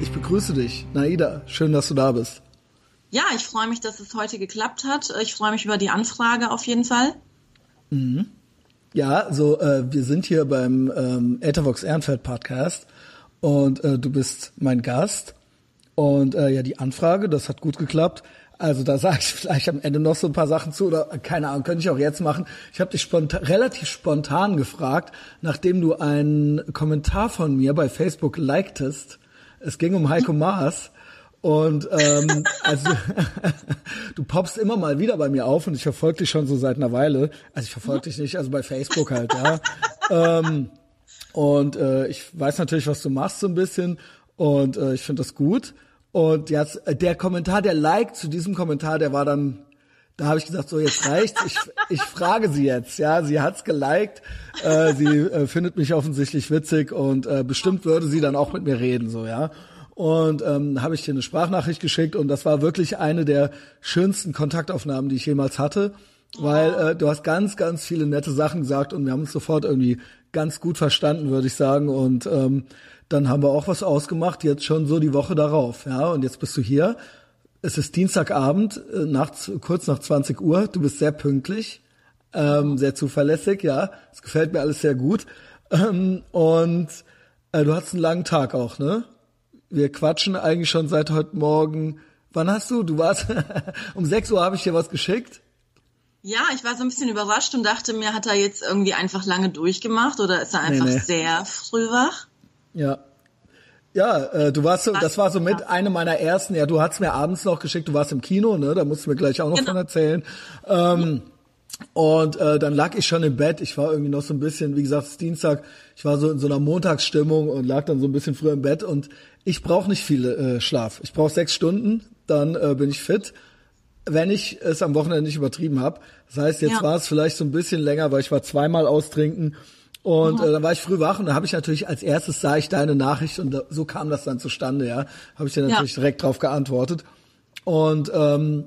Ich begrüße dich, Naida. Schön, dass du da bist. Ja, ich freue mich, dass es heute geklappt hat. Ich freue mich über die Anfrage auf jeden Fall. Mhm. Ja, so äh, wir sind hier beim ähm, Ethervox Ehrenfeld Podcast und äh, du bist mein Gast und äh, ja die Anfrage, das hat gut geklappt. Also da sage ich vielleicht am Ende noch so ein paar Sachen zu oder keine Ahnung, könnte ich auch jetzt machen. Ich habe dich spontan, relativ spontan gefragt, nachdem du einen Kommentar von mir bei Facebook likedest. Es ging um Heiko Maas. Und ähm, also du poppst immer mal wieder bei mir auf und ich verfolge dich schon so seit einer Weile. Also ich verfolge dich nicht, also bei Facebook halt, ja. ähm, und äh, ich weiß natürlich, was du machst so ein bisschen und äh, ich finde das gut. Und jetzt äh, der Kommentar, der Like zu diesem Kommentar, der war dann, da habe ich gesagt, so jetzt reicht's. Ich, ich frage sie jetzt, ja, sie hat's geliked, äh, sie äh, findet mich offensichtlich witzig und äh, bestimmt würde sie dann auch mit mir reden, so ja. Und ähm, habe ich dir eine Sprachnachricht geschickt und das war wirklich eine der schönsten Kontaktaufnahmen, die ich jemals hatte, weil äh, du hast ganz, ganz viele nette Sachen gesagt und wir haben uns sofort irgendwie ganz gut verstanden, würde ich sagen. Und ähm, dann haben wir auch was ausgemacht, jetzt schon so die Woche darauf. Ja, und jetzt bist du hier. Es ist Dienstagabend, äh, nachts, kurz nach 20 Uhr. Du bist sehr pünktlich, ähm, sehr zuverlässig, ja. Es gefällt mir alles sehr gut. Ähm, und äh, du hast einen langen Tag auch, ne? Wir quatschen eigentlich schon seit heute Morgen. Wann hast du? Du warst um 6 Uhr habe ich dir was geschickt. Ja, ich war so ein bisschen überrascht und dachte mir, hat er jetzt irgendwie einfach lange durchgemacht oder ist er einfach nee, nee. sehr früh wach? Ja. Ja, äh, du warst so, das war so mit eine meiner ersten, ja, du hast mir abends noch geschickt, du warst im Kino, ne? Da musst du mir gleich auch noch genau. von erzählen. Ähm, und äh, dann lag ich schon im Bett. Ich war irgendwie noch so ein bisschen, wie gesagt, es ist Dienstag. Ich war so in so einer Montagsstimmung und lag dann so ein bisschen früher im Bett. Und ich brauche nicht viel äh, Schlaf. Ich brauche sechs Stunden, dann äh, bin ich fit. Wenn ich es am Wochenende nicht übertrieben habe. Das heißt, jetzt ja. war es vielleicht so ein bisschen länger, weil ich war zweimal austrinken. Und äh, dann war ich früh wach und da habe ich natürlich als erstes sah ich deine Nachricht und so kam das dann zustande, ja. Habe ich dir natürlich ja. direkt drauf geantwortet. Und ähm,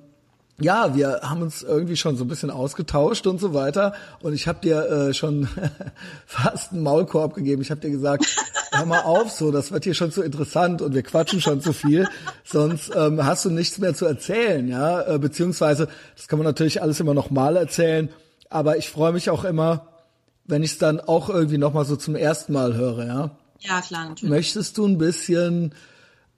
ja, wir haben uns irgendwie schon so ein bisschen ausgetauscht und so weiter. Und ich habe dir äh, schon fast einen Maulkorb gegeben. Ich habe dir gesagt, hör mal auf, so, das wird hier schon zu interessant und wir quatschen schon zu viel. Sonst ähm, hast du nichts mehr zu erzählen, ja. Äh, beziehungsweise, das kann man natürlich alles immer noch mal erzählen. Aber ich freue mich auch immer, wenn ich es dann auch irgendwie noch mal so zum ersten Mal höre, ja. Ja, klar, natürlich. Möchtest du ein bisschen,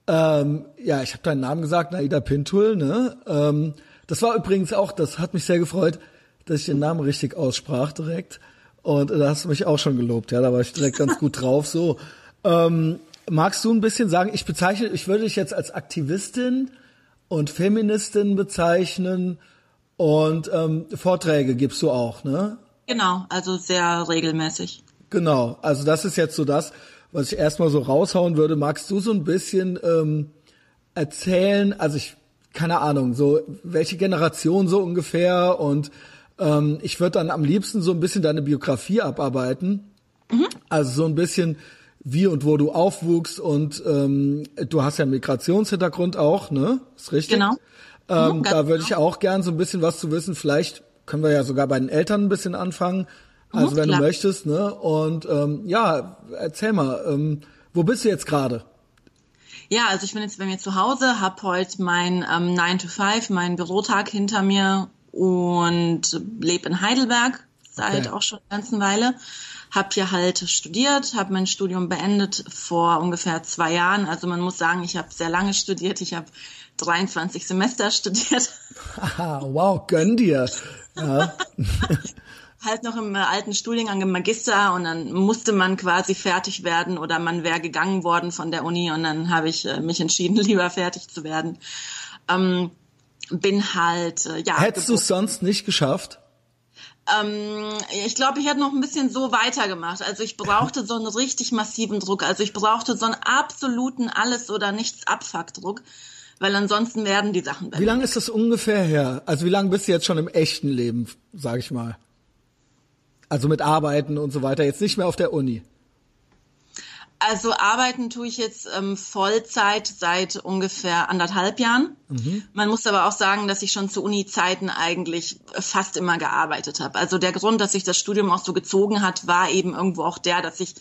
ähm, ja, ich habe deinen Namen gesagt, Naida Pintul, ne? Ähm, das war übrigens auch, das hat mich sehr gefreut, dass ich den Namen richtig aussprach direkt. Und da hast du mich auch schon gelobt, ja, da war ich direkt ganz gut drauf. So, ähm, magst du ein bisschen sagen, ich bezeichne, ich würde dich jetzt als Aktivistin und Feministin bezeichnen und ähm, Vorträge gibst du auch, ne? Genau, also sehr regelmäßig. Genau, also das ist jetzt so das, was ich erstmal so raushauen würde. Magst du so ein bisschen ähm, erzählen? Also ich keine Ahnung, so welche Generation so ungefähr und ähm, ich würde dann am liebsten so ein bisschen deine Biografie abarbeiten. Mhm. Also so ein bisschen wie und wo du aufwuchst und ähm, du hast ja einen Migrationshintergrund auch, ne? Ist richtig? Genau. Ähm, mhm, da würde genau. ich auch gern so ein bisschen was zu wissen. Vielleicht können wir ja sogar bei den Eltern ein bisschen anfangen. Also mhm, wenn klar. du möchtest, ne? Und ähm, ja, erzähl mal, ähm, wo bist du jetzt gerade? Ja, also ich bin jetzt bei mir zu Hause, habe heute mein ähm, 9 to 5, meinen Bürotag hinter mir und lebe in Heidelberg seit okay. auch schon eine ganze Weile. Hab hier halt studiert, habe mein Studium beendet vor ungefähr zwei Jahren. Also man muss sagen, ich habe sehr lange studiert. Ich habe 23 Semester studiert. wow, gönn dir. Ja. halt noch im äh, alten Studiengang im Magister und dann musste man quasi fertig werden oder man wäre gegangen worden von der Uni und dann habe ich äh, mich entschieden, lieber fertig zu werden. Ähm, bin halt, äh, ja. Hättest du es sonst nicht geschafft? Ähm, ich glaube, ich hätte noch ein bisschen so weitergemacht. Also ich brauchte so einen richtig massiven Druck. Also ich brauchte so einen absoluten Alles- oder Nichts-Abfuck-Druck weil ansonsten werden die Sachen Wie lange ist das ungefähr her? Also wie lange bist du jetzt schon im echten Leben, sag ich mal? Also mit Arbeiten und so weiter, jetzt nicht mehr auf der Uni. Also arbeiten tue ich jetzt ähm, Vollzeit seit ungefähr anderthalb Jahren. Mhm. Man muss aber auch sagen, dass ich schon zu Uni-Zeiten eigentlich fast immer gearbeitet habe. Also der Grund, dass sich das Studium auch so gezogen hat, war eben irgendwo auch der, dass ich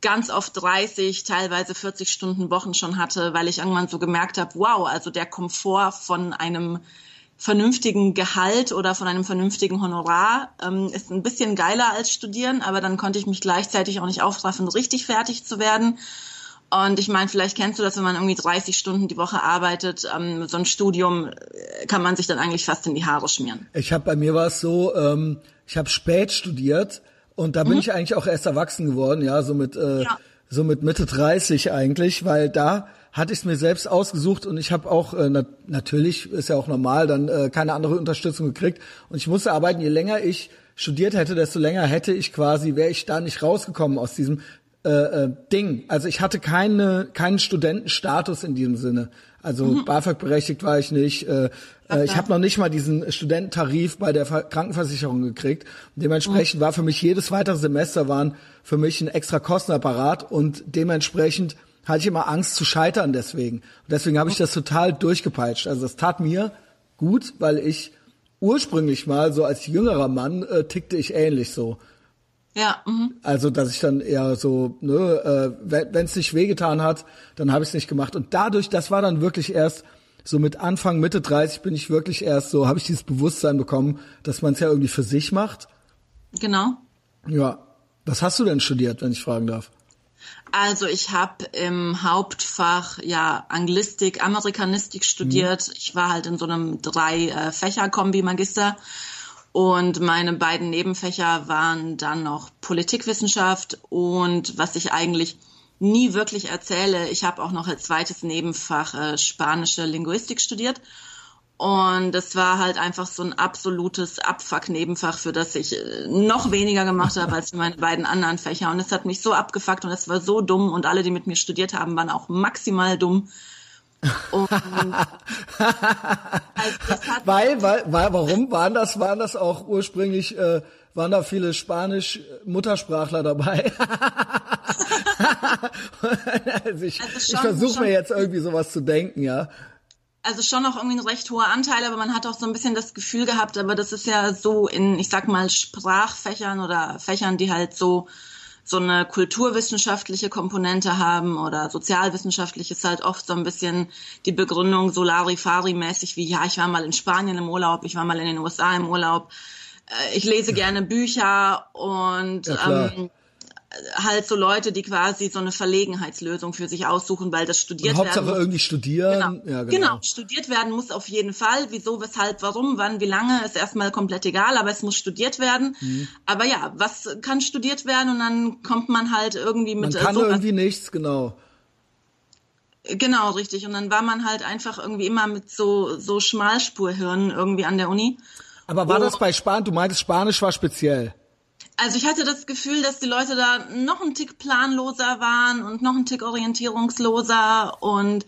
ganz oft 30, teilweise 40 Stunden Wochen schon hatte, weil ich irgendwann so gemerkt habe, wow, also der Komfort von einem vernünftigen Gehalt oder von einem vernünftigen Honorar ähm, ist ein bisschen geiler als studieren, aber dann konnte ich mich gleichzeitig auch nicht aufraffen, richtig fertig zu werden. Und ich meine, vielleicht kennst du das, wenn man irgendwie 30 Stunden die Woche arbeitet, ähm, so ein Studium äh, kann man sich dann eigentlich fast in die Haare schmieren. Ich habe bei mir war es so, ähm, ich habe spät studiert und da bin mhm. ich eigentlich auch erst erwachsen geworden, ja, so mit äh, ja. so mit Mitte 30 eigentlich, weil da hatte ich es mir selbst ausgesucht und ich habe auch, äh, na, natürlich ist ja auch normal, dann äh, keine andere Unterstützung gekriegt. Und ich musste arbeiten, je länger ich studiert hätte, desto länger hätte ich quasi, wäre ich da nicht rausgekommen aus diesem äh, äh, Ding. Also ich hatte keine, keinen Studentenstatus in diesem Sinne. Also mhm. BAföG berechtigt war ich nicht. Äh, äh, ich habe noch nicht mal diesen Studententarif bei der Krankenversicherung gekriegt. Dementsprechend mhm. war für mich jedes weitere Semester waren für mich ein extra Kostenapparat und dementsprechend hatte ich immer Angst zu scheitern deswegen. Und deswegen habe ich das total durchgepeitscht. Also das tat mir gut, weil ich ursprünglich mal so als jüngerer Mann äh, tickte ich ähnlich so. Ja. Mhm. Also dass ich dann eher so, ne, äh, wenn es nicht wehgetan hat, dann habe ich es nicht gemacht. Und dadurch, das war dann wirklich erst so mit Anfang Mitte 30 bin ich wirklich erst so, habe ich dieses Bewusstsein bekommen, dass man es ja irgendwie für sich macht. Genau. Ja. Was hast du denn studiert, wenn ich fragen darf? Also ich habe im Hauptfach ja Anglistik, Amerikanistik studiert. Mhm. Ich war halt in so einem drei äh, Fächer Kombi Magister und meine beiden Nebenfächer waren dann noch Politikwissenschaft und was ich eigentlich nie wirklich erzähle, ich habe auch noch als zweites Nebenfach äh, spanische Linguistik studiert und es war halt einfach so ein absolutes Abfuck-Nebenfach, für das ich äh, noch weniger gemacht habe als meine beiden anderen Fächer. Und es hat mich so abgefuckt und es war so dumm. Und alle, die mit mir studiert haben, waren auch maximal dumm. Und, also weil, weil, weil, warum waren das, waren das auch ursprünglich, äh, waren da viele Spanisch-Muttersprachler dabei? also ich, also ich versuche mir jetzt irgendwie sowas zu denken, ja also schon noch irgendwie ein recht hoher Anteil, aber man hat auch so ein bisschen das Gefühl gehabt, aber das ist ja so in, ich sag mal, Sprachfächern oder Fächern, die halt so so eine kulturwissenschaftliche Komponente haben oder sozialwissenschaftlich ist halt oft so ein bisschen die Begründung Solari-Fari-mäßig wie, ja, ich war mal in Spanien im Urlaub, ich war mal in den USA im Urlaub, äh, ich lese gerne Bücher und ja, ähm, halt so Leute, die quasi so eine Verlegenheitslösung für sich aussuchen, weil das studiert Und Hauptsache werden muss. irgendwie studieren. Genau. Ja, genau. genau, studiert werden muss auf jeden Fall. Wieso, weshalb, warum, wann, wie lange, ist erstmal komplett egal, aber es muss studiert werden. Mhm. Aber ja, was kann studiert werden und dann kommt man halt irgendwie mit. Man kann so irgendwie nichts, genau. Genau, richtig. Und dann war man halt einfach irgendwie immer mit so, so Schmalspurhirnen irgendwie an der Uni. Aber war oh. das bei Spanisch, du meintest Spanisch war speziell? Also ich hatte das Gefühl, dass die Leute da noch ein Tick planloser waren und noch ein Tick orientierungsloser und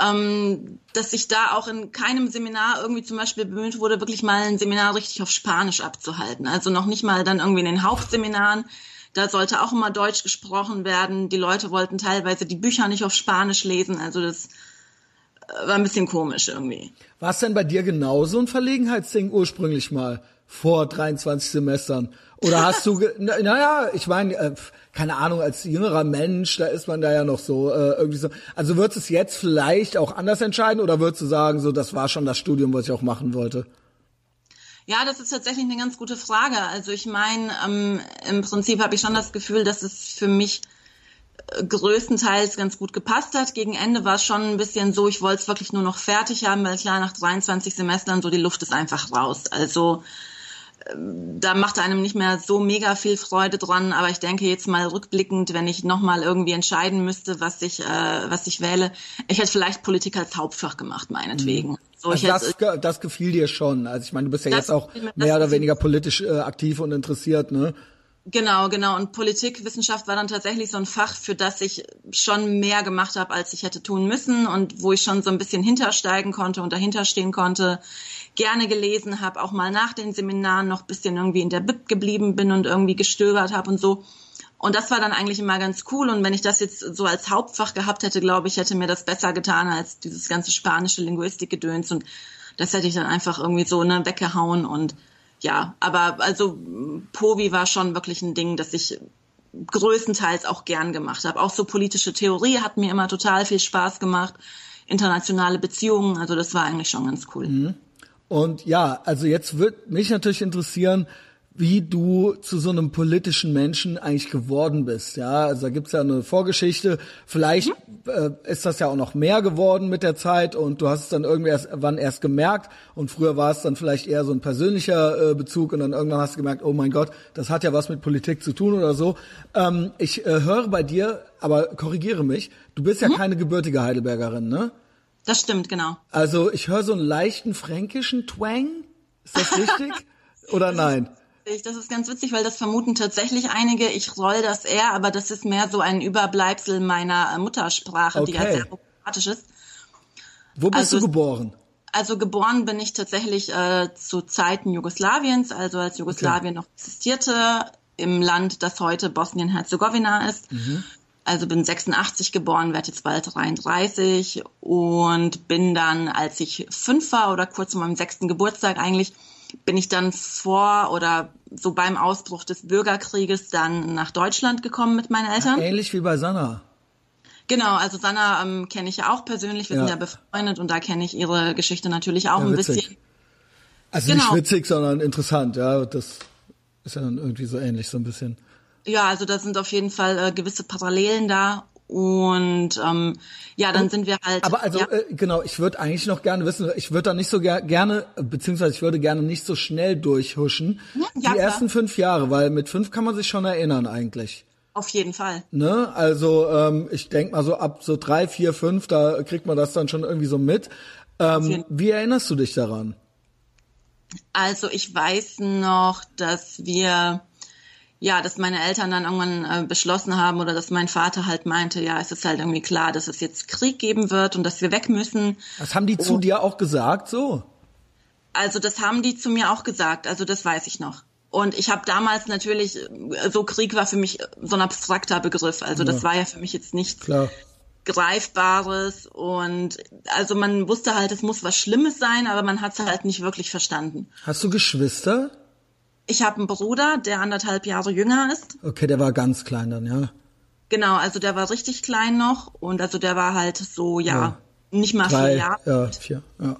ähm, dass sich da auch in keinem Seminar irgendwie zum Beispiel bemüht wurde, wirklich mal ein Seminar richtig auf Spanisch abzuhalten. Also noch nicht mal dann irgendwie in den Hauptseminaren. Da sollte auch immer Deutsch gesprochen werden. Die Leute wollten teilweise die Bücher nicht auf Spanisch lesen. Also das äh, war ein bisschen komisch irgendwie. War es denn bei dir genauso ein Verlegenheitsding ursprünglich mal vor 23 Semestern? Oder hast du, naja, ich meine, äh, keine Ahnung, als jüngerer Mensch, da ist man da ja noch so äh, irgendwie so. Also würdest du es jetzt vielleicht auch anders entscheiden oder würdest du sagen, so das war schon das Studium, was ich auch machen wollte? Ja, das ist tatsächlich eine ganz gute Frage. Also ich meine, ähm, im Prinzip habe ich schon das Gefühl, dass es für mich äh, größtenteils ganz gut gepasst hat. Gegen Ende war es schon ein bisschen so, ich wollte es wirklich nur noch fertig haben, weil klar, nach 23 Semestern so die Luft ist einfach raus. Also da macht einem nicht mehr so mega viel Freude dran, aber ich denke jetzt mal rückblickend, wenn ich nochmal irgendwie entscheiden müsste, was ich, äh, was ich wähle, ich hätte vielleicht Politik als Hauptfach gemacht, meinetwegen. Mhm. So, also das, hätte, das gefiel dir schon. Also ich meine, du bist ja jetzt auch mehr oder weniger politisch äh, aktiv und interessiert, ne? Genau, genau. Und Politikwissenschaft war dann tatsächlich so ein Fach, für das ich schon mehr gemacht habe, als ich hätte tun müssen und wo ich schon so ein bisschen hintersteigen konnte und dahinter stehen konnte gerne gelesen habe, auch mal nach den Seminaren noch bisschen irgendwie in der Bib geblieben bin und irgendwie gestöbert habe und so. Und das war dann eigentlich immer ganz cool. Und wenn ich das jetzt so als Hauptfach gehabt hätte, glaube ich, hätte mir das besser getan als dieses ganze spanische Linguistikgedöns. Und das hätte ich dann einfach irgendwie so ne, weggehauen. Und ja, aber also Povi war schon wirklich ein Ding, das ich größtenteils auch gern gemacht habe. Auch so politische Theorie hat mir immer total viel Spaß gemacht. Internationale Beziehungen, also das war eigentlich schon ganz cool. Mhm. Und ja, also jetzt wird mich natürlich interessieren, wie du zu so einem politischen Menschen eigentlich geworden bist. Ja, also da gibt's ja eine Vorgeschichte. Vielleicht mhm. äh, ist das ja auch noch mehr geworden mit der Zeit und du hast es dann irgendwie erst, wann erst gemerkt und früher war es dann vielleicht eher so ein persönlicher äh, Bezug und dann irgendwann hast du gemerkt, oh mein Gott, das hat ja was mit Politik zu tun oder so. Ähm, ich äh, höre bei dir, aber korrigiere mich, du bist ja mhm. keine gebürtige Heidelbergerin, ne? Das stimmt, genau. Also ich höre so einen leichten fränkischen Twang. Ist das richtig? oder nein? Das ist ganz witzig, weil das vermuten tatsächlich einige. Ich roll das eher, aber das ist mehr so ein Überbleibsel meiner Muttersprache, okay. die halt sehr problematisch ist. Wo bist also, du geboren? Also geboren bin ich tatsächlich äh, zu Zeiten Jugoslawiens, also als Jugoslawien okay. noch existierte, im Land, das heute Bosnien-Herzegowina ist. Mhm. Also bin 86 geboren, werde jetzt bald 33 und bin dann, als ich fünf war oder kurz vor meinem sechsten Geburtstag eigentlich, bin ich dann vor oder so beim Ausbruch des Bürgerkrieges dann nach Deutschland gekommen mit meinen Eltern. Ja, ähnlich wie bei Sanna. Genau, also Sanna ähm, kenne ich ja auch persönlich, wir ja. sind ja befreundet und da kenne ich ihre Geschichte natürlich auch ja, ein bisschen. Also genau. nicht witzig, sondern interessant, ja. Das ist ja dann irgendwie so ähnlich, so ein bisschen. Ja, also da sind auf jeden Fall äh, gewisse Parallelen da und ähm, ja, dann sind wir halt. Aber also ja. äh, genau, ich würde eigentlich noch gerne wissen, ich würde da nicht so ger gerne, beziehungsweise ich würde gerne nicht so schnell durchhuschen. Ja, die klar. ersten fünf Jahre, weil mit fünf kann man sich schon erinnern eigentlich. Auf jeden Fall. Ne? Also ähm, ich denk mal so ab so drei, vier, fünf, da kriegt man das dann schon irgendwie so mit. Ähm, wie erinnerst du dich daran? Also ich weiß noch, dass wir ja, dass meine Eltern dann irgendwann äh, beschlossen haben oder dass mein Vater halt meinte, ja, es ist halt irgendwie klar, dass es jetzt Krieg geben wird und dass wir weg müssen. Das haben die zu dir auch gesagt, so? Also das haben die zu mir auch gesagt, also das weiß ich noch. Und ich habe damals natürlich, so Krieg war für mich so ein abstrakter Begriff, also ja. das war ja für mich jetzt nichts Klar. Greifbares und also man wusste halt, es muss was Schlimmes sein, aber man hat es halt nicht wirklich verstanden. Hast du Geschwister? Ich habe einen Bruder, der anderthalb Jahre jünger ist. Okay, der war ganz klein dann, ja. Genau, also der war richtig klein noch und also der war halt so, ja, ja. nicht mal Drei, vier Jahre. Ja, vier, ja.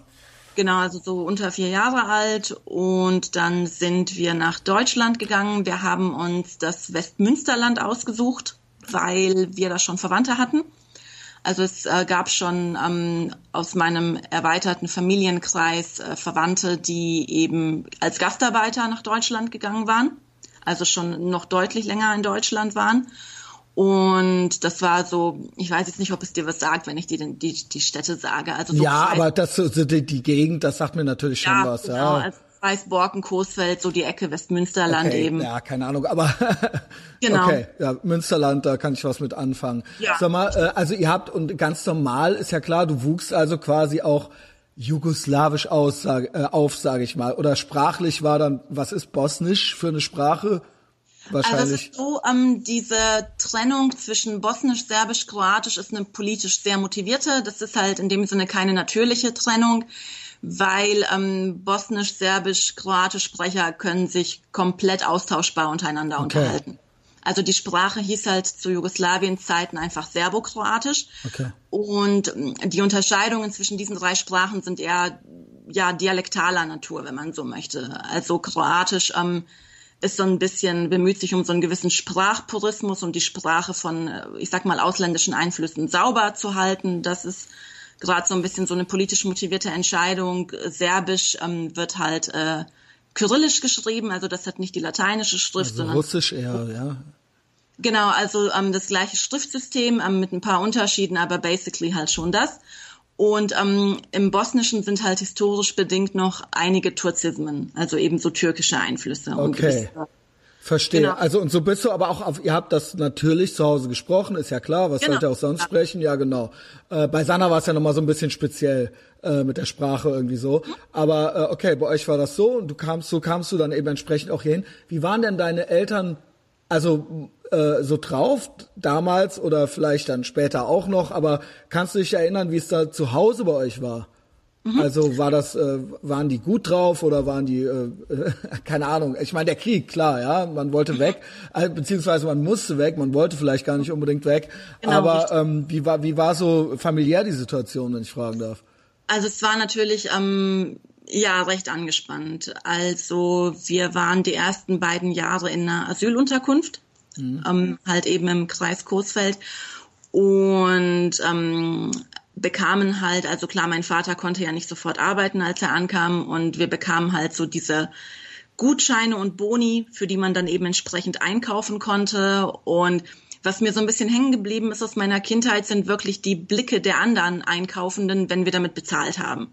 Genau, also so unter vier Jahre alt und dann sind wir nach Deutschland gegangen. Wir haben uns das Westmünsterland ausgesucht, weil wir da schon Verwandte hatten. Also es äh, gab schon ähm, aus meinem erweiterten Familienkreis äh, Verwandte, die eben als Gastarbeiter nach Deutschland gegangen waren, also schon noch deutlich länger in Deutschland waren. Und das war so, ich weiß jetzt nicht, ob es dir was sagt, wenn ich dir die, die, die Städte sage. Also so ja, aber das, die, die Gegend, das sagt mir natürlich schon ja, was. Genau, ja. Also Weißborken, Coesfeld, so die Ecke Westmünsterland okay, eben. Ja, keine Ahnung, aber genau. okay, ja, Münsterland, da kann ich was mit anfangen. Ja. Sag mal, äh, also ihr habt und ganz normal ist ja klar, du wuchst also quasi auch jugoslawisch aus, sag, äh, auf, sage ich mal, oder sprachlich war dann, was ist Bosnisch für eine Sprache? Wahrscheinlich. Also es ist so, ähm, diese Trennung zwischen Bosnisch, Serbisch, Kroatisch ist eine politisch sehr motivierte. Das ist halt in dem Sinne keine natürliche Trennung weil ähm, Bosnisch, Serbisch, Kroatisch Sprecher können sich komplett austauschbar untereinander okay. unterhalten. Also die Sprache hieß halt zu Jugoslawiens Zeiten einfach Serbokroatisch. Okay. Und ähm, die Unterscheidungen zwischen diesen drei Sprachen sind eher ja dialektaler Natur, wenn man so möchte. Also Kroatisch ähm, ist so ein bisschen bemüht sich um so einen gewissen Sprachpurismus und die Sprache von, äh, ich sag mal, ausländischen Einflüssen sauber zu halten. Das ist gerade so ein bisschen so eine politisch motivierte Entscheidung. Serbisch ähm, wird halt äh, kyrillisch geschrieben, also das hat nicht die lateinische Schrift, also sondern Russisch eher, ja. Genau, also ähm, das gleiche Schriftsystem ähm, mit ein paar Unterschieden, aber basically halt schon das. Und ähm, im Bosnischen sind halt historisch bedingt noch einige Turzismen, also eben so türkische Einflüsse. Okay. Und Verstehe. Genau. Also und so bist du aber auch auf, ihr habt das natürlich zu Hause gesprochen, ist ja klar, was genau. sollt ihr auch sonst ja. sprechen? Ja, genau. Äh, bei Sanna war es ja nochmal so ein bisschen speziell äh, mit der Sprache irgendwie so. Mhm. Aber äh, okay, bei euch war das so und du kamst, so kamst du dann eben entsprechend auch hierhin. Wie waren denn deine Eltern also äh, so drauf damals oder vielleicht dann später auch noch, aber kannst du dich erinnern, wie es da zu Hause bei euch war? Mhm. Also war das, äh, waren die gut drauf oder waren die, äh, keine Ahnung. Ich meine, der Krieg, klar, ja, man wollte weg, äh, beziehungsweise man musste weg, man wollte vielleicht gar nicht unbedingt weg. Genau, aber ähm, wie war, wie war so familiär die Situation, wenn ich fragen darf? Also es war natürlich ähm, ja recht angespannt. Also wir waren die ersten beiden Jahre in einer Asylunterkunft, mhm. ähm, halt eben im Kreis Coesfeld und ähm, bekamen halt, also klar, mein Vater konnte ja nicht sofort arbeiten, als er ankam und wir bekamen halt so diese Gutscheine und Boni, für die man dann eben entsprechend einkaufen konnte und was mir so ein bisschen hängen geblieben ist aus meiner Kindheit, sind wirklich die Blicke der anderen Einkaufenden, wenn wir damit bezahlt haben.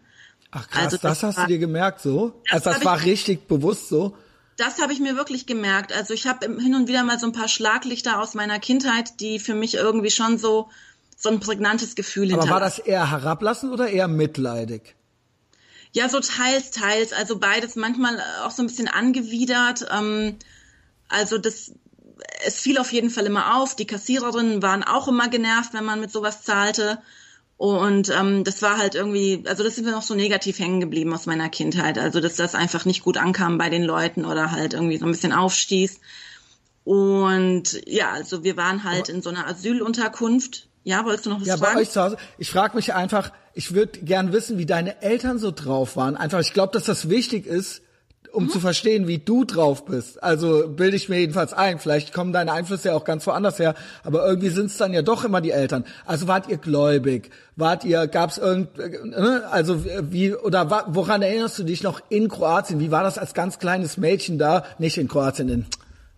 Ach krass, also das, das hast war, du dir gemerkt so? Das also das war ich, richtig bewusst so? Das habe ich mir wirklich gemerkt. Also ich habe hin und wieder mal so ein paar Schlaglichter aus meiner Kindheit, die für mich irgendwie schon so so ein prägnantes Gefühl Aber war das eher herablassend oder eher mitleidig? Ja, so teils, teils. Also beides manchmal auch so ein bisschen angewidert. Ähm, also das, es fiel auf jeden Fall immer auf. Die Kassiererinnen waren auch immer genervt, wenn man mit sowas zahlte. Und ähm, das war halt irgendwie, also das ist mir noch so negativ hängen geblieben aus meiner Kindheit. Also dass das einfach nicht gut ankam bei den Leuten oder halt irgendwie so ein bisschen aufstieß. Und ja, also wir waren halt in so einer Asylunterkunft ja, wolltest du noch was ja, fragen? Ja, bei euch zu Hause. Ich frage mich einfach, ich würde gern wissen, wie deine Eltern so drauf waren. Einfach, ich glaube, dass das wichtig ist, um mhm. zu verstehen, wie du drauf bist. Also bilde ich mir jedenfalls ein. Vielleicht kommen deine Einflüsse ja auch ganz woanders her, aber irgendwie sind es dann ja doch immer die Eltern. Also wart ihr gläubig? Wart ihr, gab's irgend, ne? also wie oder woran erinnerst du dich noch in Kroatien? Wie war das als ganz kleines Mädchen da? Nicht in Kroatien, in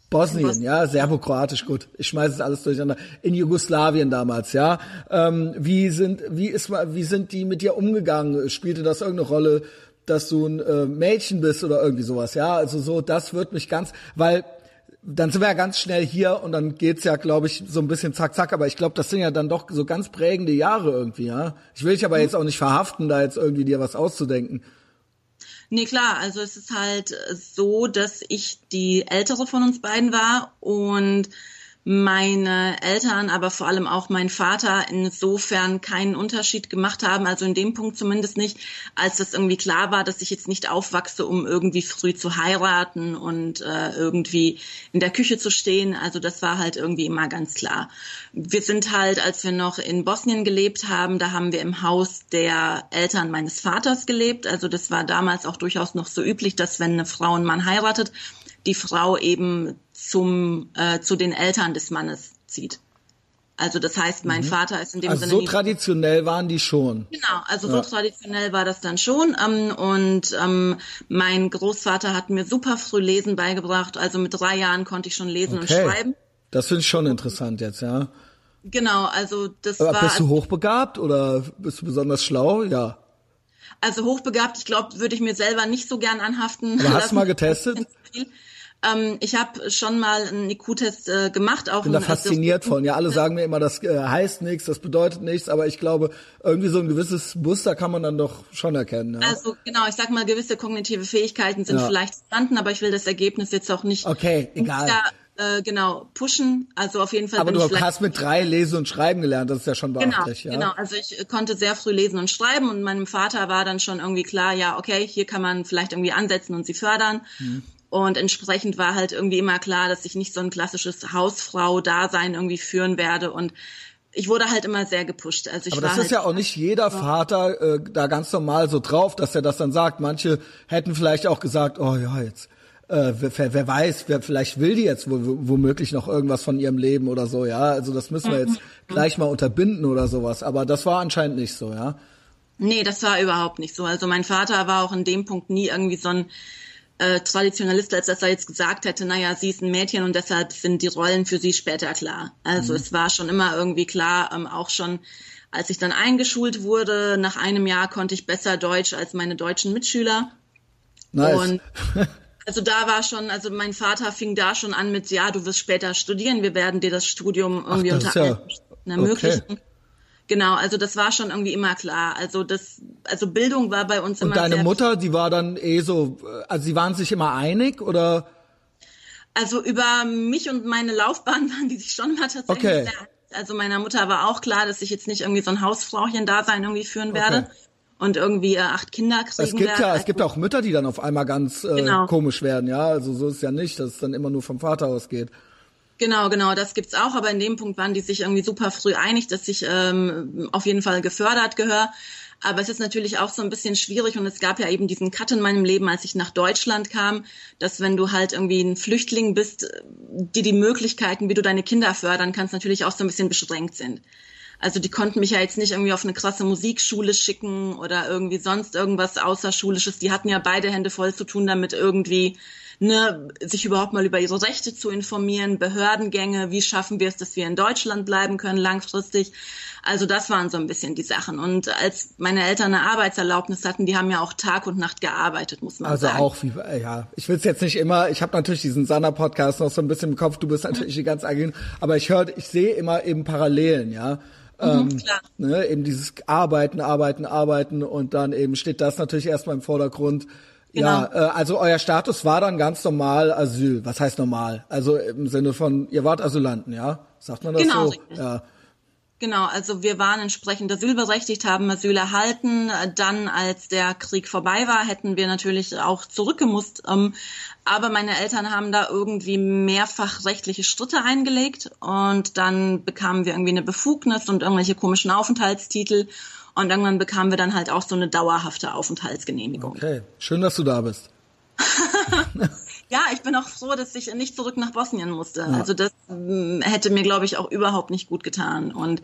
Bosnien, Bosnien. ja, Serbokroatisch, gut. Ich schmeiße es alles durcheinander. In Jugoslawien damals, ja. Ähm, wie sind, wie ist, wie sind die mit dir umgegangen? Spielte das irgendeine Rolle, dass du ein äh, Mädchen bist oder irgendwie sowas, ja? Also so, das wird mich ganz, weil dann sind wir ja ganz schnell hier und dann geht's ja, glaube ich, so ein bisschen zack zack. Aber ich glaube, das sind ja dann doch so ganz prägende Jahre irgendwie, ja. Ich will dich aber jetzt auch nicht verhaften, da jetzt irgendwie dir was auszudenken. Nee, klar, also es ist halt so, dass ich die ältere von uns beiden war und meine Eltern, aber vor allem auch mein Vater insofern keinen Unterschied gemacht haben, also in dem Punkt zumindest nicht, als das irgendwie klar war, dass ich jetzt nicht aufwachse, um irgendwie früh zu heiraten und äh, irgendwie in der Küche zu stehen. Also das war halt irgendwie immer ganz klar. Wir sind halt, als wir noch in Bosnien gelebt haben, da haben wir im Haus der Eltern meines Vaters gelebt. Also das war damals auch durchaus noch so üblich, dass wenn eine Frau einen Mann heiratet, die Frau eben zum äh, zu den Eltern des Mannes zieht. Also das heißt, mein mhm. Vater ist in dem also Sinne. So traditionell waren die schon. Genau, also ja. so traditionell war das dann schon. Ähm, und ähm, mein Großvater hat mir super früh Lesen beigebracht. Also mit drei Jahren konnte ich schon lesen okay. und schreiben. Das finde ich schon interessant jetzt, ja. Genau, also das Aber war. Bist du hochbegabt oder bist du besonders schlau? Ja. Also hochbegabt, ich glaube, würde ich mir selber nicht so gern anhaften. Aber hast du mal getestet? Ähm, ich habe schon mal einen IQ-Test äh, gemacht. Auch ich bin da fasziniert von. Ja, alle sagen mir immer, das äh, heißt nichts, das bedeutet nichts, aber ich glaube, irgendwie so ein gewisses Muster kann man dann doch schon erkennen. Ja? Also genau, ich sag mal, gewisse kognitive Fähigkeiten sind ja. vielleicht vorhanden, aber ich will das Ergebnis jetzt auch nicht. Okay, egal. Äh, genau, pushen. Also auf jeden Fall. Aber du hast mit drei lesen und schreiben gelernt, das ist ja schon genau, beachtlich. Genau, ja? genau. Also ich konnte sehr früh lesen und schreiben und meinem Vater war dann schon irgendwie klar, ja, okay, hier kann man vielleicht irgendwie ansetzen und sie fördern. Hm. Und entsprechend war halt irgendwie immer klar, dass ich nicht so ein klassisches Hausfrau-Dasein irgendwie führen werde. Und ich wurde halt immer sehr gepusht. Also ich Aber das war ist halt ja auch nicht jeder Vater äh, da ganz normal so drauf, dass er das dann sagt. Manche hätten vielleicht auch gesagt, oh ja, jetzt, äh, wer, wer weiß, wer vielleicht will die jetzt womöglich noch irgendwas von ihrem Leben oder so, ja. Also das müssen wir jetzt mhm. gleich mal unterbinden oder sowas. Aber das war anscheinend nicht so, ja. Nee, das war überhaupt nicht so. Also mein Vater war auch in dem Punkt nie irgendwie so ein äh, Traditionalist, als dass er jetzt gesagt hätte, naja, sie ist ein Mädchen und deshalb sind die Rollen für sie später klar. Also mhm. es war schon immer irgendwie klar, ähm, auch schon als ich dann eingeschult wurde, nach einem Jahr konnte ich besser Deutsch als meine deutschen Mitschüler. Nice. Und also da war schon, also mein Vater fing da schon an mit, ja, du wirst später studieren, wir werden dir das Studium irgendwie Ach, das unter ja, ermöglichen. Okay. Genau, also das war schon irgendwie immer klar. Also das, also Bildung war bei uns Und immer. Und deine Mutter, die war dann eh so, also sie waren sich immer einig oder? Also über mich und meine Laufbahn waren die sich schon mal tatsächlich okay. sehr. Also meiner Mutter war auch klar, dass ich jetzt nicht irgendwie so ein Hausfrauchen-Dasein irgendwie führen werde. Okay. Und irgendwie äh, acht Kinder kriegen Es gibt werden. ja, es gibt auch Mütter, die dann auf einmal ganz äh, Genau. komisch werden, ja. Also so ist es ja nicht, dass es dann immer nur vom Vater ausgeht. Genau, genau, das gibt's auch, aber in dem Punkt waren die sich irgendwie super früh einig, dass ich ähm, auf jeden Fall gefördert gehöre. Aber es ist natürlich auch so ein bisschen schwierig und es gab ja eben diesen Cut in meinem Leben, als ich nach Deutschland kam, dass wenn du halt irgendwie ein Flüchtling bist, die die Möglichkeiten, wie du deine Kinder fördern kannst, natürlich auch so ein bisschen beschränkt sind. Also die konnten mich ja jetzt nicht irgendwie auf eine krasse Musikschule schicken oder irgendwie sonst irgendwas Außerschulisches. Die hatten ja beide Hände voll zu tun, damit irgendwie ne, sich überhaupt mal über ihre Rechte zu informieren, Behördengänge, wie schaffen wir es, dass wir in Deutschland bleiben können langfristig. Also das waren so ein bisschen die Sachen. Und als meine Eltern eine Arbeitserlaubnis hatten, die haben ja auch Tag und Nacht gearbeitet, muss man Also sagen. auch wie, ja, ich will es jetzt nicht immer, ich habe natürlich diesen Sanna-Podcast noch so ein bisschen im Kopf, du bist natürlich die ganz eigene, aber ich höre, ich sehe immer eben Parallelen, ja. Ähm, Mhm, klar. ne, eben dieses Arbeiten, Arbeiten, Arbeiten und dann eben steht das natürlich erstmal im Vordergrund. Ja, Genau. äh, also euer Status war dann ganz normal Asyl. Was heißt normal? Also im Sinne von, ihr wart Asylanten, ja? Sagt man das Genau, so? richtig. Ja. Genau, also wir waren entsprechend asylberechtigt, haben Asyl erhalten. Dann, als der Krieg vorbei war, hätten wir natürlich auch zurückgemusst. Ähm, aber meine Eltern haben da irgendwie mehrfach rechtliche Schritte eingelegt und dann bekamen wir irgendwie eine Befugnis und irgendwelche komischen Aufenthaltstitel. Und irgendwann bekamen wir dann halt auch so eine dauerhafte Aufenthaltsgenehmigung. Okay, schön, dass du da bist. Ja, ich bin auch froh, dass ich nicht zurück nach Bosnien musste. Also das mm, hätte mir, glaube ich, auch überhaupt nicht gut getan. Und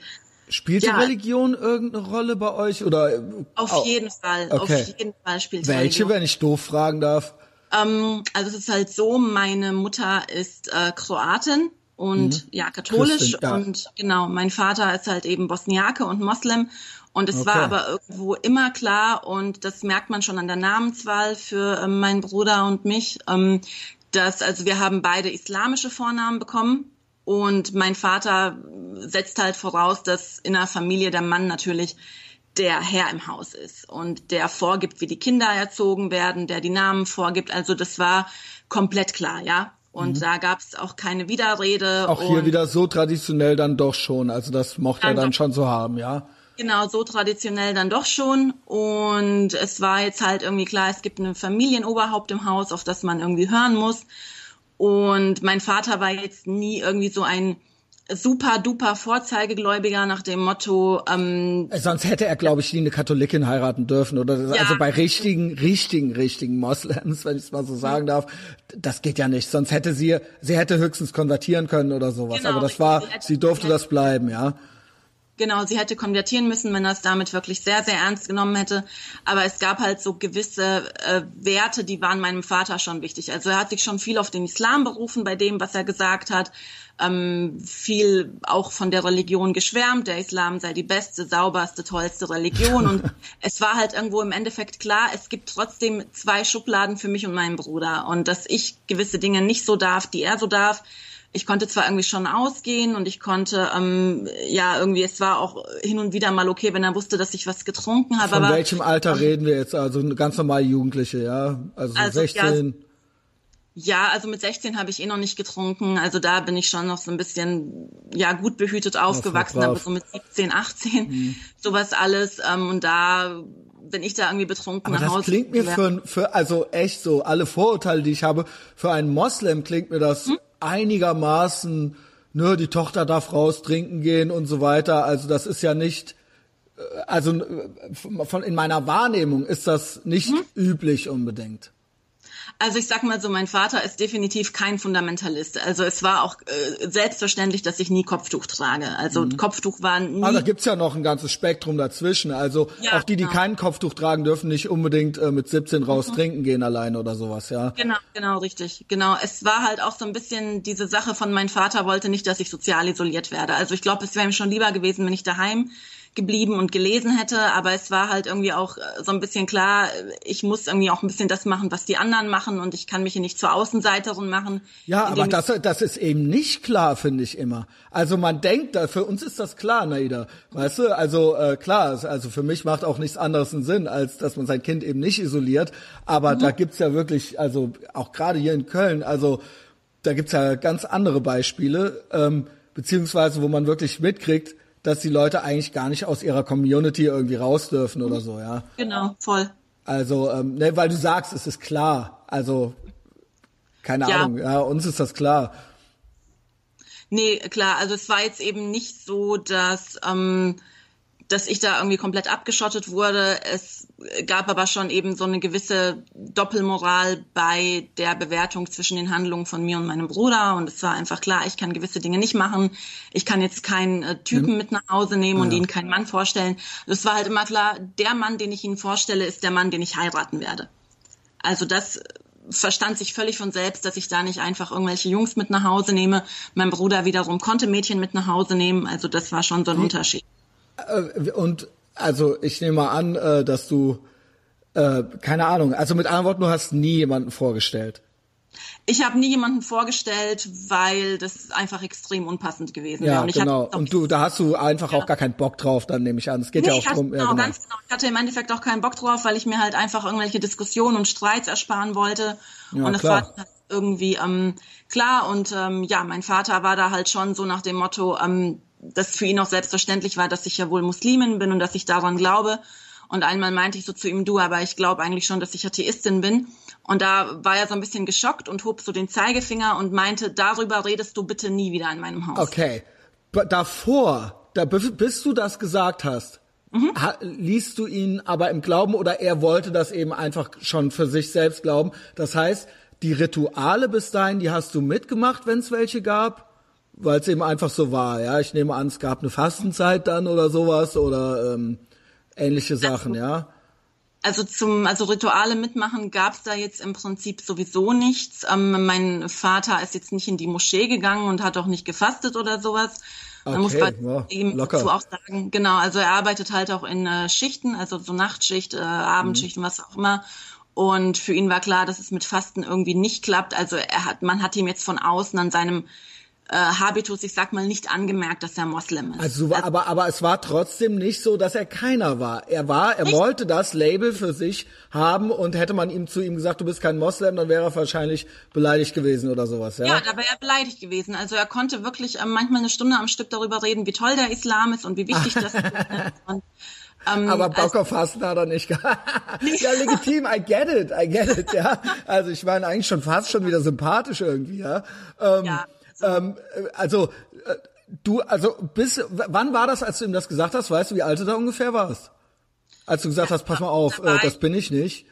Spielte Ja. Religion irgendeine Rolle bei euch oder äh, auf au- jeden Fall, Okay. auf jeden Fall spielt welche, Religion. wenn ich doof fragen darf? Ähm, also es ist halt so, meine Mutter ist äh, Kroatin und ja katholisch Christin, ja. und genau, mein Vater ist halt eben Bosniake und Moslem und es war Okay. aber irgendwo immer klar und das merkt man schon an der Namenswahl für ähm, meinen Bruder und mich, ähm, dass also wir haben beide islamische Vornamen bekommen und mein Vater setzt halt voraus, dass in der Familie der Mann natürlich der Herr im Haus ist und der vorgibt, wie die Kinder erzogen werden, der die Namen vorgibt. Also das war komplett klar, ja. Und da gab es auch keine Widerrede. Mhm. Auch hier wieder so traditionell dann doch schon. Also das mochte er Dann schon so haben, ja. Genau, so traditionell dann doch schon. Und es war jetzt halt irgendwie klar, es gibt ein Familienoberhaupt im Haus, auf das man irgendwie hören muss. Und mein Vater war jetzt nie irgendwie so ein super duper Vorzeigegläubiger nach dem Motto, ähm, Äh, Sonst hätte er, glaube ich, nie eine Katholikin heiraten dürfen. Oder Ja. also bei richtigen, richtigen, richtigen Moslems, wenn ich es mal so sagen darf, das geht ja nicht. Sonst hätte sie, sie hätte höchstens konvertieren können oder sowas. Genau, Aber das war, sie durfte das bleiben, ja. Genau, sie hätte konvertieren müssen, wenn er es damit wirklich sehr, sehr ernst genommen hätte. Aber es gab halt so gewisse äh, Werte, die waren meinem Vater schon wichtig. Also er hat sich schon viel auf den Islam berufen bei dem, was er gesagt hat. Ähm, viel auch von der Religion geschwärmt. Der Islam sei die beste, sauberste, tollste Religion. Und es war halt irgendwo im Endeffekt klar, es gibt trotzdem zwei Schubladen für mich und meinen Bruder. Und dass ich gewisse Dinge nicht so darf, die er so darf ich konnte zwar irgendwie schon ausgehen und ich konnte, ähm, ja, irgendwie, es war auch hin und wieder mal okay, wenn er wusste, dass ich was getrunken habe. Von aber welchem Alter reden wir jetzt? Also ganz normale Jugendliche, ja. Also, so Also, ja, 16. ja, also mit 16 habe ich eh noch nicht getrunken. Also da bin ich schon noch so ein bisschen, ja, gut behütet aufgewachsen, aber so mit 17, 18, sowas alles. Ähm, und da bin ich da irgendwie betrunken Aber nach das Hause. klingt mir für, für, also echt so, alle Vorurteile, die ich habe, für einen Moslem klingt mir das Hm? Einigermaßen, ne, die Tochter darf raus trinken gehen und so weiter. Also das ist ja nicht, äh, also äh, von, in meiner Wahrnehmung ist das nicht Hm? üblich unbedingt. Also ich sag mal so, mein Vater ist definitiv kein Fundamentalist. Also es war auch äh, selbstverständlich, dass ich nie Kopftuch trage. Also Kopftuch war nie. Aber da gibt's ja noch ein ganzes Spektrum dazwischen. Also Ja, auch die, die genau. kein Kopftuch tragen, dürfen nicht unbedingt äh, mit 17 raus trinken gehen alleine oder sowas, ja. Genau, genau, richtig. Genau. Es war halt auch so ein bisschen diese Sache von mein Vater wollte nicht, dass ich sozial isoliert werde. Also ich glaube, es wäre ihm schon lieber gewesen, wenn ich daheim geblieben und gelesen hätte, aber es war halt irgendwie auch äh, so ein bisschen klar, äh, ich muss irgendwie auch ein bisschen das machen, was die anderen machen und ich kann mich hier nicht zur Außenseiterin machen. Ja, aber das, das ist eben nicht klar, finde ich immer. Also man denkt, für uns ist das klar, Naida. Weißt du, also äh, klar, also für mich macht auch nichts anderes einen Sinn, als dass man sein Kind eben nicht isoliert. Aber da gibt's ja wirklich, also auch gerade hier in Köln, also da gibt's ja ganz andere Beispiele, ähm, beziehungsweise wo man wirklich mitkriegt, dass die Leute eigentlich gar nicht aus ihrer Community irgendwie raus dürfen oder so, ja. Genau, voll. Also, ähm, ne, weil du sagst, es ist klar. Also, keine Ja. Ahnung, ja, uns ist das klar. Nee, klar, also es war jetzt eben nicht so, dass, ähm, dass ich da irgendwie komplett abgeschottet wurde. Es gab aber schon eben so eine gewisse Doppelmoral bei der Bewertung zwischen den Handlungen von mir und meinem Bruder. Und es war einfach klar, ich kann gewisse Dinge nicht machen. Ich kann jetzt keinen äh, Typen mit nach Hause nehmen und Ja. ihnen keinen Mann vorstellen. Es war halt immer klar, der Mann, den ich ihnen vorstelle, ist der Mann, den ich heiraten werde. Also das verstand sich völlig von selbst, dass ich da nicht einfach irgendwelche Jungs mit nach Hause nehme. Mein Bruder wiederum konnte Mädchen mit nach Hause nehmen. Also das war schon so ein Unterschied. Äh, Und also ich nehme mal an, äh, dass du äh, keine Ahnung, also mit anderen Worten, du hast nie jemanden vorgestellt. Ich habe nie jemanden vorgestellt, weil das einfach extrem unpassend gewesen wäre. Ja, Und genau. hatte auch- Und du, da hast du einfach auch gar keinen Bock drauf, dann nehme ich an. Es geht ja Nee, auch ich hatte, drum. genau, ja, genau. ganz genau. Ich hatte im Endeffekt auch keinen Bock drauf, weil ich mir halt einfach irgendwelche Diskussionen und Streits ersparen wollte. Ja, und es klar. war halt irgendwie ähm, klar. Und ähm, ja, mein Vater war da halt schon so nach dem Motto, ähm, dass für ihn auch selbstverständlich war, dass ich ja wohl Muslimin bin und dass ich daran glaube. Und einmal meinte ich so zu ihm, du, aber ich glaube eigentlich schon, dass ich Atheistin bin. Und da war er so ein bisschen geschockt und hob so den Zeigefinger und meinte, darüber redest du bitte nie wieder in meinem Haus. Okay. B davor, da, bis du das gesagt hast, Mhm. ha, liest du ihn aber im Glauben oder er wollte das eben einfach schon für sich selbst glauben. Das heißt, die Rituale bis dahin, die hast du mitgemacht, wenn es welche gab, weil es eben einfach so war. Ja, ich nehme an, es gab eine Fastenzeit dann oder sowas oder ähm, ähnliche Sachen, ja. Also zum, also Rituale mitmachen gab's da jetzt im Prinzip sowieso nichts. Ähm, mein Vater ist jetzt nicht in die Moschee gegangen und hat auch nicht gefastet oder sowas. Man muss Okay, bei ja, ihm locker. dazu auch sagen, genau, also er arbeitet halt auch in äh, Schichten, also so Nachtschicht, äh, Abendschicht und was auch immer. Und für ihn war klar, dass es mit Fasten irgendwie nicht klappt. Also er hat, man hat ihm jetzt von außen an seinem äh, Habitus, ich sag mal, nicht angemerkt, dass er Moslem ist. Also, war, aber, aber es war trotzdem nicht so, dass er keiner war. Er war, er wollte das Label für sich haben und hätte man ihm zu ihm gesagt, du bist kein Moslem, dann wäre er wahrscheinlich beleidigt gewesen oder sowas, ja? Ja, da wäre er beleidigt gewesen. Also er konnte wirklich ähm, manchmal eine Stunde am Stück darüber reden, wie toll der Islam ist und wie wichtig das ist. Und, ähm, aber Bock auf Fasten hat er nicht gehabt. ja, legitim, I get it, I get it, ja. Also ich meine eigentlich schon fast schon wieder sympathisch irgendwie, ja. Ähm, Ja, ähm, äh, also, äh, du, also bis, wann war das, als du ihm das gesagt hast? Weißt du, wie alt du da ungefähr warst? Als du gesagt hast, pass mal auf, äh, das bin ich nicht.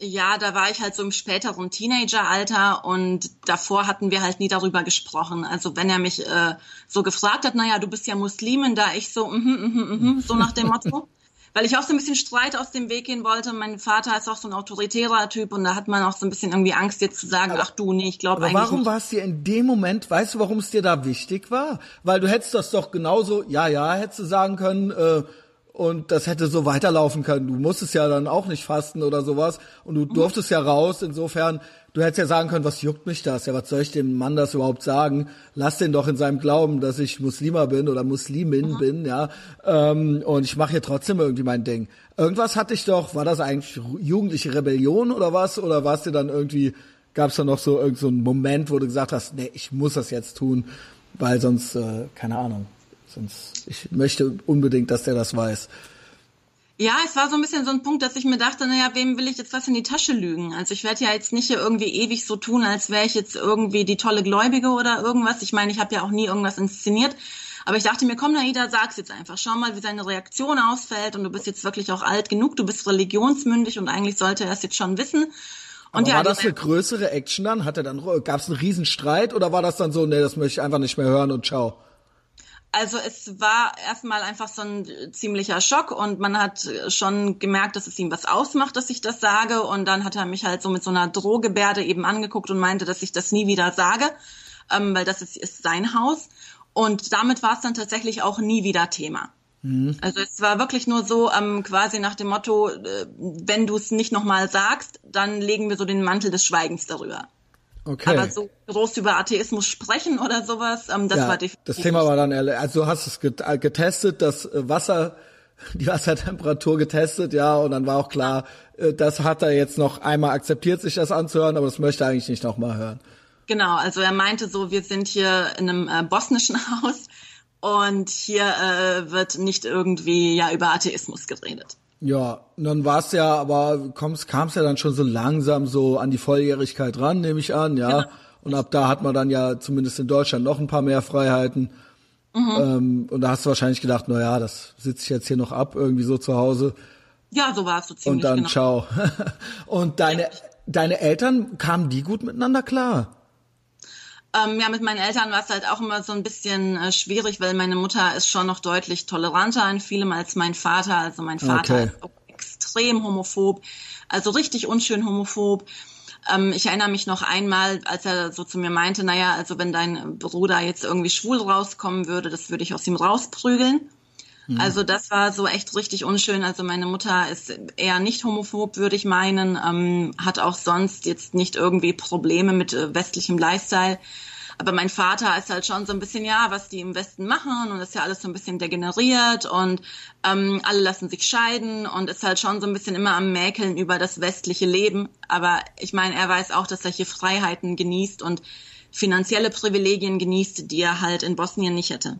Ja, da war ich halt so im späteren Teenageralter und davor hatten wir halt nie darüber gesprochen. Also wenn er mich äh, so gefragt hat, naja, du bist ja Muslimin, da ich so, mhm, mhm, mhm, so nach dem Motto. Weil ich auch so ein bisschen Streit aus dem Weg gehen wollte. Mein Vater ist auch so ein autoritärer Typ und da hat man auch so ein bisschen irgendwie Angst, jetzt zu sagen, ach du, nee, ich glaube Aber eigentlich warum nicht. war es dir in dem Moment, weißt du, warum es dir da wichtig war? Weil du hättest das doch genauso, ja, ja, hättest du sagen können, äh, und das hätte so weiterlaufen können. Du musstest ja dann auch nicht fasten oder sowas und Mhm. du durftest ja raus. Insofern, du hättest ja sagen können, was juckt mich das? Ja, was soll ich dem Mann das überhaupt sagen? Lass den doch in seinem Glauben, dass ich Muslima bin oder Muslimin Mhm. bin, ja. Ähm, und ich mache hier trotzdem irgendwie mein Ding. Irgendwas hatte ich doch, war das eigentlich jugendliche Rebellion oder was? Oder war es dir dann irgendwie, gab es da noch so irgend so einen Moment, wo du gesagt hast, nee, ich muss das jetzt tun, weil sonst, äh, keine Ahnung, sonst, ich möchte unbedingt, dass der das weiß. Ja, es war so ein bisschen so ein Punkt, dass ich mir dachte, naja, wem will ich jetzt was in die Tasche lügen? Also ich werde ja jetzt nicht hier irgendwie ewig so tun, als wäre ich jetzt irgendwie die tolle Gläubige oder irgendwas. Ich meine, ich habe ja auch nie irgendwas inszeniert. Aber ich dachte mir, komm, Naida, sag's jetzt einfach. Schau mal, wie seine Reaktion ausfällt. Und du bist jetzt wirklich auch alt genug, du bist religionsmündig und eigentlich sollte er es jetzt schon wissen. Und Aber ja, war das eine größere Action dann? Hat er dann, gab es einen Streit oder war das dann so, nee, das möchte ich einfach nicht mehr hören und ciao? Also es war erstmal einfach so ein ziemlicher Schock und man hat schon gemerkt, dass es ihm was ausmacht, dass ich das sage. Und dann hat er mich halt so mit so einer Drohgebärde eben angeguckt und meinte, dass ich das nie wieder sage, ähm, weil das ist, ist sein Haus. Und damit war es dann tatsächlich auch nie wieder Thema. Also es war wirklich nur so ähm, quasi nach dem Motto, äh, wenn du es nicht nochmal sagst, dann legen wir so den Mantel des Schweigens darüber. Okay. Aber so groß über Atheismus sprechen oder sowas, ähm, das ja, war definitiv. das Thema war dann, also du hast es äh, getestet, das äh, Wasser, die Wassertemperatur getestet, ja, und dann war auch klar, äh, das hat er jetzt noch einmal akzeptiert, sich das anzuhören, aber das möchte er eigentlich nicht nochmal hören. Genau, also er meinte so, wir sind hier in einem äh, bosnischen Haus Und hier äh, wird nicht irgendwie ja über Atheismus geredet. Ja, dann war es ja, aber kam es ja dann schon so langsam so an die Volljährigkeit ran, nehme ich an, ja. Genau. Und ab da hat man dann ja zumindest in Deutschland noch ein paar mehr Freiheiten. Mhm. Ähm, und da hast du wahrscheinlich gedacht, na ja, das sitze ich jetzt hier noch ab, irgendwie so zu Hause. Ja, so war es so ziemlich. Und dann genau. ciao. und deine, ja. deine Eltern, kamen die gut miteinander klar? Ähm, ja, mit meinen Eltern war es halt auch immer so ein bisschen äh, schwierig, weil meine Mutter ist schon noch deutlich toleranter in vielem als mein Vater. Also mein Vater okay. ist auch extrem homophob, also richtig unschön homophob. Ähm, ich erinnere mich noch einmal, als er so zu mir meinte, naja, also wenn dein Bruder jetzt irgendwie schwul rauskommen würde, das würde ich aus ihm rausprügeln. Mhm. Also das war so echt richtig unschön. Also meine Mutter ist eher nicht homophob, würde ich meinen, ähm, hat auch sonst jetzt nicht irgendwie Probleme mit äh, westlichem Lifestyle. Aber mein Vater ist halt schon so ein bisschen, ja, was die im Westen machen und ist ja alles so ein bisschen degeneriert und ähm, alle lassen sich scheiden und ist halt schon so ein bisschen immer am Mäkeln über das westliche Leben. Aber ich meine, er weiß auch, dass er hier Freiheiten genießt und finanzielle Privilegien genießt, die er halt in Bosnien nicht hätte.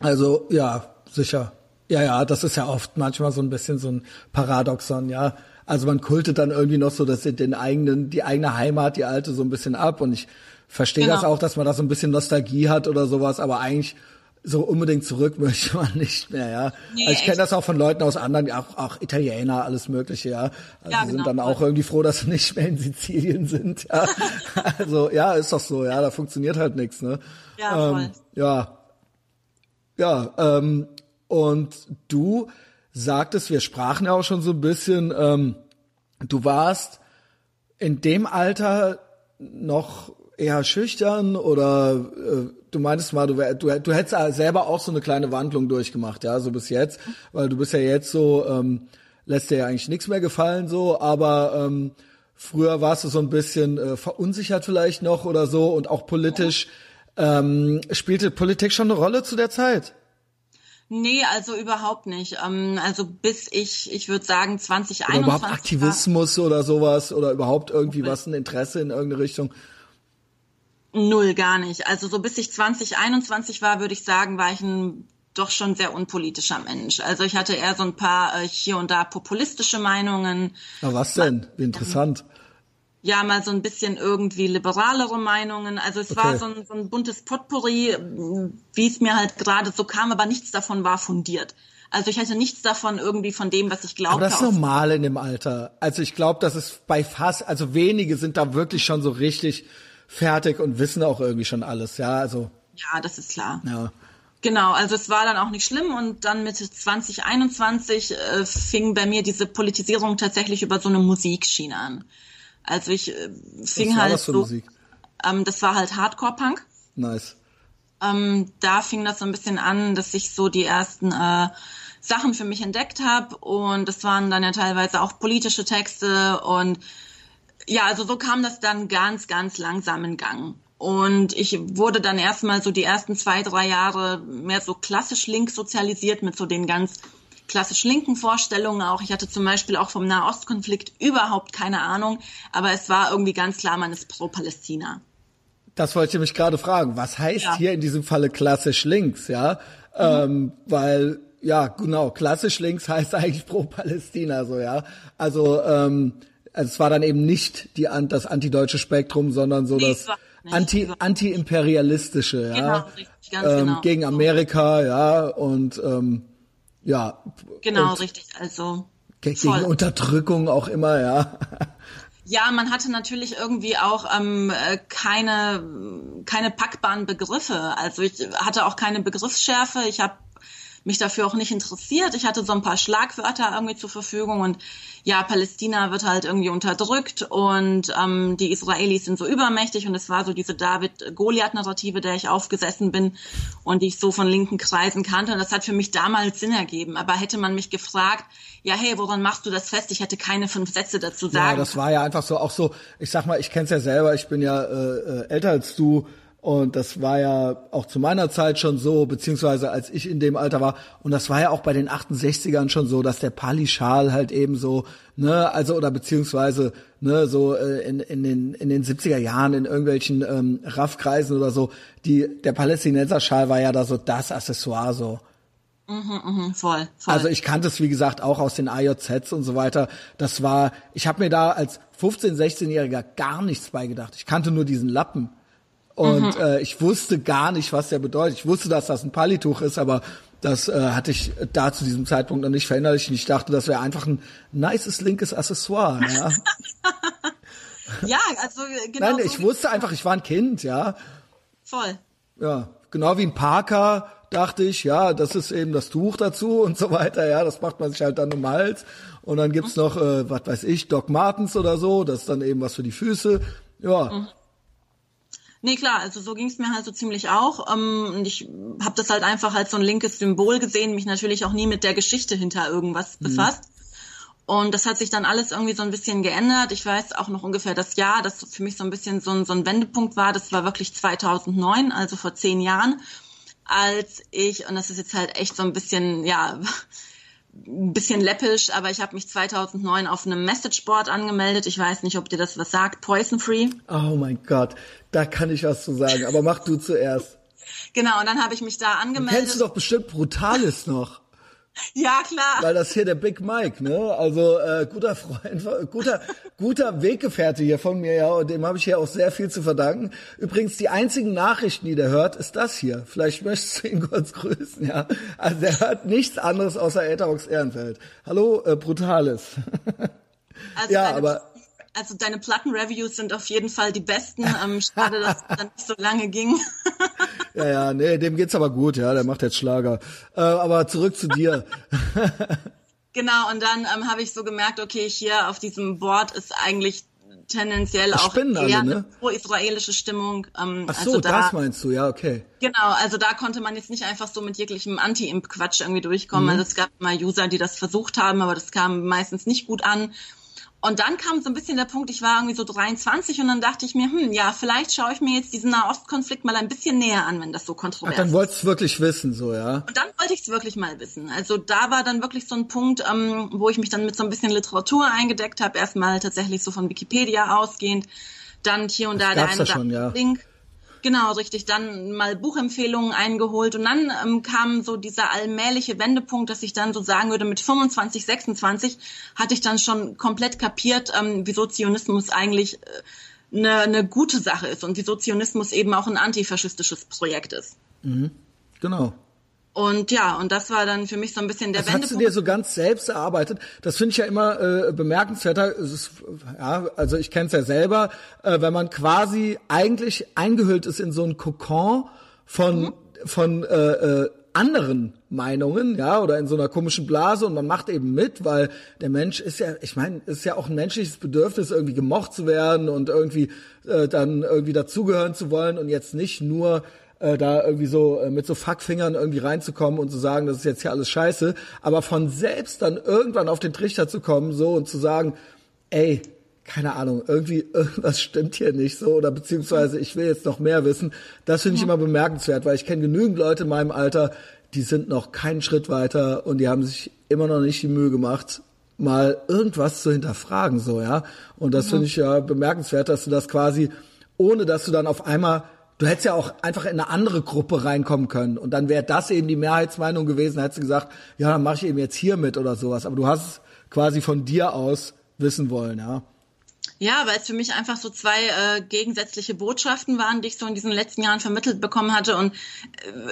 Also ja, sicher. Ja, ja, das ist ja oft manchmal so ein bisschen so ein Paradoxon, ja. Also man kultet dann irgendwie noch so, dass den eigenen, die eigene Heimat, die alte, so ein bisschen ab. Und ich verstehe genau. das auch, dass man da so ein bisschen Nostalgie hat oder sowas, aber eigentlich so unbedingt zurück möchte man nicht mehr, ja. Nee, also ich kenne das auch von Leuten aus anderen, auch, auch Italiener, alles mögliche, ja. Also ja, genau, sind dann auch irgendwie froh, dass sie nicht mehr in Sizilien sind, ja. also ja, ist doch so, ja, da funktioniert halt nichts, ne. Ja, voll. Ähm, ja. Ja, ähm, und du sagtest, wir sprachen ja auch schon so ein bisschen, ähm, du warst in dem Alter noch eher schüchtern oder äh, du meintest mal, du, du, du hättest selber auch so eine kleine Wandlung durchgemacht, ja, so bis jetzt, weil du bist ja jetzt so, ähm, lässt dir ja eigentlich nichts mehr gefallen so, aber ähm, früher warst du so ein bisschen äh, verunsichert vielleicht noch oder so und auch politisch. Ähm, spielte Politik schon eine Rolle zu der Zeit? Nee, also überhaupt nicht. Ähm, also bis ich, ich würde sagen 2021. Oder überhaupt Aktivismus war, oder sowas oder überhaupt irgendwie was, ein Interesse in irgendeine Richtung? Null, gar nicht. Also so bis ich 2021 war, würde ich sagen, war ich ein doch schon sehr unpolitischer Mensch. Also ich hatte eher so ein paar äh, hier und da populistische Meinungen. Aber was denn? Wie interessant. Ähm, ja mal so ein bisschen irgendwie liberalere Meinungen. Also es okay. war so ein, so ein buntes Potpourri, wie es mir halt gerade so kam, aber nichts davon war fundiert. Also ich hatte nichts davon irgendwie von dem, was ich glaube. Aber das ist normal in dem Alter. Also ich glaube, dass es bei fast, also wenige sind da wirklich schon so richtig fertig und wissen auch irgendwie schon alles. Ja, also. Ja, das ist klar. Ja. Genau, also es war dann auch nicht schlimm und dann mit 2021 äh, fing bei mir diese Politisierung tatsächlich über so eine Musikschiene an. Also ich äh, fing Was war halt das für so, Musik? Ähm, das war halt Hardcore-Punk. Nice. Ähm, da fing das so ein bisschen an, dass ich so die ersten äh, Sachen für mich entdeckt habe und das waren dann ja teilweise auch politische Texte und ja, also so kam das dann ganz, ganz langsam in Gang. Und ich wurde dann erstmal so die ersten zwei, drei Jahre mehr so klassisch link sozialisiert mit so den ganz klassisch linken Vorstellungen auch. Ich hatte zum Beispiel auch vom Nahostkonflikt überhaupt keine Ahnung, aber es war irgendwie ganz klar, man ist pro Palästina. Das wollte ich mich gerade fragen. Was heißt ja. hier in diesem Falle klassisch links, ja? Mhm. Ähm, weil, ja, genau, klassisch links heißt eigentlich pro Palästina, so, ja. Also, ähm, also es war dann eben nicht die, das antideutsche Spektrum, sondern so nee, das anti, anti-imperialistische, ja. Genau, richtig, ganz ähm, genau. Gegen Amerika, ja, und, ähm, ja. Genau, richtig. Also gegen voll. Unterdrückung auch immer, ja. Ja, man hatte natürlich irgendwie auch ähm, äh, keine keine packbaren Begriffe. Also ich hatte auch keine Begriffsschärfe. Ich habe mich dafür auch nicht interessiert. Ich hatte so ein paar Schlagwörter irgendwie zur Verfügung und ja, Palästina wird halt irgendwie unterdrückt und ähm, die Israelis sind so übermächtig und es war so diese David-Goliath-Narrative, der ich aufgesessen bin und die ich so von linken Kreisen kannte und das hat für mich damals Sinn ergeben. Aber hätte man mich gefragt, ja, hey, woran machst du das fest? Ich hätte keine fünf Sätze dazu sagen. Ja, das war ja einfach so, auch so, ich sag mal, ich kenn's ja selber, ich bin ja äh, äh älter als du Und das war ja auch zu meiner Zeit schon so, beziehungsweise als ich in dem Alter war. Und das war ja auch bei den 68ern schon so, dass der Pali-Schal halt eben so, ne, also oder beziehungsweise, ne, so äh, in, in, den, in den 70er Jahren in irgendwelchen ähm, Raffkreisen oder so, die, der Palästinenser-Schal war ja da so das Accessoire so. Mhm, mhm, voll, voll. Also ich kannte es, wie gesagt, auch aus den IJZs und so weiter. Das war, ich habe mir da als 15-, 16-Jähriger gar nichts beigedacht. Ich kannte nur diesen Lappen. Und mhm. äh, ich wusste gar nicht, was der bedeutet. Ich wusste, dass das ein Palituch ist, aber das äh, hatte ich da zu diesem Zeitpunkt noch nicht verinnerlicht. Und ich dachte, das wäre einfach ein nices linkes Accessoire. Ja, ja also genau. Nein, ich wusste einfach, ich war ein Kind, ja. Voll. Ja, genau wie ein Parker dachte ich, ja, das ist eben das Tuch dazu und so weiter, ja, das macht man sich halt dann um den Hals. Und dann gibt's noch, äh, was weiß ich, Doc Martens oder so, das ist dann eben was für die Füße. Ja, mhm. Nee, klar, also so ging es mir halt so ziemlich auch. Ähm, und ich habe das halt einfach als so ein linkes Symbol gesehen, mich natürlich auch nie mit der Geschichte hinter irgendwas mhm. befasst. Und das hat sich dann alles irgendwie so ein bisschen geändert. Ich weiß auch noch ungefähr das Jahr, das für mich so ein bisschen so ein, so ein Wendepunkt war. Das war wirklich 2009, also vor zehn Jahren, als ich, und das ist jetzt halt echt so ein bisschen, ja, ein bisschen läppisch, aber ich habe mich 2009 auf einem Messageboard angemeldet. Ich weiß nicht, ob dir das was sagt. Poison Free. Oh mein Gott, da kann ich was zu sagen. Aber mach du zuerst. Genau, und dann habe ich mich da angemeldet. Kennst du doch bestimmt Brutales noch. Ja, klar. Weil das hier der Big Mike, ne? Also äh, guter Freund, guter guter Weggefährte hier von mir, ja, und dem habe ich hier auch sehr viel zu verdanken. Übrigens, die einzigen Nachrichten, die der hört, ist das hier. Vielleicht möchtest du ihn kurz grüßen, ja. Also der hört nichts anderes außer Etherbox Ehrenfeld. Hallo, äh, Brutales. Also ja, aber also deine Plattenreviews sind auf jeden Fall die besten. Ähm, schade, dass es dann nicht so lange ging. ja, ja, nee, dem geht's aber gut, ja, der macht jetzt Schlager. Äh, aber zurück zu dir. genau, und dann ähm, habe ich so gemerkt, okay, hier auf diesem Board ist eigentlich tendenziell das auch eher alle, ne? eine pro-israelische Stimmung. Ähm, Ach so, also da, das meinst du, ja, okay. Genau, also da konnte man jetzt nicht einfach so mit jeglichem Anti-Imp-Quatsch irgendwie durchkommen. Mhm. Also es gab mal User, die das versucht haben, aber das kam meistens nicht gut an. Und dann kam so ein bisschen der Punkt, ich war irgendwie so 23 und dann dachte ich mir, hm, ja, vielleicht schaue ich mir jetzt diesen Nahostkonflikt mal ein bisschen näher an, wenn das so kontrovers Ach, dann wolltest du wirklich wissen, so, ja? Und dann wollte ich es wirklich mal wissen. Also da war dann wirklich so ein Punkt, ähm, wo ich mich dann mit so ein bisschen Literatur eingedeckt habe. Erstmal tatsächlich so von Wikipedia ausgehend, dann hier und das da der eine oder andere Link. Genau, richtig. Dann mal Buchempfehlungen eingeholt und dann ähm, kam so dieser allmähliche Wendepunkt, dass ich dann so sagen würde, mit 25, 26 hatte ich dann schon komplett kapiert, ähm, wieso Zionismus eigentlich äh, eine, eine gute Sache ist und wieso Zionismus eben auch ein antifaschistisches Projekt ist. Mhm. Genau. Und ja, und das war dann für mich so ein bisschen der das Wendepunkt. hast du dir so ganz selbst erarbeitet. Das finde ich ja immer äh, bemerkenswerter. Ist, ja, also ich kenne es ja selber, äh, wenn man quasi eigentlich eingehüllt ist in so ein Kokon von mhm. von äh, äh, anderen Meinungen, ja, oder in so einer komischen Blase und man macht eben mit, weil der Mensch ist ja, ich meine, ist ja auch ein menschliches Bedürfnis, irgendwie gemocht zu werden und irgendwie äh, dann irgendwie dazugehören zu wollen und jetzt nicht nur äh, da irgendwie so äh, mit so Fackfingern irgendwie reinzukommen und zu sagen, das ist jetzt hier alles scheiße, aber von selbst dann irgendwann auf den Trichter zu kommen, so und zu sagen, ey, keine Ahnung, irgendwie irgendwas stimmt hier nicht so oder beziehungsweise ich will jetzt noch mehr wissen. Das finde ich immer bemerkenswert, weil ich kenne genügend Leute in meinem Alter, die sind noch keinen Schritt weiter und die haben sich immer noch nicht die Mühe gemacht, mal irgendwas zu hinterfragen, so, ja. Und das finde ich ja bemerkenswert, dass du das quasi, ohne dass du dann auf einmal Du hättest ja auch einfach in eine andere Gruppe reinkommen können und dann wäre das eben die Mehrheitsmeinung gewesen, hättest du gesagt, ja, dann mache ich eben jetzt hier mit oder sowas. Aber du hast es quasi von dir aus wissen wollen, ja. Ja, weil es für mich einfach so zwei äh, gegensätzliche Botschaften waren, die ich so in diesen letzten Jahren vermittelt bekommen hatte. Und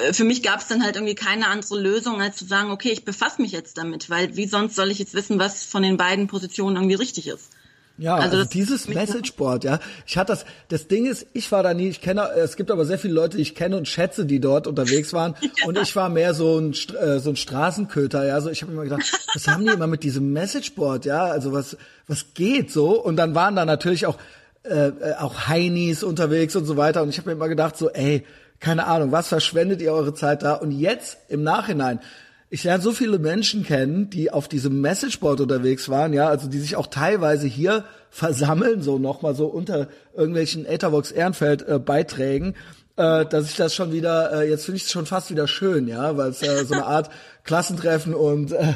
äh, für mich gab es dann halt irgendwie keine andere Lösung, als zu sagen, okay, ich befasse mich jetzt damit, weil wie sonst soll ich jetzt wissen, was von den beiden Positionen irgendwie richtig ist. Ja, also, also dieses Messageboard, ja. Ich hatte das, das Ding ist, ich war da nie, ich kenne, es gibt aber sehr viele Leute, die ich kenne und schätze, die dort unterwegs waren. ja. Und ich war mehr so ein, äh, so ein Straßenköter, ja. So, ich habe immer gedacht, was haben die immer mit diesem Messageboard, ja? Also was, was geht so? Und dann waren da natürlich auch, äh, äh auch Heinis unterwegs und so weiter. Und ich habe mir immer gedacht, so, ey, keine Ahnung, was verschwendet ihr eure Zeit da? Und jetzt im Nachhinein, ich lerne so viele Menschen kennen, die auf diesem Messageboard unterwegs waren, ja, also die sich auch teilweise hier versammeln, so nochmal so unter irgendwelchen Ethervox Ehrenfeld äh, Beiträgen äh, dass ich das schon wieder, äh, jetzt finde ich es schon fast wieder schön, ja, weil es äh, so eine Art Klassentreffen und äh,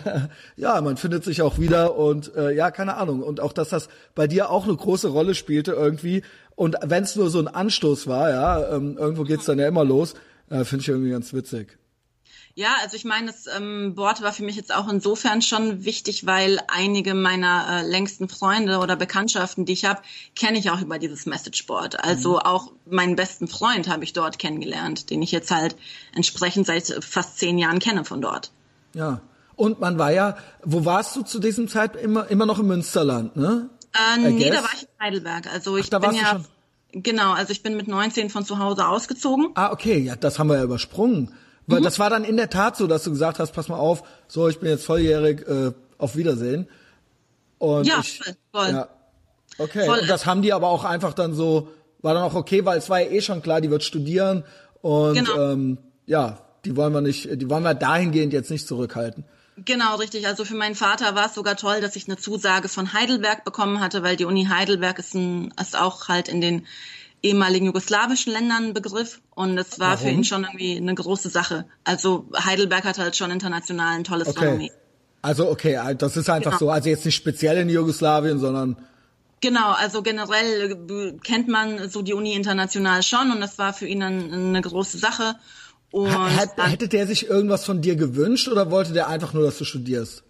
ja, man findet sich auch wieder und äh, ja, keine Ahnung. Und auch, dass das bei dir auch eine große Rolle spielte irgendwie. Und wenn es nur so ein Anstoß war, ja, ähm, irgendwo geht's dann ja immer los, äh, finde ich irgendwie ganz witzig. Ja, also ich meine, das ähm, Board war für mich jetzt auch insofern schon wichtig, weil einige meiner äh, längsten Freunde oder Bekanntschaften, die ich habe, kenne ich auch über dieses Messageboard. Also mhm. auch meinen besten Freund habe ich dort kennengelernt, den ich jetzt halt entsprechend seit fast zehn Jahren kenne von dort. Ja. Und man war ja, wo warst du zu diesem Zeit immer, immer noch im Münsterland, ne? Äh, nee, da war ich in Heidelberg. Also ich Ach, bin ja, genau, also ich bin mit 19 von zu Hause ausgezogen. Ah, okay, ja, das haben wir ja übersprungen. Weil mhm. das war dann in der Tat so, dass du gesagt hast, pass mal auf, so, ich bin jetzt volljährig, äh, auf Wiedersehen. Und ja, ich, voll. Ja, okay. Voll. Und das haben die aber auch einfach dann so, war dann auch okay, weil es war ja eh schon klar, die wird studieren und genau. ähm, ja, die wollen wir nicht, die wollen wir dahingehend jetzt nicht zurückhalten. Genau, richtig. Also für meinen Vater war es sogar toll, dass ich eine Zusage von Heidelberg bekommen hatte, weil die Uni Heidelberg ist, ein, ist auch halt in den ehemaligen jugoslawischen Ländern Begriff und es war Warum? für ihn schon irgendwie eine große Sache. Also Heidelberg hat halt schon international ein tolles okay. Renommee. Also okay, das ist einfach genau. so, also jetzt nicht speziell in Jugoslawien, sondern Genau, also generell kennt man so die Uni international schon und das war für ihn dann eine große Sache. Und Hat, hätte der sich irgendwas von dir gewünscht oder wollte der einfach nur, dass du studierst?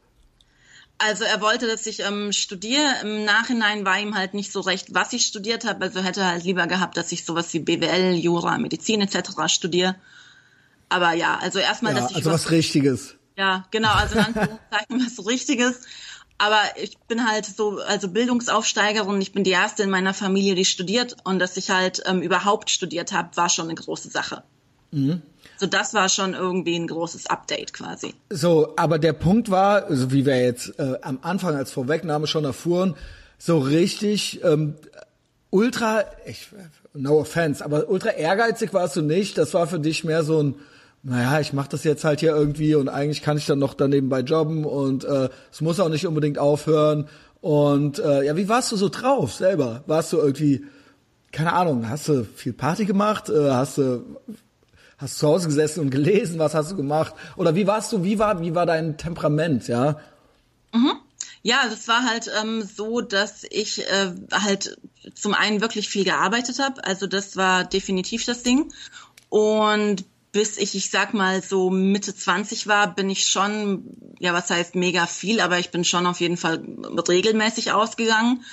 Also er wollte, dass ich ähm, studiere. Im Nachhinein war ihm halt nicht so recht, was ich studiert habe. Also hätte er halt lieber gehabt, dass ich sowas wie BWL, Jura, Medizin etc. studiere. Aber ja, also erstmal, ja, dass ich also was, was Richtiges. Ja, genau, also in Anführungszeichen was Richtiges. Aber ich bin halt so, also Bildungsaufsteigerin. Ich bin die erste in meiner Familie, die studiert und dass ich halt ähm, überhaupt studiert habe, war schon eine große Sache. Mhm. So, das war schon irgendwie ein großes Update quasi. So, aber der Punkt war, also wie wir jetzt äh, am Anfang als Vorwegnahme schon erfuhren, so richtig ähm, ultra, ich, no offense, aber ultra ehrgeizig warst du nicht. Das war für dich mehr so ein, naja, ich mache das jetzt halt hier irgendwie und eigentlich kann ich dann noch daneben bei jobben und äh, es muss auch nicht unbedingt aufhören. Und äh, ja, wie warst du so drauf selber? Warst du irgendwie, keine Ahnung, hast du viel Party gemacht? Äh, hast du Hast du zu Hause gesessen und gelesen? Was hast du gemacht? Oder wie warst du? Wie war, wie war dein Temperament? Ja. Mhm. Ja, das war halt ähm, so, dass ich äh, halt zum einen wirklich viel gearbeitet habe. Also das war definitiv das Ding. Und bis ich, ich sag mal, so Mitte 20 war, bin ich schon, ja, was heißt mega viel, aber ich bin schon auf jeden Fall regelmäßig ausgegangen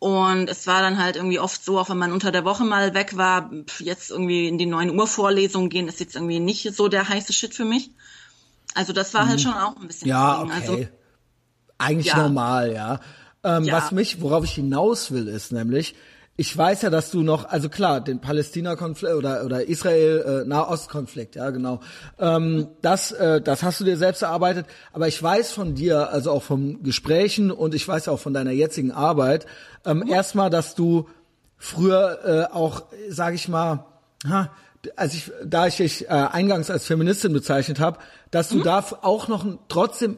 und es war dann halt irgendwie oft so, auch wenn man unter der Woche mal weg war, jetzt irgendwie in die 9 Uhr Vorlesungen gehen, ist jetzt irgendwie nicht so der heiße Shit für mich. Also das war halt mhm. halt schon auch ein bisschen. Ja, okay. Also, Eigentlich ja. normal, ja. Ähm, ja. Was mich, worauf ich hinaus will, ist nämlich, ich weiß ja, dass du noch, also klar, den Palästina-Konflikt oder oder Israel-Nahost-Konflikt, äh, ja genau, ähm, das äh, das hast du dir selbst erarbeitet. Aber ich weiß von dir, also auch von Gesprächen und ich weiß auch von deiner jetzigen Arbeit, ähm, mhm. erstmal, dass du früher äh, auch, sage ich mal, ha, als ich, da ich dich äh, eingangs als Feministin bezeichnet habe, dass du mhm. da auch noch trotzdem,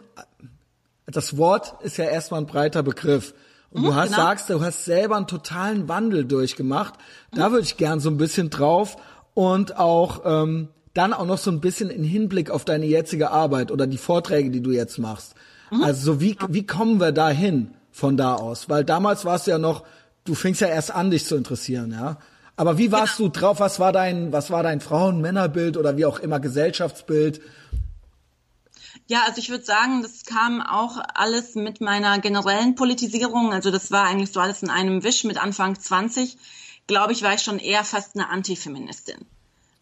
das Wort ist ja erstmal ein breiter Begriff. Und du mhm, hast, genau. sagst, du hast selber einen totalen Wandel durchgemacht. Da würde ich gern so ein bisschen drauf und auch ähm, dann auch noch so ein bisschen in Hinblick auf deine jetzige Arbeit oder die Vorträge, die du jetzt machst. Mhm. Also so wie, wie kommen wir da hin von da aus? Weil damals warst du ja noch, du fingst ja erst an, dich zu interessieren, ja. Aber wie warst genau. du drauf? Was war dein, was war dein Frauen-Männerbild oder wie auch immer Gesellschaftsbild? Ja, also ich würde sagen, das kam auch alles mit meiner generellen Politisierung. Also das war eigentlich so alles in einem Wisch mit Anfang 20. Glaube ich, war ich schon eher fast eine Antifeministin.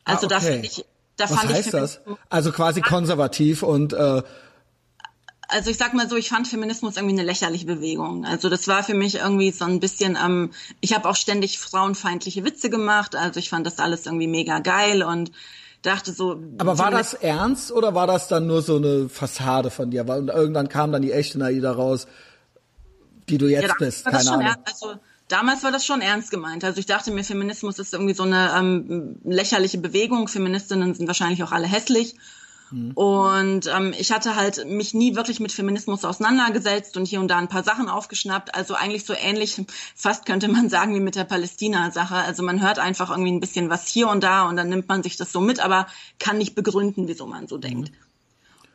Also ah, okay. da finde ich, da Was fand heißt ich das? Also quasi konservativ und äh also ich sag mal so, ich fand Feminismus irgendwie eine lächerliche Bewegung. Also das war für mich irgendwie so ein bisschen, ähm, ich habe auch ständig frauenfeindliche Witze gemacht. Also ich fand das alles irgendwie mega geil und dachte so. Aber war das ernst oder war das dann nur so eine Fassade von dir? Und irgendwann kam dann die echte Naida raus, die du jetzt ja, bist. Keine Ahnung. Also, damals war das schon ernst gemeint. Also ich dachte mir, Feminismus ist irgendwie so eine ähm, lächerliche Bewegung. Feministinnen sind wahrscheinlich auch alle hässlich. Mhm. Und ähm, ich hatte halt mich nie wirklich mit Feminismus auseinandergesetzt und hier und da ein paar Sachen aufgeschnappt. Also eigentlich so ähnlich, fast könnte man sagen, wie mit der Palästina-Sache. Also man hört einfach irgendwie ein bisschen was hier und da und dann nimmt man sich das so mit, aber kann nicht begründen, wieso man so denkt. Mhm.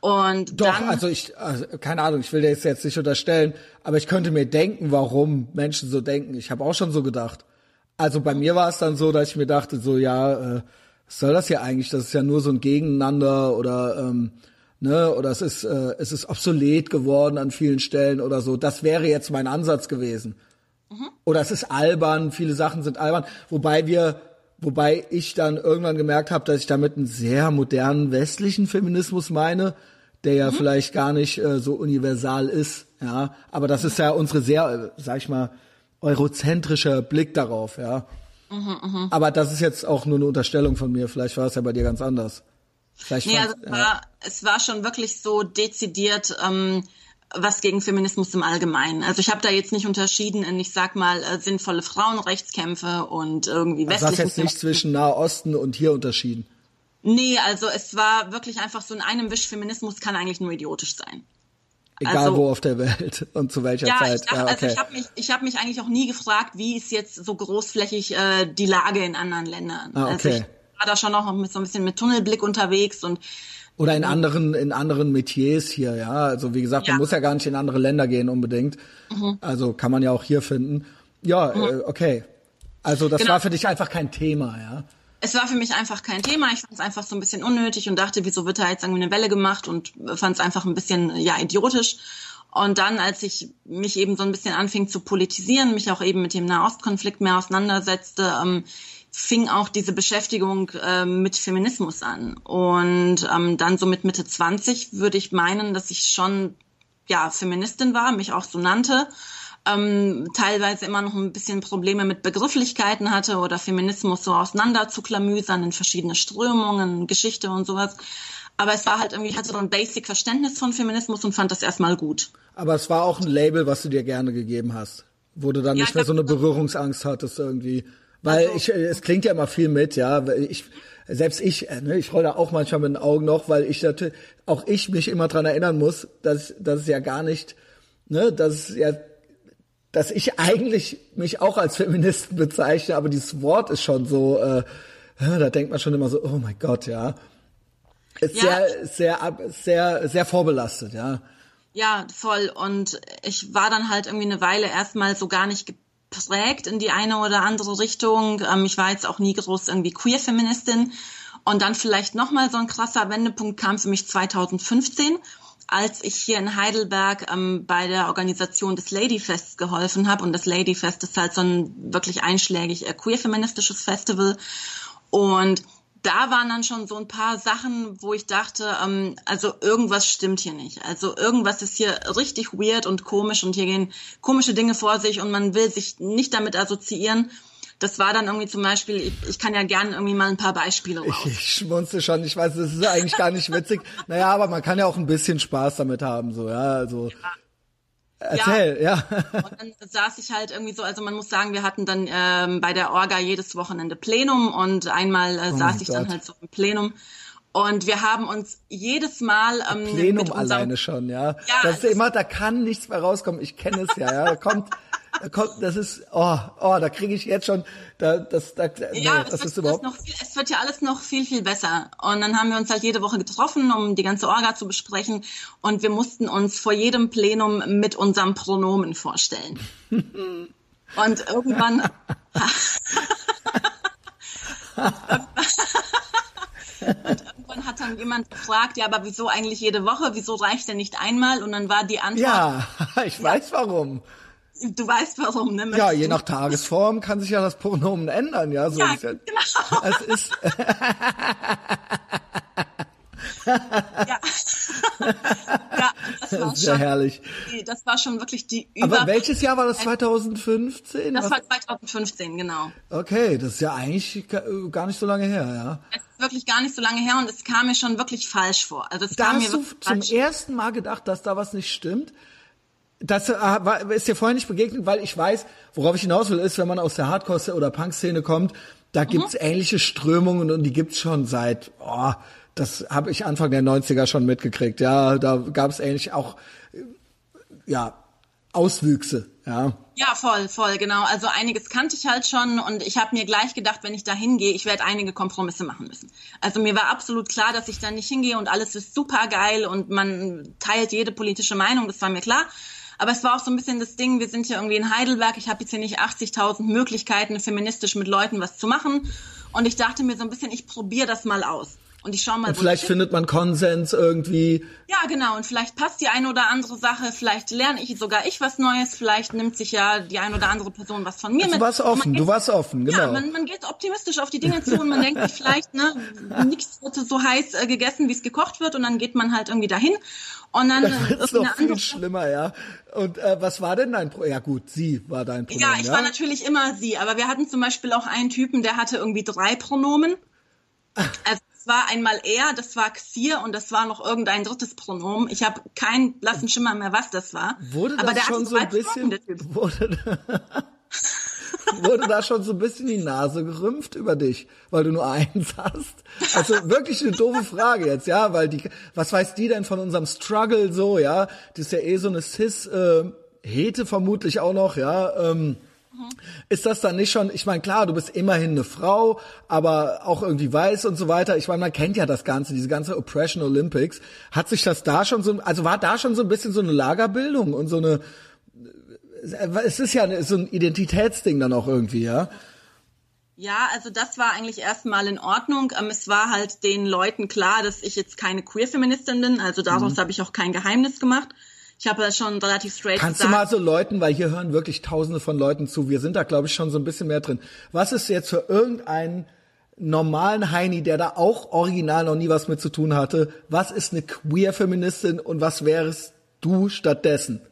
Und Doch, dann, also ich, also keine Ahnung, ich will dir jetzt nicht unterstellen, aber ich könnte mir denken, warum Menschen so denken. Ich habe auch schon so gedacht. Also bei mir war es dann so, dass ich mir dachte, so ja, äh, was soll das hier eigentlich? Das ist ja nur so ein Gegeneinander oder ähm, ne, oder es ist äh, es ist obsolet geworden an vielen Stellen oder so. Das wäre jetzt mein Ansatz gewesen. Mhm. Oder es ist albern, viele Sachen sind albern, wobei wir wobei ich dann irgendwann gemerkt habe, dass ich damit einen sehr modernen westlichen Feminismus meine, der ja mhm. vielleicht gar nicht äh, so universal ist, ja, aber das ist ja unsere sehr, äh, sag ich mal, eurozentrischer Blick darauf, ja. Mhm, mh. Aber das ist jetzt auch nur eine Unterstellung von mir. Vielleicht war es ja bei dir ganz anders. Vielleicht nee, also es, ja. war, es war schon wirklich so dezidiert ähm, was gegen Feminismus im Allgemeinen. Also ich habe da jetzt nicht unterschieden in, ich sag mal, äh, sinnvolle Frauenrechtskämpfe und irgendwie westlichen... Also hast jetzt nicht zwischen Nahosten und hier unterschieden? Nee, also es war wirklich einfach so in einem Wisch, Feminismus kann eigentlich nur idiotisch sein. Egal also, wo auf der Welt und zu welcher ja, Zeit. Ich dachte, ja, also okay. Also ich habe mich, ich hab mich eigentlich auch nie gefragt, wie ist jetzt so großflächig äh, die Lage in anderen Ländern. Ah, also okay. Also ich war da schon noch mit so ein bisschen mit Tunnelblick unterwegs und oder in anderen in anderen Metiers hier, ja. Also wie gesagt, ja. man muss ja gar nicht in andere Länder gehen unbedingt. Mhm. Also kann man ja auch hier finden. Ja, mhm. äh, okay. Also das genau. war für dich einfach kein Thema, ja es war für mich einfach kein Thema. Ich fand es einfach so ein bisschen unnötig und dachte, wieso wird da jetzt irgendwie eine Welle gemacht und fand es einfach ein bisschen ja idiotisch. Und dann, als ich mich eben so ein bisschen anfing zu politisieren, mich auch eben mit dem Nahostkonflikt mehr auseinandersetzte, ähm, fing auch diese Beschäftigung äh, mit Feminismus an. Und ähm, dann so mit Mitte 20 würde ich meinen, dass ich schon ja Feministin war, mich auch so nannte ähm, teilweise immer noch ein bisschen Probleme mit Begrifflichkeiten hatte oder Feminismus so auseinander zu klamüsern in verschiedene Strömungen, Geschichte und sowas. Aber es war halt irgendwie, ich hatte so ein Basic-Verständnis von Feminismus und fand das erstmal gut. Aber es war auch ein Label, was du dir gerne gegeben hast. Wo du dann ja, nicht mehr so eine Berührungsangst hattest irgendwie. Weil also, ich, es klingt ja immer viel mit, ja. Ich, selbst ich, äh, ne, ich rolle auch manchmal mit den Augen noch, weil ich natürlich, auch ich mich immer dran erinnern muss, dass, dass es ja gar nicht, ne, dass es ja dass ich eigentlich mich auch als Feministen bezeichne, aber dieses Wort ist schon so, äh, da denkt man schon immer so, oh mein Gott, ja. Ist ja. sehr, sehr, sehr, sehr vorbelastet, ja. Ja, voll. Und ich war dann halt irgendwie eine Weile erstmal so gar nicht geprägt in die eine oder andere Richtung. Ähm, ich war jetzt auch nie groß irgendwie Queer-Feministin. Und dann vielleicht nochmal so ein krasser Wendepunkt kam für mich 2015 als ich hier in Heidelberg ähm, bei der Organisation des Ladyfests geholfen habe. Und das Ladyfest ist halt so ein wirklich einschlägig äh, queer-feministisches Festival. Und da waren dann schon so ein paar Sachen, wo ich dachte, ähm, also irgendwas stimmt hier nicht. Also irgendwas ist hier richtig weird und komisch und hier gehen komische Dinge vor sich und man will sich nicht damit assoziieren das war dann irgendwie zum Beispiel, ich, ich kann ja gerne irgendwie mal ein paar Beispiele raus. Ich, ich schmunze schon, ich weiß, das ist eigentlich gar nicht witzig. naja, aber man kann ja auch ein bisschen Spaß damit haben, so, ja, also. Ja. Erzähl, ja. ja. Und dann saß ich halt irgendwie so, also man muss sagen, wir hatten dann ähm, bei der Orga jedes Wochenende Plenum und einmal äh, oh saß ich Gott. dann halt so im Plenum. Und wir haben uns jedes Mal ähm, Plenum unserem, alleine schon, ja. ja das ist immer, da kann nichts mehr rauskommen. Ich kenne es ja, ja. Da kommt da kommt, das ist, oh, oh, da kriege ich jetzt schon, da, das, da, nee, ja, das ist überhaupt. Viel, es wird ja alles noch viel, viel besser. Und dann haben wir uns halt jede Woche getroffen, um die ganze Orga zu besprechen. Und wir mussten uns vor jedem Plenum mit unserem Pronomen vorstellen. und irgendwann, Und irgendwann hat dann jemand gefragt, ja, aber wieso eigentlich jede Woche? Wieso reicht denn nicht einmal? Und dann war die Antwort. Ja, ich weiß warum. Du weißt warum, ne? Ja, je nach Tagesform kann sich ja das Pronomen ändern, ja. So ja, ist ja, genau. Es ist. ja. ja, das war Sehr schon, herrlich. Das war schon wirklich die Über Aber welches Jahr war das? 2015? Das war 2015, genau. Okay, das ist ja eigentlich gar nicht so lange her, ja. Es ist wirklich gar nicht so lange her und es kam mir schon wirklich falsch vor. Also es da kam hast mir du zum falsch. ersten Mal gedacht, dass da was nicht stimmt? Das äh, ist dir vorher nicht begegnet, weil ich weiß, worauf ich hinaus will, ist, wenn man aus der Hardcore- oder Punk-Szene kommt, da gibt's mhm. ähnliche Strömungen und die gibt's schon seit, oh, das habe ich Anfang der 90er schon mitgekriegt. Ja, da gab's ähnlich auch, ja, Auswüchse, ja. Ja, voll, voll, genau. Also einiges kannte ich halt schon und ich habe mir gleich gedacht, wenn ich da hingehe, ich werde einige Kompromisse machen müssen. Also mir war absolut klar, dass ich da nicht hingehe und alles ist super geil und man teilt jede politische Meinung, das war mir klar. Aber es war auch so ein bisschen das Ding, wir sind hier irgendwie in Heidelberg, ich habe jetzt hier nicht 80.000 Möglichkeiten, feministisch mit Leuten was zu machen. Und ich dachte mir so ein bisschen, ich probiere das mal aus. Und ich schau mal. Und vielleicht findet man Konsens irgendwie. Ja, genau. Und vielleicht passt die eine oder andere Sache. Vielleicht lerne ich sogar ich was Neues. Vielleicht nimmt sich ja die eine oder andere Person was von mir also mit. Du warst offen. Geht, du warst offen, genau. Ja, man, man geht optimistisch auf die Dinge zu und man denkt sich vielleicht, ne, nichts wird so heiß äh, gegessen, wie es gekocht wird. Und dann geht man halt irgendwie dahin. Und dann das ist noch viel schlimmer, ja. Und äh, was war denn dein Problem? Ja gut, sie war dein Problem. Ja, ich ja? war natürlich immer sie. Aber wir hatten zum Beispiel auch einen Typen, der hatte irgendwie drei Pronomen. Also war einmal er, das war Xir und das war noch irgendein drittes Pronomen. Ich habe keinen blassen Schimmer mehr, was das war. Wurde das schon so ein bisschen, wurde, wurde da schon so ein bisschen die Nase gerümpft über dich, weil du nur eins hast? Also wirklich eine doofe Frage jetzt, ja, weil die, was weiß die denn von unserem Struggle so, ja? Das ist ja eh so eine Cis, äh, Hete vermutlich auch noch, ja. Ähm, ist das dann nicht schon, ich meine, klar, du bist immerhin eine Frau, aber auch irgendwie weiß und so weiter. Ich meine, man kennt ja das Ganze, diese ganze Oppression Olympics. Hat sich das da schon so, also war da schon so ein bisschen so eine Lagerbildung und so eine, es ist ja so ein Identitätsding dann auch irgendwie, ja? Ja, also das war eigentlich erstmal in Ordnung. Ähm, es war halt den Leuten klar, dass ich jetzt keine Queer-Feministin bin, also daraus mhm. habe ich auch kein Geheimnis gemacht. Ich habe das schon relativ straight Kannst gesagt. du mal so Leuten, weil hier hören wirklich tausende von Leuten zu, wir sind da glaube ich schon so ein bisschen mehr drin. Was ist jetzt für irgendeinen normalen Heini, der da auch original noch nie was mit zu tun hatte, was ist eine Queer-Feministin und was wärst du stattdessen?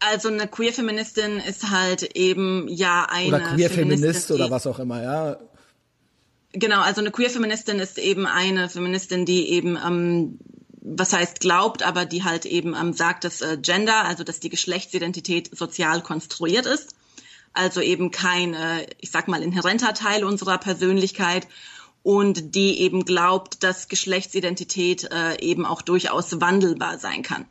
Also eine Queer-Feministin ist halt eben ja eine Oder Queer-Feminist oder was auch immer, ja. Genau, also eine Queer-Feministin ist eben eine Feministin, die eben ähm, was heißt glaubt, aber die halt eben ähm, sagt, dass äh, Gender, also dass die Geschlechtsidentität sozial konstruiert ist, also eben kein, äh, ich sag mal, inhärenter Teil unserer Persönlichkeit und die eben glaubt, dass Geschlechtsidentität äh, eben auch durchaus wandelbar sein kann.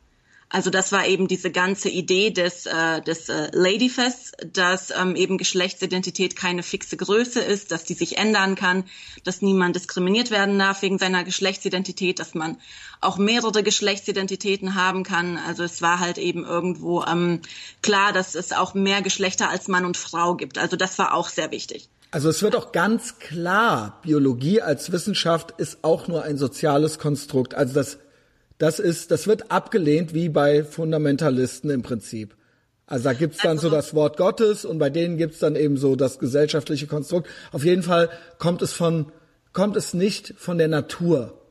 Also das war eben diese ganze Idee des, äh, des äh, Ladyfests, dass ähm, eben Geschlechtsidentität keine fixe Größe ist, dass die sich ändern kann, dass niemand diskriminiert werden darf wegen seiner Geschlechtsidentität, dass man auch mehrere Geschlechtsidentitäten haben kann. Also es war halt eben irgendwo ähm, klar, dass es auch mehr Geschlechter als Mann und Frau gibt. Also das war auch sehr wichtig. Also es wird auch ganz klar, Biologie als Wissenschaft ist auch nur ein soziales Konstrukt. Also das das ist, das wird abgelehnt wie bei Fundamentalisten im Prinzip. Also da gibt's dann also, so das Wort Gottes und bei denen gibt's dann eben so das gesellschaftliche Konstrukt. Auf jeden Fall kommt es von, kommt es nicht von der Natur.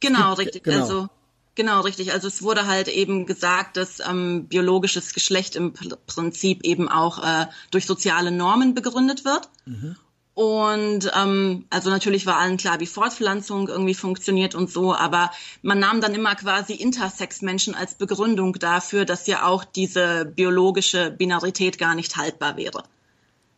Genau, gibt, richtig. Genau. Also Genau, richtig. Also es wurde halt eben gesagt, dass ähm, biologisches Geschlecht im Prinzip eben auch äh, durch soziale Normen begründet wird. Mhm. Und ähm, also natürlich war allen klar, wie Fortpflanzung irgendwie funktioniert und so, aber man nahm dann immer quasi Intersex-Menschen als Begründung dafür, dass ja auch diese biologische Binarität gar nicht haltbar wäre.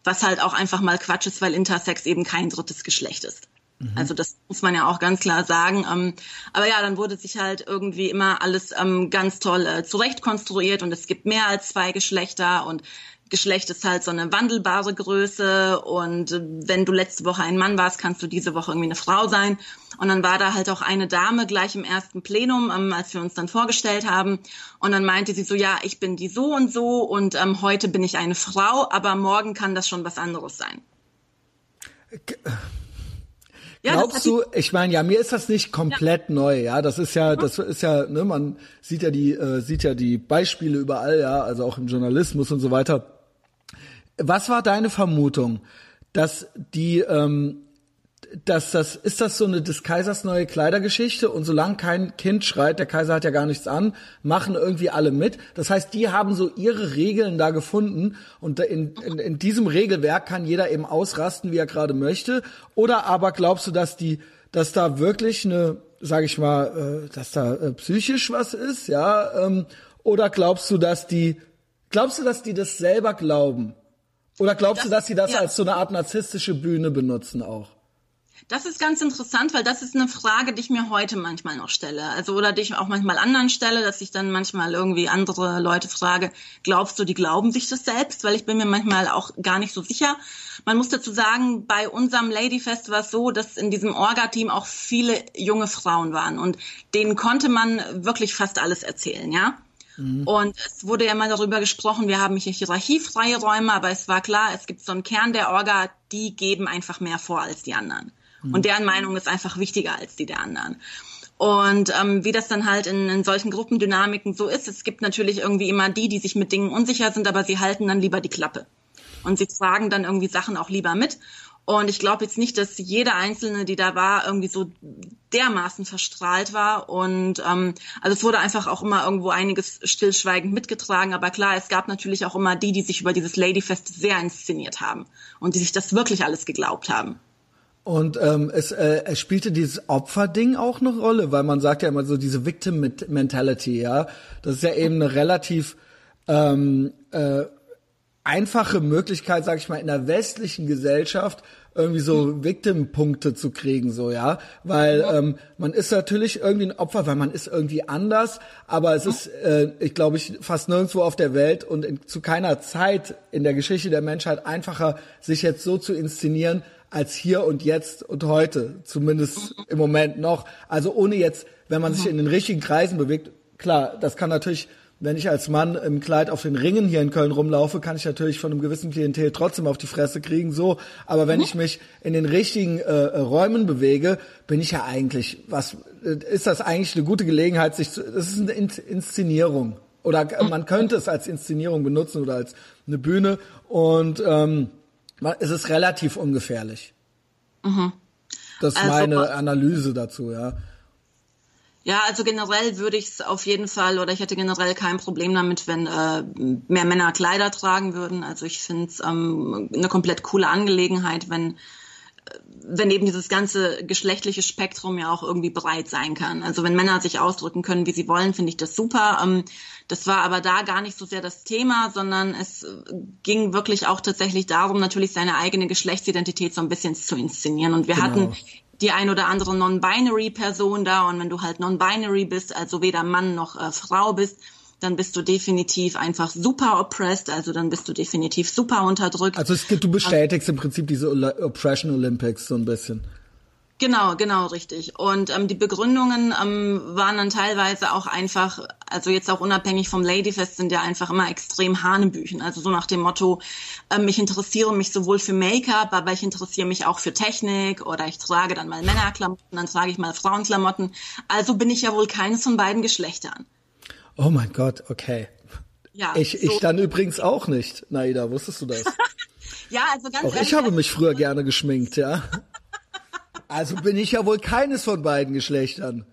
Was halt auch einfach mal Quatsch ist, weil Intersex eben kein drittes Geschlecht ist. Mhm. Also das muss man ja auch ganz klar sagen. Ähm, aber ja, dann wurde sich halt irgendwie immer alles ähm, ganz toll äh, zurechtkonstruiert und es gibt mehr als zwei Geschlechter und Geschlecht ist halt so eine wandelbare Größe und wenn du letzte Woche ein Mann warst, kannst du diese Woche irgendwie eine Frau sein. Und dann war da halt auch eine Dame gleich im ersten Plenum, ähm, als wir uns dann vorgestellt haben. Und dann meinte sie so, ja, ich bin die so und so und ähm, heute bin ich eine Frau, aber morgen kann das schon was anderes sein. Ja, Glaubst du, ich meine, ja, mir ist das nicht komplett ja. neu, ja. Das ist ja, das ist ja, ne, man sieht ja die, äh, sieht ja die Beispiele überall, ja, also auch im Journalismus und so weiter. Was war deine Vermutung, dass die, ähm, dass das, ist das so eine des Kaisers neue Kleidergeschichte und solange kein Kind schreit, der Kaiser hat ja gar nichts an, machen irgendwie alle mit. Das heißt, die haben so ihre Regeln da gefunden und in, in, in diesem Regelwerk kann jeder eben ausrasten, wie er gerade möchte. Oder aber glaubst du, dass die, dass da wirklich eine, sag ich mal, äh, dass da äh, psychisch was ist, ja? Ähm, oder glaubst du, dass die, glaubst du, dass die das selber glauben? Oder glaubst das, du, dass sie das ja. als so eine Art narzisstische Bühne benutzen auch? Das ist ganz interessant, weil das ist eine Frage, die ich mir heute manchmal noch stelle. Also oder die ich auch manchmal anderen stelle, dass ich dann manchmal irgendwie andere Leute frage, glaubst du, die glauben sich das selbst? Weil ich bin mir manchmal auch gar nicht so sicher. Man muss dazu sagen, bei unserem Ladyfest war es so, dass in diesem Orga-Team auch viele junge Frauen waren und denen konnte man wirklich fast alles erzählen, ja. Mhm. Und es wurde ja mal darüber gesprochen, wir haben hier hierarchiefreie Räume, aber es war klar, es gibt so einen Kern der Orga, die geben einfach mehr vor als die anderen. Mhm. Und deren Meinung ist einfach wichtiger als die der anderen. Und ähm, wie das dann halt in, in solchen Gruppendynamiken so ist, es gibt natürlich irgendwie immer die, die sich mit Dingen unsicher sind, aber sie halten dann lieber die Klappe. Und sie tragen dann irgendwie Sachen auch lieber mit. Und ich glaube jetzt nicht, dass jede Einzelne, die da war, irgendwie so dermaßen verstrahlt war. Und ähm, also es wurde einfach auch immer irgendwo einiges stillschweigend mitgetragen. Aber klar, es gab natürlich auch immer die, die sich über dieses Ladyfest sehr inszeniert haben und die sich das wirklich alles geglaubt haben. Und ähm, es, äh, es spielte dieses Opferding auch eine Rolle, weil man sagt ja immer so diese Victim Mentality, ja. Das ist ja eben eine relativ ähm, äh, einfache Möglichkeit, sag ich mal, in der westlichen Gesellschaft irgendwie so Victim-Punkte zu kriegen, so ja, weil ähm, man ist natürlich irgendwie ein Opfer, weil man ist irgendwie anders, aber es ist, äh, ich glaube, ich fast nirgendwo auf der Welt und in, zu keiner Zeit in der Geschichte der Menschheit einfacher, sich jetzt so zu inszenieren, als hier und jetzt und heute, zumindest im Moment noch. Also ohne jetzt, wenn man sich in den richtigen Kreisen bewegt, klar, das kann natürlich, wenn ich als Mann im Kleid auf den Ringen hier in Köln rumlaufe, kann ich natürlich von einem gewissen Klientel trotzdem auf die Fresse kriegen, so. Aber wenn mhm. ich mich in den richtigen äh, Räumen bewege, bin ich ja eigentlich, was, ist das eigentlich eine gute Gelegenheit, sich zu, das ist eine Inszenierung. Oder mhm. man könnte es als Inszenierung benutzen oder als eine Bühne und, ähm, es ist relativ ungefährlich. Mhm. Das ist also, meine Analyse dazu, ja. Ja, also generell würde ich es auf jeden Fall oder ich hätte generell kein Problem damit, wenn äh, mehr Männer Kleider tragen würden. Also ich finde es ähm, eine komplett coole Angelegenheit, wenn wenn eben dieses ganze geschlechtliche Spektrum ja auch irgendwie breit sein kann. Also wenn Männer sich ausdrücken können, wie sie wollen, finde ich das super. Ähm, das war aber da gar nicht so sehr das Thema, sondern es ging wirklich auch tatsächlich darum, natürlich seine eigene Geschlechtsidentität so ein bisschen zu inszenieren. Und wir genau. hatten die ein oder andere Non-Binary-Person da und wenn du halt Non-Binary bist, also weder Mann noch äh, Frau bist, dann bist du definitiv einfach super oppressed, also dann bist du definitiv super unterdrückt. Also es gibt, du bestätigst im Prinzip diese Oppression Olympics so ein bisschen. Genau, genau, richtig. Und ähm, die Begründungen ähm, waren dann teilweise auch einfach, also jetzt auch unabhängig vom Ladyfest, sind ja einfach immer extrem Hanebüchen. Also so nach dem Motto, ähm, ich interessiere mich sowohl für Make-up, aber ich interessiere mich auch für Technik oder ich trage dann mal Männerklamotten, dann trage ich mal Frauenklamotten. Also bin ich ja wohl keines von beiden Geschlechtern. Oh mein Gott, okay. Ja, ich, so. ich dann übrigens auch nicht. Naida, wusstest du das? ja, also ganz Auch ehrlich, ich habe mich früher gerne geschminkt, ja. Also bin ich ja wohl keines von beiden Geschlechtern.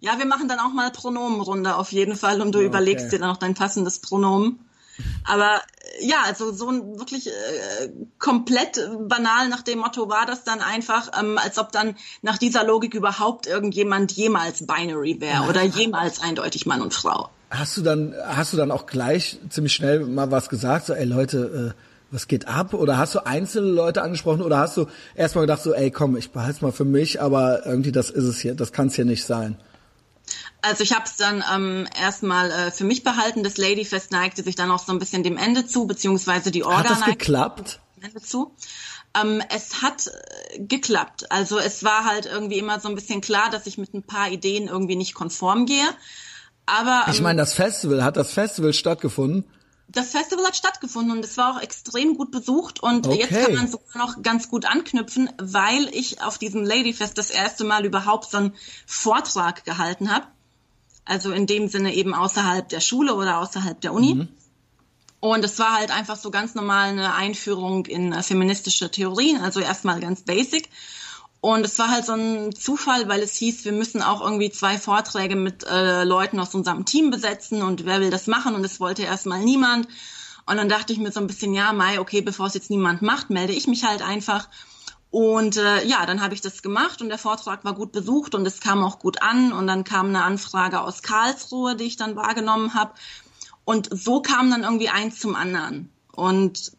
Ja, wir machen dann auch mal Pronomenrunde auf jeden Fall und du okay. überlegst dir dann auch dein passendes Pronomen. Aber äh, ja, also so ein wirklich äh, komplett banal nach dem Motto war das dann einfach, ähm, als ob dann nach dieser Logik überhaupt irgendjemand jemals binary wäre oder jemals eindeutig Mann und Frau. Hast du dann, hast du dann auch gleich ziemlich schnell mal was gesagt, so, ey Leute, äh, was geht ab? Oder hast du einzelne Leute angesprochen oder hast du erstmal gedacht, so, ey komm, ich behalte es mal für mich, aber irgendwie das ist es hier, das kann es hier nicht sein? Also ich habe es dann ähm, erstmal äh, für mich behalten. Das Ladyfest neigte sich dann auch so ein bisschen dem Ende zu, beziehungsweise die Orga Hat das geklappt? Dem Ende zu. Ähm, es hat äh, geklappt. Also es war halt irgendwie immer so ein bisschen klar, dass ich mit ein paar Ideen irgendwie nicht konform gehe. Aber ähm, ich meine, das Festival hat das Festival stattgefunden. Das Festival hat stattgefunden und es war auch extrem gut besucht und okay. jetzt kann man sogar noch ganz gut anknüpfen, weil ich auf diesem Ladyfest das erste Mal überhaupt so einen Vortrag gehalten habe. Also in dem Sinne eben außerhalb der Schule oder außerhalb der Uni. Mhm. Und es war halt einfach so ganz normal eine Einführung in feministische Theorien, also erstmal ganz basic. Und es war halt so ein Zufall, weil es hieß, wir müssen auch irgendwie zwei Vorträge mit äh, Leuten aus unserem Team besetzen und wer will das machen? Und es wollte erstmal niemand. Und dann dachte ich mir so ein bisschen, ja, Mai, okay, bevor es jetzt niemand macht, melde ich mich halt einfach. Und äh, ja, dann habe ich das gemacht und der Vortrag war gut besucht und es kam auch gut an. Und dann kam eine Anfrage aus Karlsruhe, die ich dann wahrgenommen habe. Und so kam dann irgendwie eins zum anderen. Und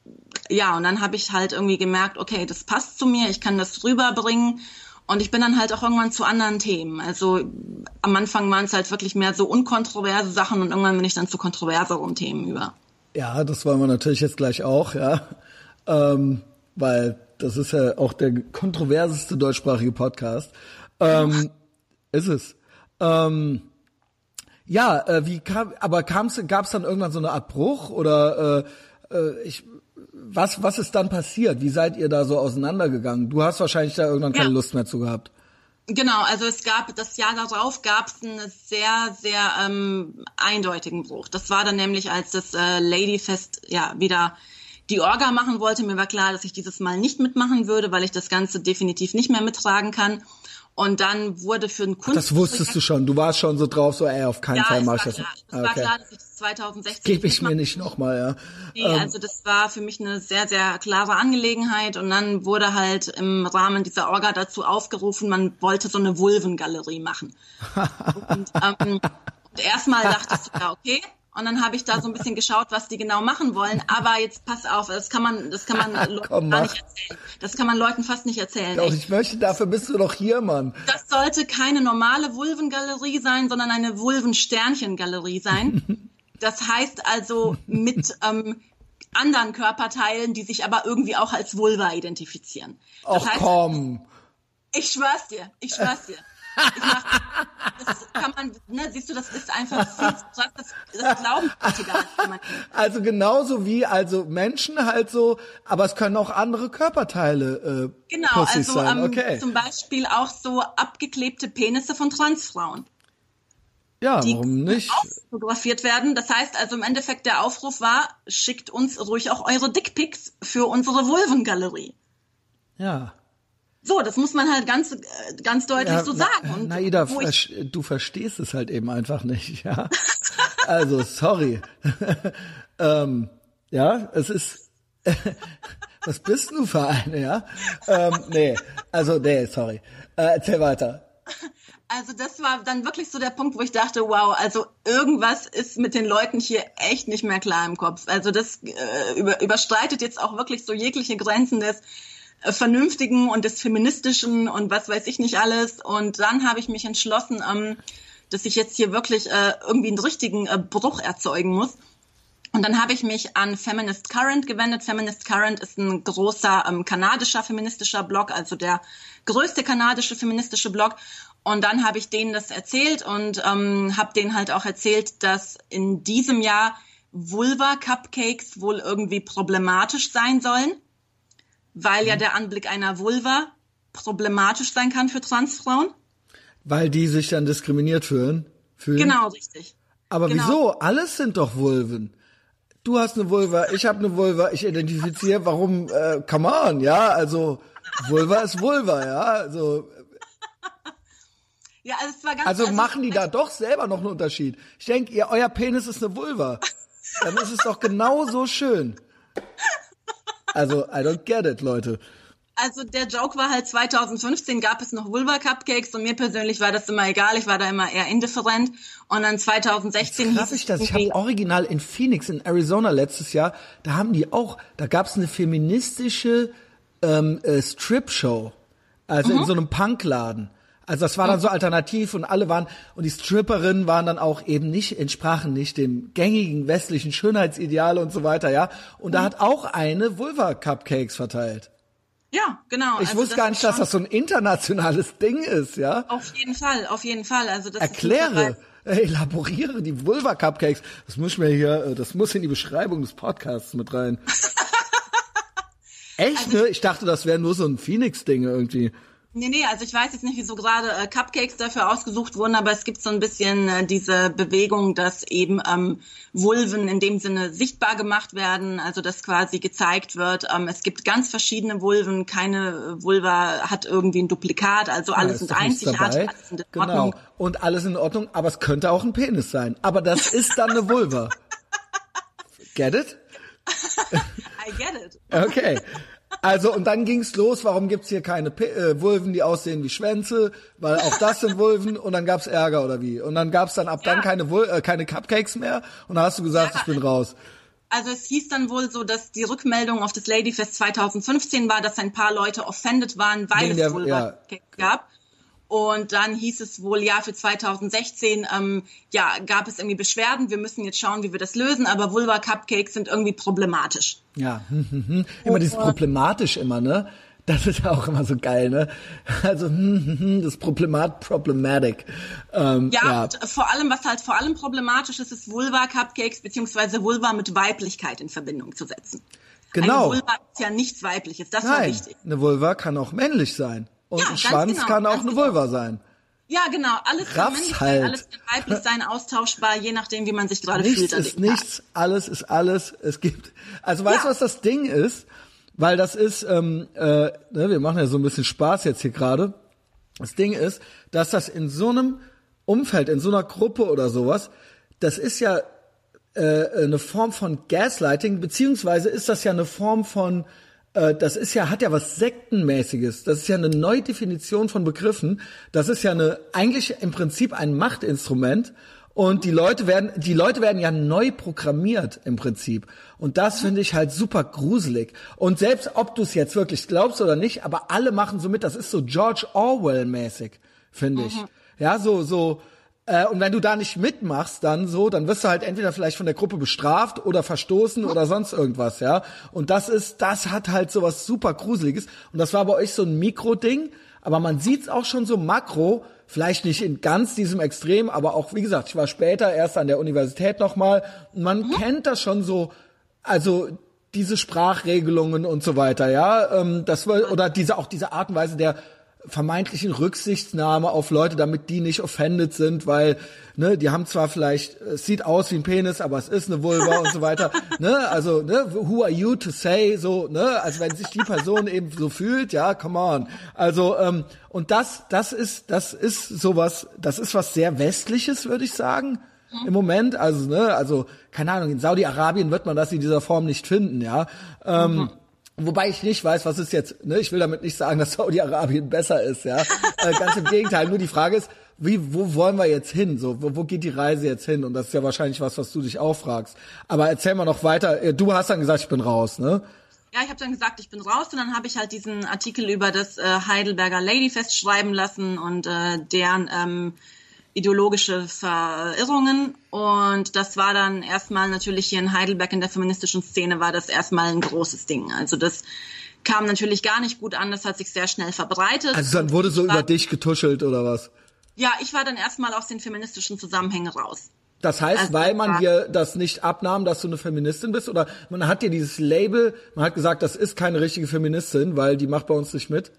ja, und dann habe ich halt irgendwie gemerkt, okay, das passt zu mir, ich kann das rüberbringen. Und ich bin dann halt auch irgendwann zu anderen Themen. Also am Anfang waren es halt wirklich mehr so unkontroverse Sachen und irgendwann bin ich dann zu kontroverseren Themen über. Ja, das wollen wir natürlich jetzt gleich auch, ja. Ähm, weil das ist ja auch der kontroverseste deutschsprachige Podcast. Ähm, ist es. Ähm, ja, äh, wie kam, aber kam's, gab's dann irgendwann so eine Art Bruch oder äh, äh, ich, was, was ist dann passiert? Wie seid ihr da so auseinandergegangen? Du hast wahrscheinlich da irgendwann keine ja. Lust mehr zu gehabt. Genau, also es gab das Jahr darauf gab es einen sehr, sehr ähm, eindeutigen Bruch. Das war dann nämlich, als das äh, Ladyfest ja wieder die Orga machen wollte. Mir war klar, dass ich dieses Mal nicht mitmachen würde, weil ich das Ganze definitiv nicht mehr mittragen kann. Und dann wurde für ein Kunst. Das wusstest du schon. Du warst schon so drauf, so ey, auf keinen ja, Fall mach ich das. Klar. Es war klar, dass ich das 2016. Gebe ich mir nicht nochmal, ja. Nee, ähm. also das war für mich eine sehr, sehr klare Angelegenheit. Und dann wurde halt im Rahmen dieser Orga dazu aufgerufen, man wollte so eine Vulvengalerie machen. und, ähm, und erstmal dachte ich, ja, okay, und dann habe ich da so ein bisschen geschaut, was die genau machen wollen. Aber jetzt pass auf, das kann man, das kann man Leuten gar nicht erzählen. Das kann man Leuten fast nicht erzählen. Doch, ich möchte, dafür bist du doch hier, Mann. Das sollte keine normale Vulvengalerie sein, sondern eine Vulvensternchengalerie sein. das heißt also mit ähm, anderen Körperteilen, die sich aber irgendwie auch als Vulva identifizieren. Das Ach heißt, komm. Ich schwör's dir, ich schwör's dir. Mach, das kann man, ne, siehst du, das ist einfach viel zu krass, das, das glauben Leute gar nicht. Also genauso wie also Menschen halt so, aber es können auch andere Körperteile äh, Genau, also sein. Ähm, okay. zum Beispiel auch so abgeklebte Penisse von Transfrauen. Ja, die warum nicht? fotografiert werden. Das heißt also im Endeffekt der Aufruf war, schickt uns ruhig auch eure Dickpics für unsere Vulvengalerie. Ja. So, das muss man halt ganz, äh, ganz deutlich ja, so sagen. Und Naida, du verstehst es halt eben einfach nicht, ja. Also, sorry. ähm, ja, es ist, was bist du für eine, ja? Ähm, nee, also, nee, sorry. Äh, erzähl weiter. Also das war dann wirklich so der Punkt, wo ich dachte, wow, also irgendwas ist mit den Leuten hier echt nicht mehr klar im Kopf. Also das äh, über, überstreitet jetzt auch wirklich so jegliche Grenzen des äh, Vernünftigen und des Feministischen und was weiß ich nicht alles. Und dann habe ich mich entschlossen, ähm, dass ich jetzt hier wirklich äh, irgendwie einen richtigen äh, Bruch erzeugen muss. Und dann habe ich mich an Feminist Current gewendet. Feminist Current ist ein großer ähm, kanadischer feministischer Blog, also der größte kanadische feministische Blog. Und dann habe ich denen das erzählt und ähm, habe denen halt auch erzählt, dass in diesem Jahr Vulva-Cupcakes wohl irgendwie problematisch sein sollen weil ja mhm. der Anblick einer Vulva problematisch sein kann für Transfrauen. Weil die sich dann diskriminiert fühlen? fühlen? Genau, richtig. Aber genau. wieso? Alles sind doch Vulven. Du hast eine Vulva, ich habe eine Vulva, ich identifiziere, warum, äh, come on, ja, also Vulva ist Vulva, ja, also. Ja, also es war ganz Also machen die da doch selber noch einen Unterschied. Ich denke, ihr, euer Penis ist eine Vulva. Dann ist es doch genauso schön. Also, I don't get it, Leute. Also der Joke war halt 2015 gab es noch Vulva Cupcakes und mir persönlich war das immer egal, ich war da immer eher indifferent und dann 2016 hieß ich das, ich habe original in Phoenix in Arizona letztes Jahr, da haben die auch, da gab es eine feministische ähm, äh, Strip Show, also mhm. in so einem Punkladen. Also das war dann so alternativ und alle waren und die Stripperinnen waren dann auch eben nicht entsprachen nicht dem gängigen westlichen Schönheitsideal und so weiter, ja. Und da mhm. hat auch eine Vulva Cupcakes verteilt. Ja, genau. Ich also wusste gar nicht, dass das so ein internationales Ding ist, ja. Auf jeden Fall, auf jeden Fall. Also das erkläre, elaboriere die Vulva Cupcakes. Das muss ich mir hier, äh, das muss in die Beschreibung des Podcasts mit rein. Echt, also, ne? Ich dachte, das wäre nur so ein Phoenix-Ding irgendwie. Nee, nee, also ich weiß jetzt nicht, wieso gerade äh, Cupcakes dafür ausgesucht wurden, aber es gibt so ein bisschen äh, diese Bewegung, dass eben ähm, Vulven in dem Sinne sichtbar gemacht werden, also dass quasi gezeigt wird, ähm, es gibt ganz verschiedene Vulven, keine Vulva hat irgendwie ein Duplikat, also alles ja, sind einzigartig, alles in genau. Ordnung. Und alles in Ordnung, aber es könnte auch ein Penis sein, aber das ist dann eine Vulva. Get it? I get it. Okay. Also und dann ging's los, warum gibt's hier keine P äh, Vulven, die aussehen wie Schwänze, weil auch das sind Vulven und dann gab's Ärger oder wie? Und dann gab's dann ab ja. dann keine Vul äh, keine Cupcakes mehr und dann hast du gesagt, ja. ich bin raus. Also es hieß dann wohl so, dass die Rückmeldung auf das Ladyfest 2015 war, dass ein paar Leute offended waren, weil Wegen es wohl ja. Cupcakes gab. Und dann hieß es wohl, ja, für 2016, ähm, ja, gab es irgendwie Beschwerden. Wir müssen jetzt schauen, wie wir das lösen. Aber Vulva Cupcakes sind irgendwie problematisch. Ja, hm, hm, hm. immer dieses problematisch immer, ne? Das ist auch immer so geil, ne? Also hm, hm, hm, das Problemat Problematic. Ähm, ja, ja. vor allem, was halt vor allem problematisch ist, ist Vulva-Cupcakes beziehungsweise Vulva mit Weiblichkeit in Verbindung zu setzen. Genau. Eine Vulva ist ja nichts Weibliches, das Nein, war wichtig. Eine Vulva kann auch männlich sein. Und ja, ein Schwanz genau, kann auch eine genau. Vulva sein. Ja, genau. Alles kann männlich halt. sein, alles kann weiblich sein, austauschbar, je nachdem, wie man sich gerade nichts fühlt. Nichts ist nichts, alles ist alles. Es gibt, also weißt du, was das Ding ist? Weil das ist, ähm, äh, ne, wir machen ja so ein bisschen Spaß jetzt hier gerade. Das Ding ist, dass das in so einem Umfeld, in so einer Gruppe oder sowas, das ist ja äh, eine Form von Gaslighting, beziehungsweise ist das ja eine Form von, äh, das ist ja, hat ja was Sektenmäßiges. Das ist ja eine Neudefinition von Begriffen. Das ist ja eine, eigentlich im Prinzip ein Machtinstrument. Und die Leute werden, die Leute werden ja neu programmiert im Prinzip. Und das finde ich halt super gruselig. Und selbst ob du es jetzt wirklich glaubst oder nicht, aber alle machen so mit, das ist so George Orwell-mäßig, finde ich. Mhm. Ja, so, so, äh, und wenn du da nicht mitmachst, dann so, dann wirst du halt entweder vielleicht von der Gruppe bestraft oder verstoßen oder sonst irgendwas, ja. Und das ist, das hat halt so was super Gruseliges. Und das war bei euch so ein Mikro-Ding, aber man sieht's auch schon so makro, Vielleicht nicht in ganz diesem Extrem, aber auch, wie gesagt, ich war später erst an der Universität nochmal. Man mhm. kennt das schon so, also diese Sprachregelungen und so weiter, ja. Ähm, das war, oder diese, auch diese Art und Weise der vermeintlichen Rücksichtnahme auf Leute, damit die nicht offended sind, weil ne, die haben zwar vielleicht es sieht aus wie ein Penis, aber es ist eine Vulva und so weiter, ne? Also, ne, who are you to say so, ne? Also, wenn sich die Person eben so fühlt, ja, come on. Also, ähm, und das das ist das ist sowas, das ist was sehr westliches, würde ich sagen. Mhm. Im Moment, also ne, also keine Ahnung, in Saudi-Arabien wird man das in dieser Form nicht finden, ja. Ähm, mhm Wobei ich nicht weiß, was ist jetzt, ne? Ich will damit nicht sagen, dass Saudi-Arabien besser ist, ja. äh, ganz im Gegenteil. Nur die Frage ist, wie, wo wollen wir jetzt hin? So, wo, wo geht die Reise jetzt hin? Und das ist ja wahrscheinlich was, was du dich auch fragst. Aber erzähl mal noch weiter. Äh, du hast dann gesagt, ich bin raus, ne? Ja, ich habe dann gesagt, ich bin raus und dann habe ich halt diesen Artikel über das äh, Heidelberger Ladyfest schreiben lassen und äh, deren ähm, ideologische Verirrungen. Und das war dann erstmal natürlich hier in Heidelberg in der feministischen Szene war das erstmal ein großes Ding. Also das kam natürlich gar nicht gut an, das hat sich sehr schnell verbreitet. Also dann wurde so war, über dich getuschelt oder was? Ja, ich war dann erstmal aus den feministischen Zusammenhängen raus. Das heißt, also, weil man dir das nicht abnahm, dass du eine Feministin bist, oder man hat dir dieses Label, man hat gesagt, das ist keine richtige Feministin, weil die macht bei uns nicht mit?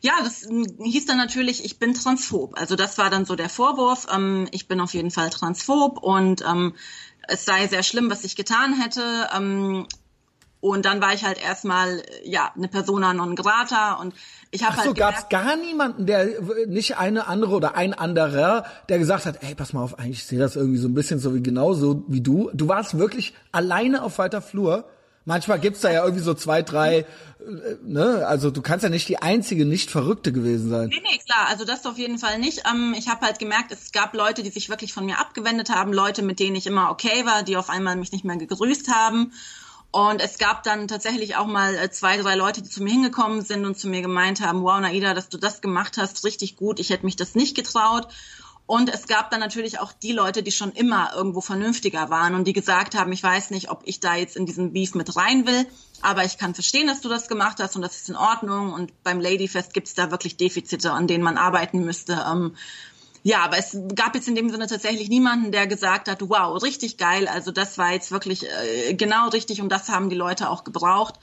Ja, das hieß dann natürlich, ich bin transphob. Also das war dann so der Vorwurf. Ähm, ich bin auf jeden Fall transphob und ähm, es sei sehr schlimm, was ich getan hätte. Ähm, und dann war ich halt erstmal ja eine Persona non grata und ich habe halt so, gab es gar niemanden, der nicht eine andere oder ein anderer, der gesagt hat, ey, pass mal auf, eigentlich sehe das irgendwie so ein bisschen so wie genauso wie du. Du warst wirklich alleine auf weiter Flur. Manchmal gibt's da ja irgendwie so zwei, drei, äh, ne, also du kannst ja nicht die einzige nicht Verrückte gewesen sein. Nee, nee, klar, also das auf jeden Fall nicht. Ähm, ich habe halt gemerkt, es gab Leute, die sich wirklich von mir abgewendet haben, Leute, mit denen ich immer okay war, die auf einmal mich nicht mehr gegrüßt haben. Und es gab dann tatsächlich auch mal äh, zwei, drei Leute, die zu mir hingekommen sind und zu mir gemeint haben, wow, Naida, dass du das gemacht hast, richtig gut, ich hätte mich das nicht getraut. Und es gab dann natürlich auch die Leute, die schon immer irgendwo vernünftiger waren und die gesagt haben, ich weiß nicht, ob ich da jetzt in diesen Beef mit rein will, aber ich kann verstehen, dass du das gemacht hast und das ist in Ordnung. Und beim Ladyfest gibt es da wirklich Defizite, an denen man arbeiten müsste. Ähm, ja, aber es gab jetzt in dem Sinne tatsächlich niemanden, der gesagt hat, wow, richtig geil, also das war jetzt wirklich äh, genau richtig und das haben die Leute auch gebraucht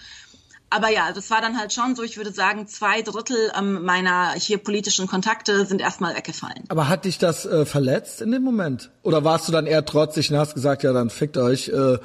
aber ja, das war dann halt schon so, ich würde sagen, zwei Drittel ähm, meiner hier politischen Kontakte sind erstmal weggefallen. Aber hat dich das äh, verletzt in dem Moment? Oder warst du dann eher trotzig und hast gesagt, ja, dann fickt euch, äh,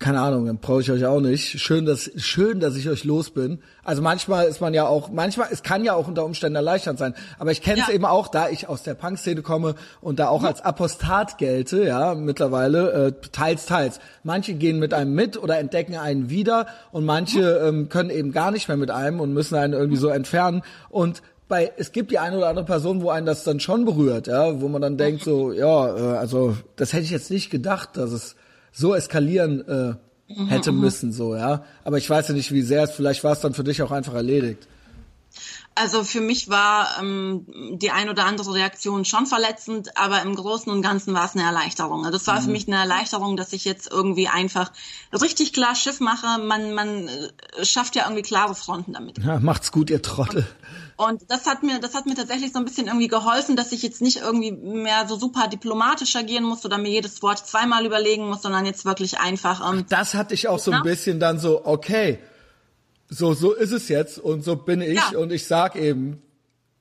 keine Ahnung, dann brauche ich euch auch nicht. Schön, dass schön, dass ich euch los bin. Also manchmal ist man ja auch, manchmal, es kann ja auch unter Umständen erleichternd sein. Aber ich kenne es ja. eben auch, da ich aus der Punk-Szene komme und da auch ja. als Apostat gelte, ja, mittlerweile, äh, teils, teils. Manche gehen mit einem mit oder entdecken einen wieder und manche ähm, können eben gar nicht mehr mit einem und müssen einen irgendwie so entfernen. Und bei, es gibt die eine oder andere Person, wo einen das dann schon berührt, ja, wo man dann denkt so, ja, äh, also das hätte ich jetzt nicht gedacht, dass es so eskalieren äh, hätte müssen, so, ja. Aber ich weiß ja nicht, wie sehr es, vielleicht war es dann für dich auch einfach erledigt. Also für mich war ähm, die ein oder andere Reaktion schon verletzend, aber im Großen und Ganzen war es eine Erleichterung. Also das war mhm. für mich eine Erleichterung, dass ich jetzt irgendwie einfach richtig klar Schiff mache. Man, man äh, schafft ja irgendwie klare Fronten damit. Ja, macht's gut, ihr Trottel. Und das hat mir, das hat mir tatsächlich so ein bisschen irgendwie geholfen, dass ich jetzt nicht irgendwie mehr so super diplomatisch agieren muss oder mir jedes Wort zweimal überlegen muss, sondern jetzt wirklich einfach. Ähm, das hatte ich auch so ein bisschen dann so, okay, so, so ist es jetzt und so bin ich ja. und ich sag eben,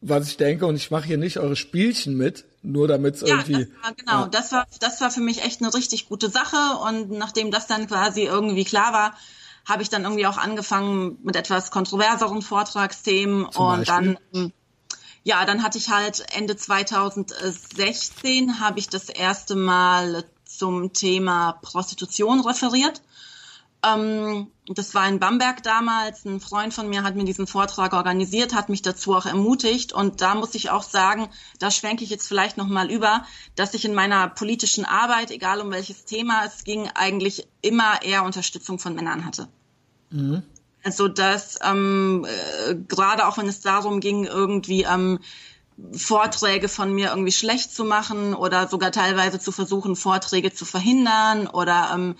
was ich denke und ich mache hier nicht eure Spielchen mit, nur damit es ja, irgendwie. Das war, genau, ja. das war, das war für mich echt eine richtig gute Sache und nachdem das dann quasi irgendwie klar war, habe ich dann irgendwie auch angefangen mit etwas kontroverseren Vortragsthemen Zum und Beispiel? dann ja, dann hatte ich halt Ende 2016 habe ich das erste Mal zum Thema Prostitution referiert. Ähm, das war in Bamberg damals. Ein Freund von mir hat mir diesen Vortrag organisiert, hat mich dazu auch ermutigt. Und da muss ich auch sagen, da schwenke ich jetzt vielleicht nochmal über, dass ich in meiner politischen Arbeit, egal um welches Thema es ging, eigentlich immer eher Unterstützung von Männern hatte. Mhm. Also dass ähm, äh, gerade auch wenn es darum ging, irgendwie ähm, Vorträge von mir irgendwie schlecht zu machen oder sogar teilweise zu versuchen, Vorträge zu verhindern oder ähm,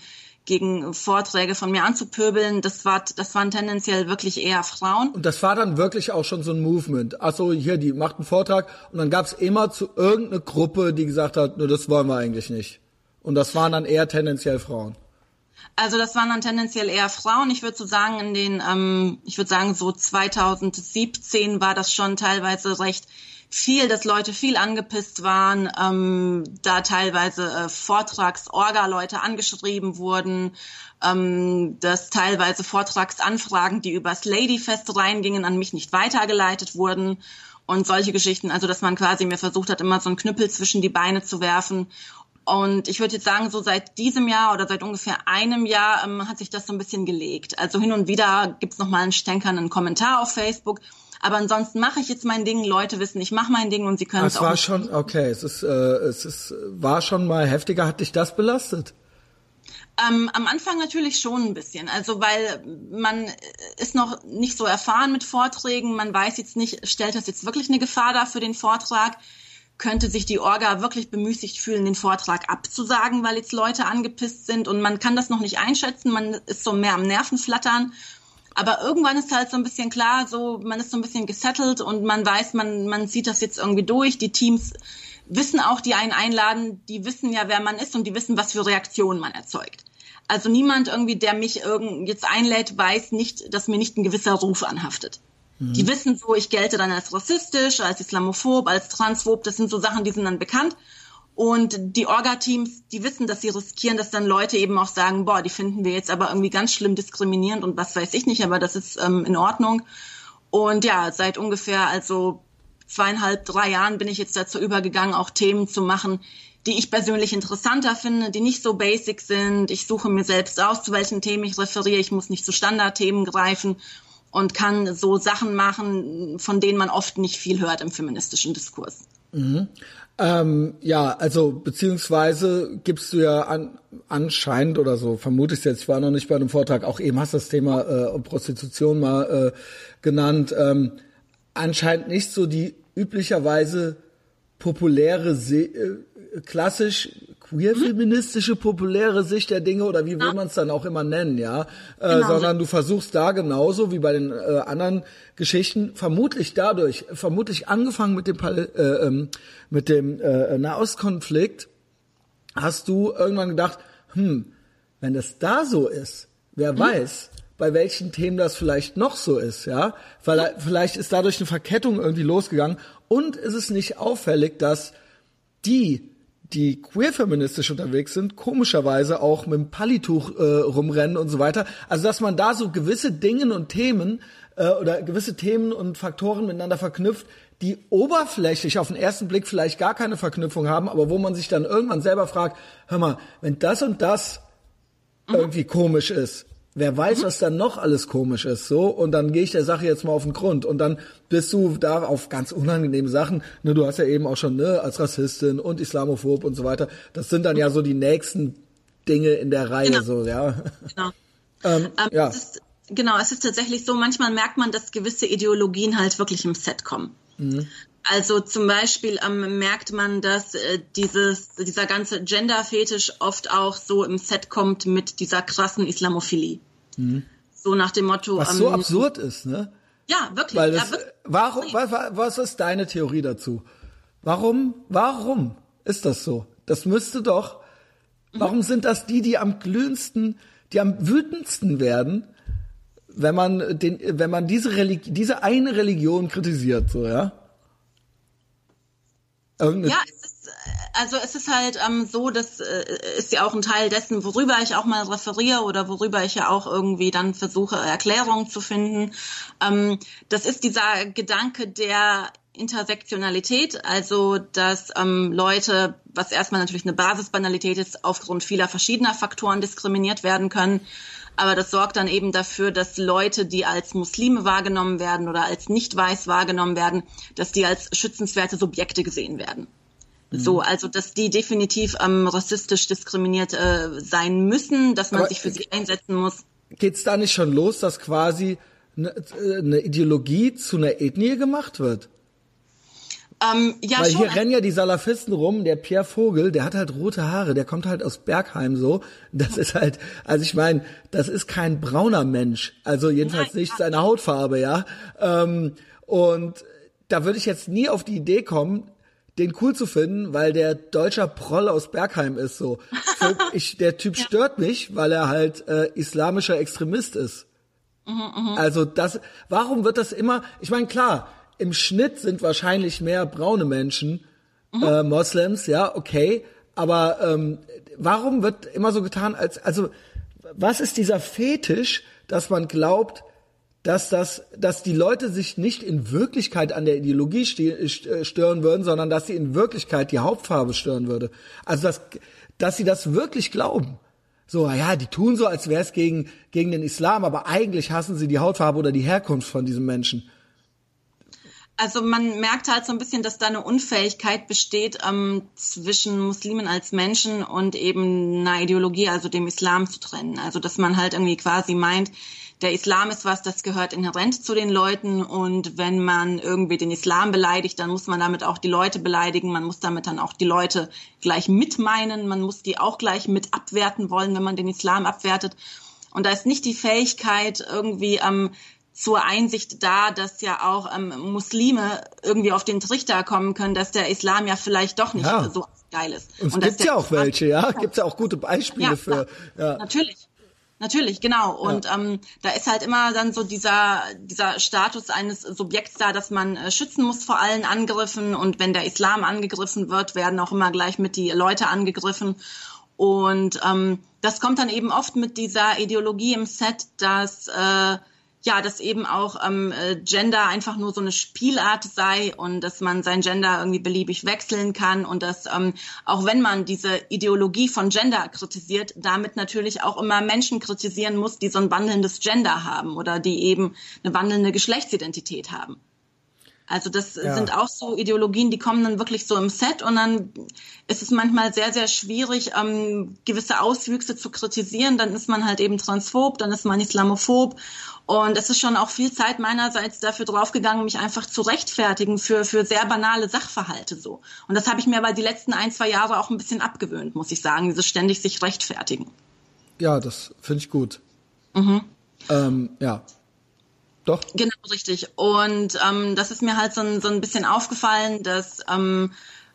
gegen Vorträge von mir anzupöbeln, das war, das waren tendenziell wirklich eher Frauen. Und das war dann wirklich auch schon so ein Movement. Also hier, die macht einen Vortrag und dann gab es immer zu irgendeine Gruppe, die gesagt hat, nur das wollen wir eigentlich nicht. Und das waren dann eher tendenziell Frauen. Also das waren dann tendenziell eher Frauen. Ich würde so sagen, in den, ähm, ich würde sagen, so 2017 war das schon teilweise recht viel, dass Leute viel angepisst waren, ähm, da teilweise äh, Vortragsorga-Leute angeschrieben wurden, ähm, dass teilweise Vortragsanfragen, die übers Ladyfest reingingen, an mich nicht weitergeleitet wurden und solche Geschichten. Also dass man quasi mir versucht hat, immer so einen Knüppel zwischen die Beine zu werfen und ich würde jetzt sagen, so seit diesem Jahr oder seit ungefähr einem Jahr ähm, hat sich das so ein bisschen gelegt. Also hin und wieder gibt's noch mal einen stänkernden Kommentar auf Facebook. Aber ansonsten mache ich jetzt mein Ding. Leute wissen, ich mache mein Ding und sie können es auch. Es war schon okay. Es ist, äh, es ist, war schon mal heftiger. Hat dich das belastet? Ähm, am Anfang natürlich schon ein bisschen. Also weil man ist noch nicht so erfahren mit Vorträgen. Man weiß jetzt nicht, stellt das jetzt wirklich eine Gefahr dar für den Vortrag? Könnte sich die Orga wirklich bemüßigt fühlen, den Vortrag abzusagen, weil jetzt Leute angepisst sind und man kann das noch nicht einschätzen, man ist so mehr am Nervenflattern. Aber irgendwann ist halt so ein bisschen klar, so man ist so ein bisschen gesettelt und man weiß, man, man zieht das jetzt irgendwie durch. Die Teams wissen auch, die einen einladen, die wissen ja, wer man ist und die wissen, was für Reaktionen man erzeugt. Also niemand irgendwie, der mich irgend jetzt einlädt, weiß nicht, dass mir nicht ein gewisser Ruf anhaftet. Die wissen so, ich gelte dann als rassistisch, als islamophob, als transphob. Das sind so Sachen, die sind dann bekannt. Und die Orga-Teams, die wissen, dass sie riskieren, dass dann Leute eben auch sagen, boah, die finden wir jetzt aber irgendwie ganz schlimm diskriminierend und was weiß ich nicht, aber das ist ähm, in Ordnung. Und ja, seit ungefähr also zweieinhalb, drei Jahren bin ich jetzt dazu übergegangen, auch Themen zu machen, die ich persönlich interessanter finde, die nicht so basic sind. Ich suche mir selbst aus, zu welchen Themen ich referiere. Ich muss nicht zu Standardthemen greifen und kann so Sachen machen, von denen man oft nicht viel hört im feministischen Diskurs. Mhm. Ähm, ja, also beziehungsweise gibst du ja an, anscheinend oder so, vermute ich jetzt, ich war noch nicht bei einem Vortrag, auch eben hast du das Thema äh, Prostitution mal äh, genannt, ähm, anscheinend nicht so die üblicherweise populäre, Se äh, klassisch queer-feministische populäre Sicht der Dinge oder wie will man es dann auch immer nennen, ja, äh, genau. sondern du versuchst da genauso wie bei den äh, anderen Geschichten vermutlich dadurch, vermutlich angefangen mit dem Pal äh, ähm, mit dem äh, Nahostkonflikt, hast du irgendwann gedacht, hm, wenn das da so ist, wer hm? weiß, bei welchen Themen das vielleicht noch so ist, ja, weil vielleicht ist dadurch eine Verkettung irgendwie losgegangen und ist es nicht auffällig, dass die die queer-feministisch unterwegs sind, komischerweise auch mit dem Pallituch äh, rumrennen und so weiter. Also dass man da so gewisse Dinge und Themen äh, oder gewisse Themen und Faktoren miteinander verknüpft, die oberflächlich auf den ersten Blick vielleicht gar keine Verknüpfung haben, aber wo man sich dann irgendwann selber fragt, hör mal, wenn das und das mhm. irgendwie komisch ist, wer weiß, mhm. was dann noch alles komisch ist, so, und dann gehe ich der Sache jetzt mal auf den Grund und dann bist du da auf ganz unangenehme Sachen, ne, du hast ja eben auch schon, ne, als Rassistin und Islamophob und so weiter, das sind dann ja so die nächsten Dinge in der Reihe genau. so, ja. Genau. ähm, ähm, ja. Es ist, genau, es ist tatsächlich so, manchmal merkt man, dass gewisse Ideologien halt wirklich im Set kommen. Mhm. Also zum Beispiel ähm, merkt man, dass äh, dieses, dieser ganze Gender-Fetisch oft auch so im Set kommt mit dieser krassen Islamophilie. Mhm. So nach dem Motto. Was ähm, so absurd ist, ne? Ja, wirklich. Weil das, ja, wirklich. Warum, was, was ist deine Theorie dazu? Warum, warum ist das so? Das müsste doch, warum mhm. sind das die, die am glühendsten, die am wütendsten werden, wenn man den, wenn man diese Religi diese eine Religion kritisiert, so, ja? Irgende ja, also es ist halt ähm, so, das äh, ist ja auch ein Teil dessen, worüber ich auch mal referiere oder worüber ich ja auch irgendwie dann versuche, Erklärungen zu finden. Ähm, das ist dieser Gedanke der Intersektionalität, also dass ähm, Leute, was erstmal natürlich eine Basisbanalität ist, aufgrund vieler verschiedener Faktoren diskriminiert werden können. Aber das sorgt dann eben dafür, dass Leute, die als Muslime wahrgenommen werden oder als nicht weiß wahrgenommen werden, dass die als schützenswerte Subjekte gesehen werden. Mhm. So, also dass die definitiv ähm, rassistisch diskriminiert äh, sein müssen, dass man Aber sich für sie einsetzen muss. Geht's da nicht schon los, dass quasi eine, eine Ideologie zu einer Ethnie gemacht wird? Ähm, ja, Weil schon. hier rennen ja die Salafisten rum, der Pierre Vogel, der hat halt rote Haare, der kommt halt aus Bergheim so. Das ist halt, also ich meine, das ist kein brauner Mensch. Also jedenfalls Nein, nicht seine Hautfarbe, ja. Ähm, und da würde ich jetzt nie auf die Idee kommen, den cool zu finden, weil der deutscher Proll aus Bergheim ist so. ich, der Typ ja. stört mich, weil er halt äh, islamischer Extremist ist. Mhm, mh. Also das, warum wird das immer? Ich meine, klar, im Schnitt sind wahrscheinlich mehr braune Menschen mhm. äh, Moslems, ja, okay. Aber ähm, warum wird immer so getan, als also was ist dieser Fetisch, dass man glaubt, dass das, dass die Leute sich nicht in Wirklichkeit an der Ideologie äh, stören würden, sondern dass sie in Wirklichkeit die Hauptfarbe stören würde. Also dass, dass sie das wirklich glauben. So, ja, die tun so, als wäre es gegen, gegen den Islam, aber eigentlich hassen sie die Hautfarbe oder die Herkunft von diesem Menschen also man merkt halt so ein bisschen, dass da eine Unfähigkeit besteht ähm, zwischen Muslimen als Menschen und eben einer Ideologie, also dem Islam zu trennen. Also dass man halt irgendwie quasi meint, der Islam ist was, das gehört inhärent zu den Leuten und wenn man irgendwie den Islam beleidigt, dann muss man damit auch die Leute beleidigen, man muss damit dann auch die Leute gleich mitmeinen, man muss die auch gleich mit abwerten wollen, wenn man den Islam abwertet. Und da ist nicht die Fähigkeit, irgendwie ähm, zur Einsicht da, dass ja auch ähm, Muslime irgendwie auf den Trichter kommen können, dass der Islam ja vielleicht doch nicht ja. so geil ist. Und, es gibt ja auch welche, ja, gibt ja auch gute Beispiele ja, für. Ja. Natürlich. Natürlich, genau. Und ja. ähm, da ist halt immer dann so dieser, dieser Status eines Subjekts da, dass man äh, schützen muss vor allen Angriffen. Und wenn der Islam angegriffen wird, werden auch immer gleich mit die Leute angegriffen. Und ähm, das kommt dann eben oft mit dieser Ideologie im Set, dass äh, ja, dass eben auch ähm, äh, Gender einfach nur so eine Spielart sei und dass man sein Gender irgendwie beliebig wechseln kann und dass ähm, auch wenn man diese Ideologie von Gender kritisiert, damit natürlich auch immer Menschen kritisieren muss, die so ein wandelndes Gender haben oder die eben eine wandelnde Geschlechtsidentität haben. Also das ja. sind auch so Ideologien, die kommen dann wirklich so im Set und dann ist es manchmal sehr, sehr schwierig, ähm, gewisse Auswüchse zu kritisieren. Dann ist man halt eben transphob, dann ist man islamophob und es ist schon auch viel Zeit meinerseits dafür draufgegangen, mich einfach zu rechtfertigen für, für sehr banale Sachverhalte so. Und das habe ich mir aber die letzten ein, zwei Jahre auch ein bisschen abgewöhnt, muss ich sagen, dieses ständig sich rechtfertigen. Ja, das finde ich gut. Mhm. Ähm, ja. Doch. Genau, richtig. Und ähm, das ist mir halt so ein, so ein bisschen aufgefallen, dass ähm,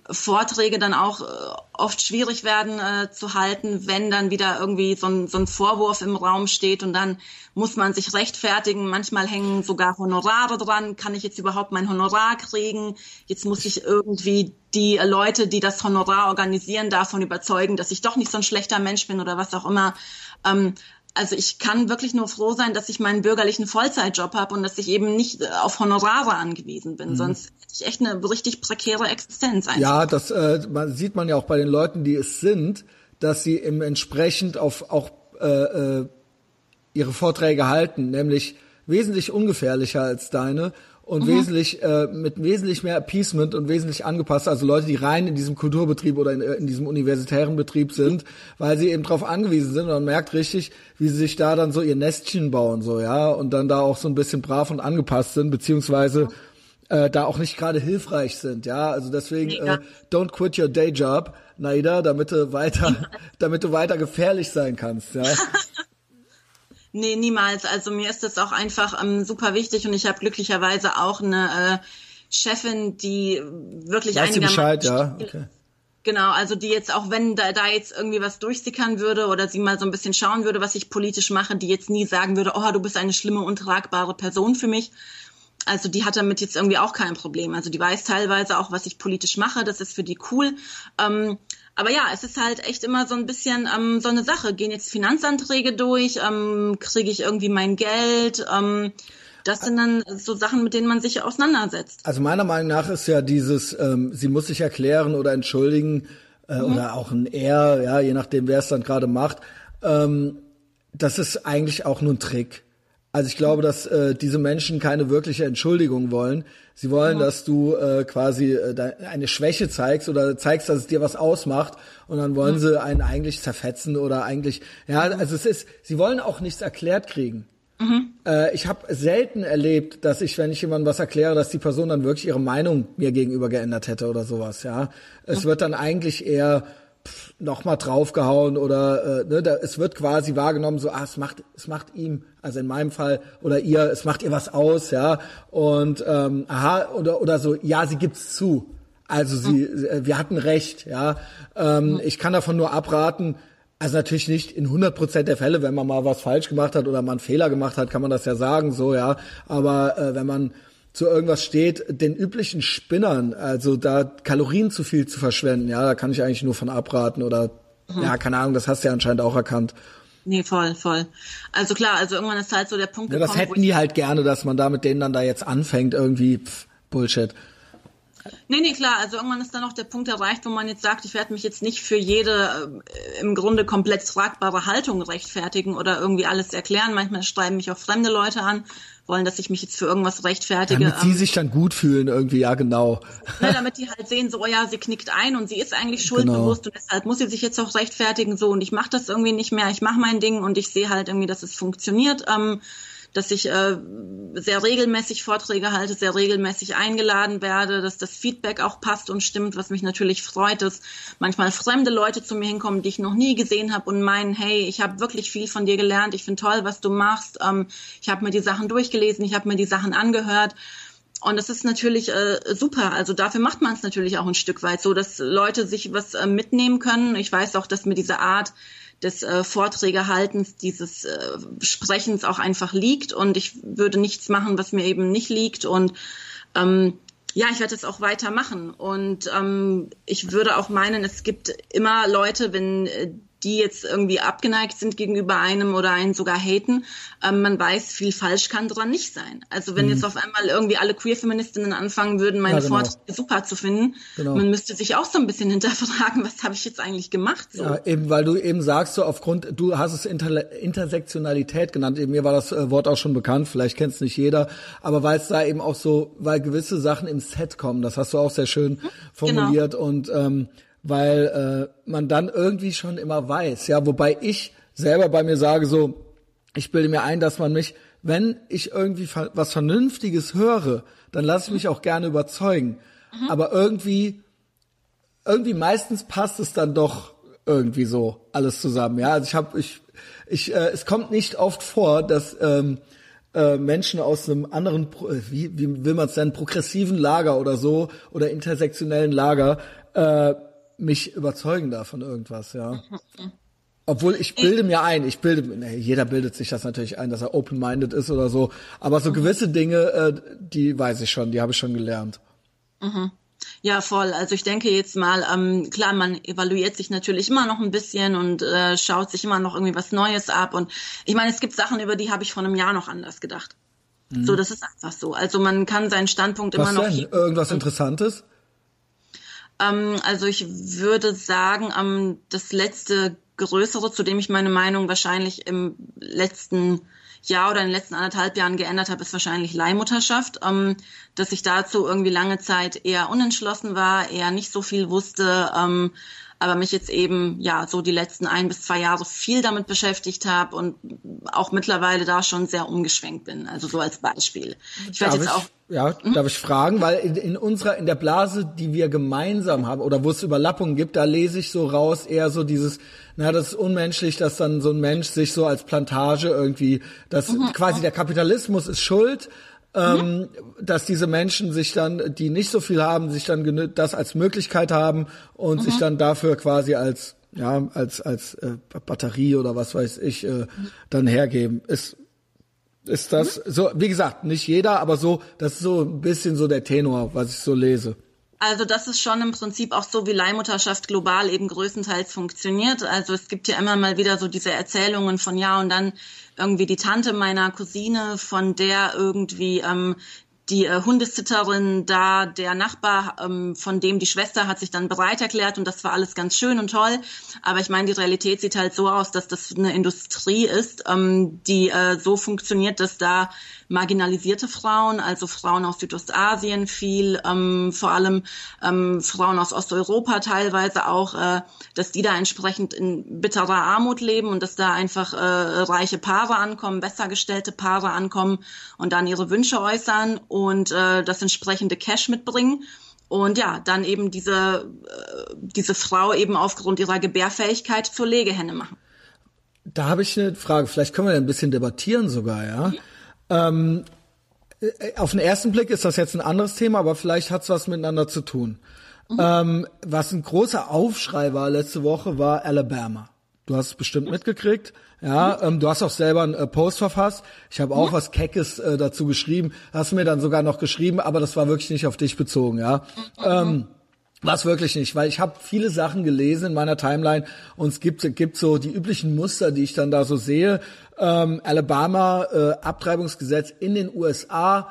Vorträge dann auch äh, oft schwierig werden äh, zu halten, wenn dann wieder irgendwie so ein, so ein Vorwurf im Raum steht und dann muss man sich rechtfertigen. Manchmal hängen sogar Honorare dran. Kann ich jetzt überhaupt mein Honorar kriegen? Jetzt muss ich irgendwie die Leute, die das Honorar organisieren, davon überzeugen, dass ich doch nicht so ein schlechter Mensch bin oder was auch immer. Ähm, also ich kann wirklich nur froh sein, dass ich meinen bürgerlichen Vollzeitjob habe und dass ich eben nicht äh, auf Honorare angewiesen bin. Mhm. Sonst hätte ich echt eine richtig prekäre Existenz. Einfach. Ja, das äh, man, sieht man ja auch bei den Leuten, die es sind, dass sie eben entsprechend auf auch äh, äh, ihre Vorträge halten, nämlich wesentlich ungefährlicher als deine und mhm. wesentlich äh, mit wesentlich mehr Appeasement und wesentlich angepasst, also Leute, die rein in diesem Kulturbetrieb oder in, äh, in diesem universitären Betrieb sind, weil sie eben darauf angewiesen sind und man merkt richtig, wie sie sich da dann so ihr Nestchen bauen, so ja, und dann da auch so ein bisschen brav und angepasst sind, beziehungsweise äh, da auch nicht gerade hilfreich sind, ja, also deswegen äh, don't quit your day job, Naida, damit du weiter, damit du weiter gefährlich sein kannst, ja. Nee, niemals. Also mir ist das auch einfach ähm, super wichtig und ich habe glücklicherweise auch eine äh, Chefin, die wirklich weißt Bescheid, ja. Okay. Genau, also die jetzt auch wenn da, da jetzt irgendwie was durchsickern würde oder sie mal so ein bisschen schauen würde, was ich politisch mache, die jetzt nie sagen würde, oh, du bist eine schlimme, untragbare Person für mich. Also die hat damit jetzt irgendwie auch kein Problem. Also die weiß teilweise auch, was ich politisch mache. Das ist für die cool. Ähm, aber ja, es ist halt echt immer so ein bisschen ähm, so eine Sache. Gehen jetzt Finanzanträge durch? Ähm, Kriege ich irgendwie mein Geld? Ähm, das sind dann so Sachen, mit denen man sich auseinandersetzt. Also meiner Meinung nach ist ja dieses, ähm, sie muss sich erklären oder entschuldigen äh, mhm. oder auch ein Er, ja, je nachdem, wer es dann gerade macht. Ähm, das ist eigentlich auch nur ein Trick. Also ich glaube, dass äh, diese Menschen keine wirkliche Entschuldigung wollen. Sie wollen, ja. dass du äh, quasi äh, eine Schwäche zeigst oder zeigst, dass es dir was ausmacht und dann wollen ja. sie einen eigentlich zerfetzen oder eigentlich, ja, also es ist, sie wollen auch nichts erklärt kriegen. Mhm. Äh, ich habe selten erlebt, dass ich, wenn ich jemandem was erkläre, dass die Person dann wirklich ihre Meinung mir gegenüber geändert hätte oder sowas. Ja, es mhm. wird dann eigentlich eher nochmal draufgehauen oder äh, ne, da, es wird quasi wahrgenommen so, ah, es macht, es macht ihm, also in meinem Fall oder ihr, es macht ihr was aus, ja und ähm, aha oder oder so, ja, sie gibt's zu, also sie, mhm. wir hatten recht, ja, ähm, mhm. ich kann davon nur abraten. Also natürlich nicht in 100 Prozent der Fälle, wenn man mal was falsch gemacht hat oder man einen Fehler gemacht hat, kann man das ja sagen, so ja. Aber äh, wenn man zu irgendwas steht, den üblichen Spinnern, also da Kalorien zu viel zu verschwenden, ja, da kann ich eigentlich nur von abraten oder mhm. ja, keine Ahnung, das hast du ja anscheinend auch erkannt. Nee, voll, voll. Also klar, also irgendwann ist halt so der Punkt ja, gekommen. Das hätten die halt gerne, dass man da mit denen dann da jetzt anfängt, irgendwie pff, Bullshit. Nee, nee, klar. Also irgendwann ist dann auch der Punkt erreicht, wo man jetzt sagt, ich werde mich jetzt nicht für jede äh, im Grunde komplett tragbare Haltung rechtfertigen oder irgendwie alles erklären. Manchmal schreiben mich auch fremde Leute an, wollen, dass ich mich jetzt für irgendwas rechtfertige. Damit sie ähm, sich dann gut fühlen irgendwie, ja genau. Ne, damit die halt sehen, so oh ja, sie knickt ein und sie ist eigentlich schuldbewusst genau. und deshalb muss sie sich jetzt auch rechtfertigen so und ich mache das irgendwie nicht mehr, ich mache mein Ding und ich sehe halt irgendwie, dass es funktioniert. Ähm, dass ich äh, sehr regelmäßig Vorträge halte, sehr regelmäßig eingeladen werde, dass das Feedback auch passt und stimmt, was mich natürlich freut, dass manchmal fremde Leute zu mir hinkommen, die ich noch nie gesehen habe und meinen, hey, ich habe wirklich viel von dir gelernt, ich finde toll, was du machst, ähm, ich habe mir die Sachen durchgelesen, ich habe mir die Sachen angehört. Und das ist natürlich äh, super. Also dafür macht man es natürlich auch ein Stück weit so, dass Leute sich was äh, mitnehmen können. Ich weiß auch, dass mir diese Art des äh, Vorträgehaltens, dieses äh, Sprechens auch einfach liegt. Und ich würde nichts machen, was mir eben nicht liegt. Und ähm, ja, ich werde es auch weitermachen. Und ähm, ich würde auch meinen, es gibt immer Leute, wenn äh, die jetzt irgendwie abgeneigt sind gegenüber einem oder einen sogar haten, ähm, man weiß, viel falsch kann dran nicht sein. Also wenn mhm. jetzt auf einmal irgendwie alle Queer-Feministinnen anfangen würden, meine ja, genau. Vorträge super zu finden, genau. man müsste sich auch so ein bisschen hinterfragen, was habe ich jetzt eigentlich gemacht? So. Ja, eben, weil du eben sagst, so aufgrund, du hast es Inter Intersektionalität genannt, eben, mir war das äh, Wort auch schon bekannt, vielleicht kennt es nicht jeder, aber weil es da eben auch so, weil gewisse Sachen im Set kommen, das hast du auch sehr schön mhm, formuliert genau. und ähm, weil äh, man dann irgendwie schon immer weiß. Ja, wobei ich selber bei mir sage so, ich bilde mir ein, dass man mich, wenn ich irgendwie was Vernünftiges höre, dann lasse ich mich auch gerne überzeugen. Mhm. Aber irgendwie, irgendwie meistens passt es dann doch irgendwie so alles zusammen. Ja, also ich habe, ich, ich, äh, es kommt nicht oft vor, dass ähm, äh, Menschen aus einem anderen, wie, wie will man es nennen, progressiven Lager oder so oder intersektionellen Lager äh, mich überzeugen da von irgendwas, ja. Obwohl ich bilde mir ein, ich bilde, nee, jeder bildet sich das natürlich ein, dass er open-minded ist oder so. Aber so mhm. gewisse Dinge, äh, die weiß ich schon, die habe ich schon gelernt. Mhm. Ja, voll. Also ich denke jetzt mal, ähm, klar, man evaluiert sich natürlich immer noch ein bisschen und äh, schaut sich immer noch irgendwie was Neues ab. Und ich meine, es gibt Sachen, über die habe ich vor einem Jahr noch anders gedacht. Mhm. So, das ist einfach so. Also man kann seinen Standpunkt was immer noch. Denn? Irgendwas Interessantes? Ähm, also ich würde sagen, ähm, das letzte größere, zu dem ich meine Meinung wahrscheinlich im letzten Jahr oder in den letzten anderthalb Jahren geändert habe, ist wahrscheinlich Leihmutterschaft, ähm, dass ich dazu irgendwie lange Zeit eher unentschlossen war, eher nicht so viel wusste. Ähm, aber mich jetzt eben ja so die letzten ein bis zwei Jahre viel damit beschäftigt habe und auch mittlerweile da schon sehr umgeschwenkt bin. Also so als Beispiel. Ich werde jetzt auch ja, mhm. darf ich fragen, weil in, in, unserer in der Blase, die wir gemeinsam haben oder wo es Überlappungen gibt, da lese ich so raus eher so dieses, na, das ist unmenschlich, dass dann so ein Mensch sich so als Plantage irgendwie, dass mhm. quasi der Kapitalismus ist schuld, ähm, mhm. dass diese Menschen sich dann, die nicht so viel haben, sich dann das als Möglichkeit haben und mhm. sich dann dafür quasi als ja als als äh, Batterie oder was weiß ich äh, dann hergeben. Ist ist das mhm. so? Wie gesagt, nicht jeder, aber so das ist so ein bisschen so der Tenor, was ich so lese. Also das ist schon im Prinzip auch so, wie Leihmutterschaft global eben größtenteils funktioniert. Also es gibt ja immer mal wieder so diese Erzählungen von ja und dann irgendwie die Tante meiner Cousine, von der irgendwie ähm, die äh, Hundesitterin da, der Nachbar, ähm, von dem die Schwester hat sich dann bereit erklärt und das war alles ganz schön und toll. Aber ich meine, die Realität sieht halt so aus, dass das eine Industrie ist, ähm, die äh, so funktioniert, dass da marginalisierte Frauen, also Frauen aus Südostasien viel, ähm, vor allem ähm, Frauen aus Osteuropa teilweise auch, äh, dass die da entsprechend in bitterer Armut leben und dass da einfach äh, reiche Paare ankommen, besser gestellte Paare ankommen und dann ihre Wünsche äußern und äh, das entsprechende Cash mitbringen. Und ja, dann eben diese, äh, diese Frau eben aufgrund ihrer Gebärfähigkeit zur Legehenne machen. Da habe ich eine Frage, vielleicht können wir ein bisschen debattieren sogar, ja. Mhm. Ähm, äh, auf den ersten Blick ist das jetzt ein anderes Thema, aber vielleicht hat es was miteinander zu tun. Mhm. Ähm, was ein großer Aufschrei war letzte Woche, war Alabama. Du hast es bestimmt mitgekriegt. Ja, mhm. ähm, du hast auch selber einen äh, Post verfasst. Ich habe auch mhm. was Keckes äh, dazu geschrieben. Hast mir dann sogar noch geschrieben, aber das war wirklich nicht auf dich bezogen, ja. Mhm. Ähm, was wirklich nicht, weil ich habe viele Sachen gelesen in meiner Timeline und es gibt, gibt so die üblichen Muster, die ich dann da so sehe. Ähm, Alabama, äh, Abtreibungsgesetz in den USA.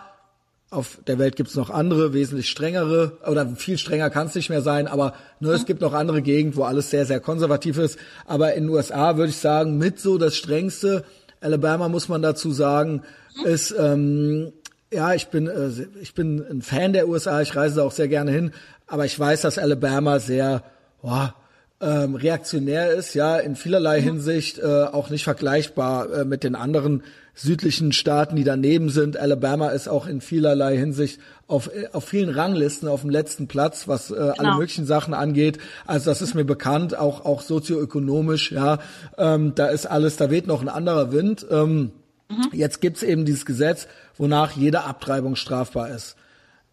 Auf der Welt gibt's noch andere, wesentlich strengere, oder viel strenger kann es nicht mehr sein, aber nur es gibt noch andere Gegenden, wo alles sehr, sehr konservativ ist. Aber in den USA würde ich sagen, mit so das strengste. Alabama muss man dazu sagen, ist ähm, ja, ich bin äh, ich bin ein Fan der USA, ich reise da auch sehr gerne hin, aber ich weiß, dass Alabama sehr boah, ähm, reaktionär ist, ja, in vielerlei mhm. Hinsicht äh, auch nicht vergleichbar äh, mit den anderen südlichen Staaten, die daneben sind. Alabama ist auch in vielerlei Hinsicht auf, äh, auf vielen Ranglisten auf dem letzten Platz, was äh, genau. alle möglichen Sachen angeht. Also das ist mir bekannt, auch auch sozioökonomisch, ja. Ähm, da ist alles, da weht noch ein anderer Wind. Ähm, mhm. Jetzt gibt's eben dieses Gesetz, wonach jede Abtreibung strafbar ist.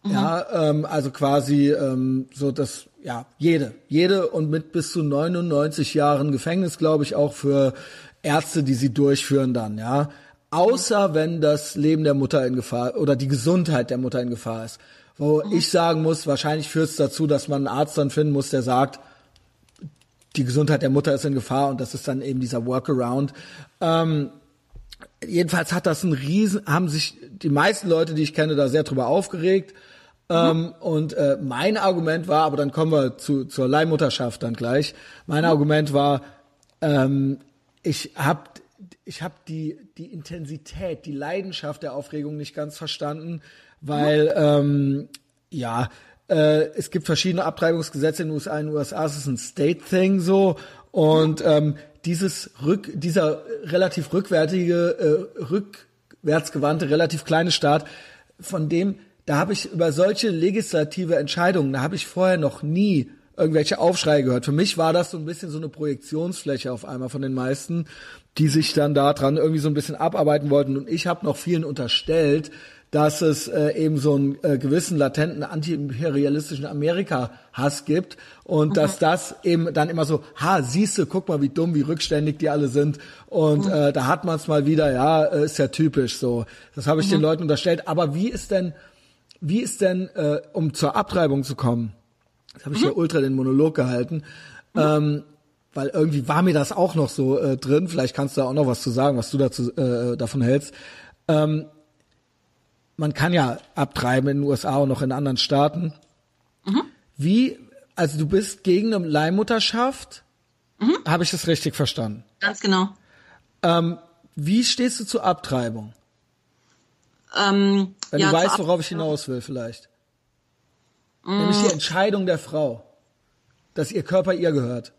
Mhm. Ja, ähm, also quasi ähm, so das, ja, jede, jede und mit bis zu 99 Jahren Gefängnis, glaube ich, auch für Ärzte, die sie durchführen dann, ja. Außer wenn das Leben der Mutter in Gefahr oder die Gesundheit der Mutter in Gefahr ist. Wo mhm. ich sagen muss, wahrscheinlich führt es dazu, dass man einen Arzt dann finden muss, der sagt, die Gesundheit der Mutter ist in Gefahr und das ist dann eben dieser Workaround. Ähm, jedenfalls hat das ein Riesen, haben sich die meisten Leute, die ich kenne, da sehr drüber aufgeregt. Ähm, und äh, mein Argument war, aber dann kommen wir zu, zur Leihmutterschaft dann gleich. Mein mhm. Argument war, ähm, ich habe ich hab die, die Intensität, die Leidenschaft der Aufregung nicht ganz verstanden, weil ähm, ja, äh, es gibt verschiedene Abtreibungsgesetze in den USA. In den USA ist es ein State-Thing so und ähm, dieses Rück, dieser relativ rückwärtige, äh, rückwärtsgewandte, relativ kleine Staat, von dem da habe ich über solche legislative Entscheidungen, da habe ich vorher noch nie irgendwelche Aufschreie gehört. Für mich war das so ein bisschen so eine Projektionsfläche auf einmal von den meisten, die sich dann da dran irgendwie so ein bisschen abarbeiten wollten. Und ich habe noch vielen unterstellt, dass es äh, eben so einen äh, gewissen latenten antiimperialistischen Amerika-Hass gibt und mhm. dass das eben dann immer so, ha, siehste, guck mal, wie dumm, wie rückständig die alle sind und mhm. äh, da hat man es mal wieder, ja, äh, ist ja typisch so. Das habe ich mhm. den Leuten unterstellt. Aber wie ist denn wie ist denn, äh, um zur Abtreibung zu kommen, jetzt habe ich mhm. hier ultra den Monolog gehalten, mhm. ähm, weil irgendwie war mir das auch noch so äh, drin, vielleicht kannst du da auch noch was zu sagen, was du dazu äh, davon hältst. Ähm, man kann ja abtreiben in den USA und noch in anderen Staaten. Mhm. Wie, also du bist gegen eine Leihmutterschaft, mhm. habe ich das richtig verstanden? Ganz genau. Ähm, wie stehst du zur Abtreibung? Ähm, Wenn ja, du weißt, worauf ich hinaus will, vielleicht. Nämlich die Entscheidung der Frau, dass ihr Körper ihr gehört.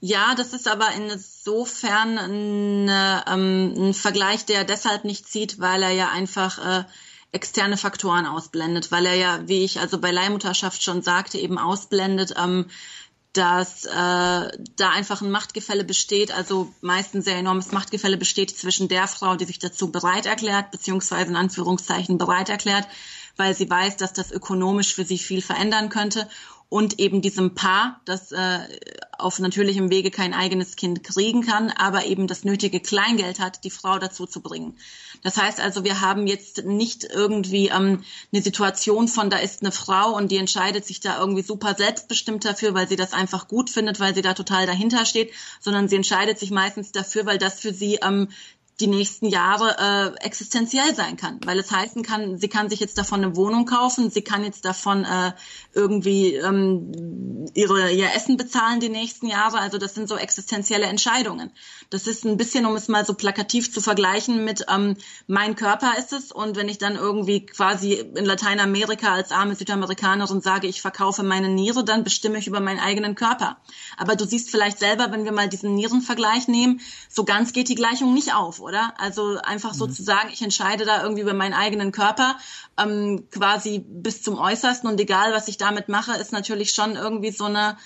Ja, das ist aber insofern eine, ähm, ein Vergleich, der deshalb nicht zieht, weil er ja einfach äh, externe Faktoren ausblendet, weil er ja, wie ich also bei Leihmutterschaft schon sagte, eben ausblendet, ähm, dass äh, da einfach ein Machtgefälle besteht, also meistens sehr enormes Machtgefälle besteht zwischen der Frau, die sich dazu bereit erklärt, beziehungsweise in Anführungszeichen bereit erklärt, weil sie weiß, dass das ökonomisch für sie viel verändern könnte und eben diesem Paar, das äh, auf natürlichem Wege kein eigenes Kind kriegen kann, aber eben das nötige Kleingeld hat, die Frau dazu zu bringen. Das heißt also, wir haben jetzt nicht irgendwie ähm, eine Situation von, da ist eine Frau und die entscheidet sich da irgendwie super selbstbestimmt dafür, weil sie das einfach gut findet, weil sie da total dahinter steht, sondern sie entscheidet sich meistens dafür, weil das für sie ähm, die nächsten Jahre äh, existenziell sein kann, weil es heißen kann, sie kann sich jetzt davon eine Wohnung kaufen, sie kann jetzt davon äh, irgendwie ähm, ihre ihr Essen bezahlen die nächsten Jahre. Also das sind so existenzielle Entscheidungen. Das ist ein bisschen, um es mal so plakativ zu vergleichen mit ähm, mein Körper ist es und wenn ich dann irgendwie quasi in Lateinamerika als arme Südamerikanerin sage, ich verkaufe meine Niere, dann bestimme ich über meinen eigenen Körper. Aber du siehst vielleicht selber, wenn wir mal diesen Nierenvergleich nehmen, so ganz geht die Gleichung nicht auf oder? Also einfach mhm. sozusagen, ich entscheide da irgendwie über meinen eigenen Körper, ähm, quasi bis zum Äußersten und egal, was ich damit mache, ist natürlich schon irgendwie so eine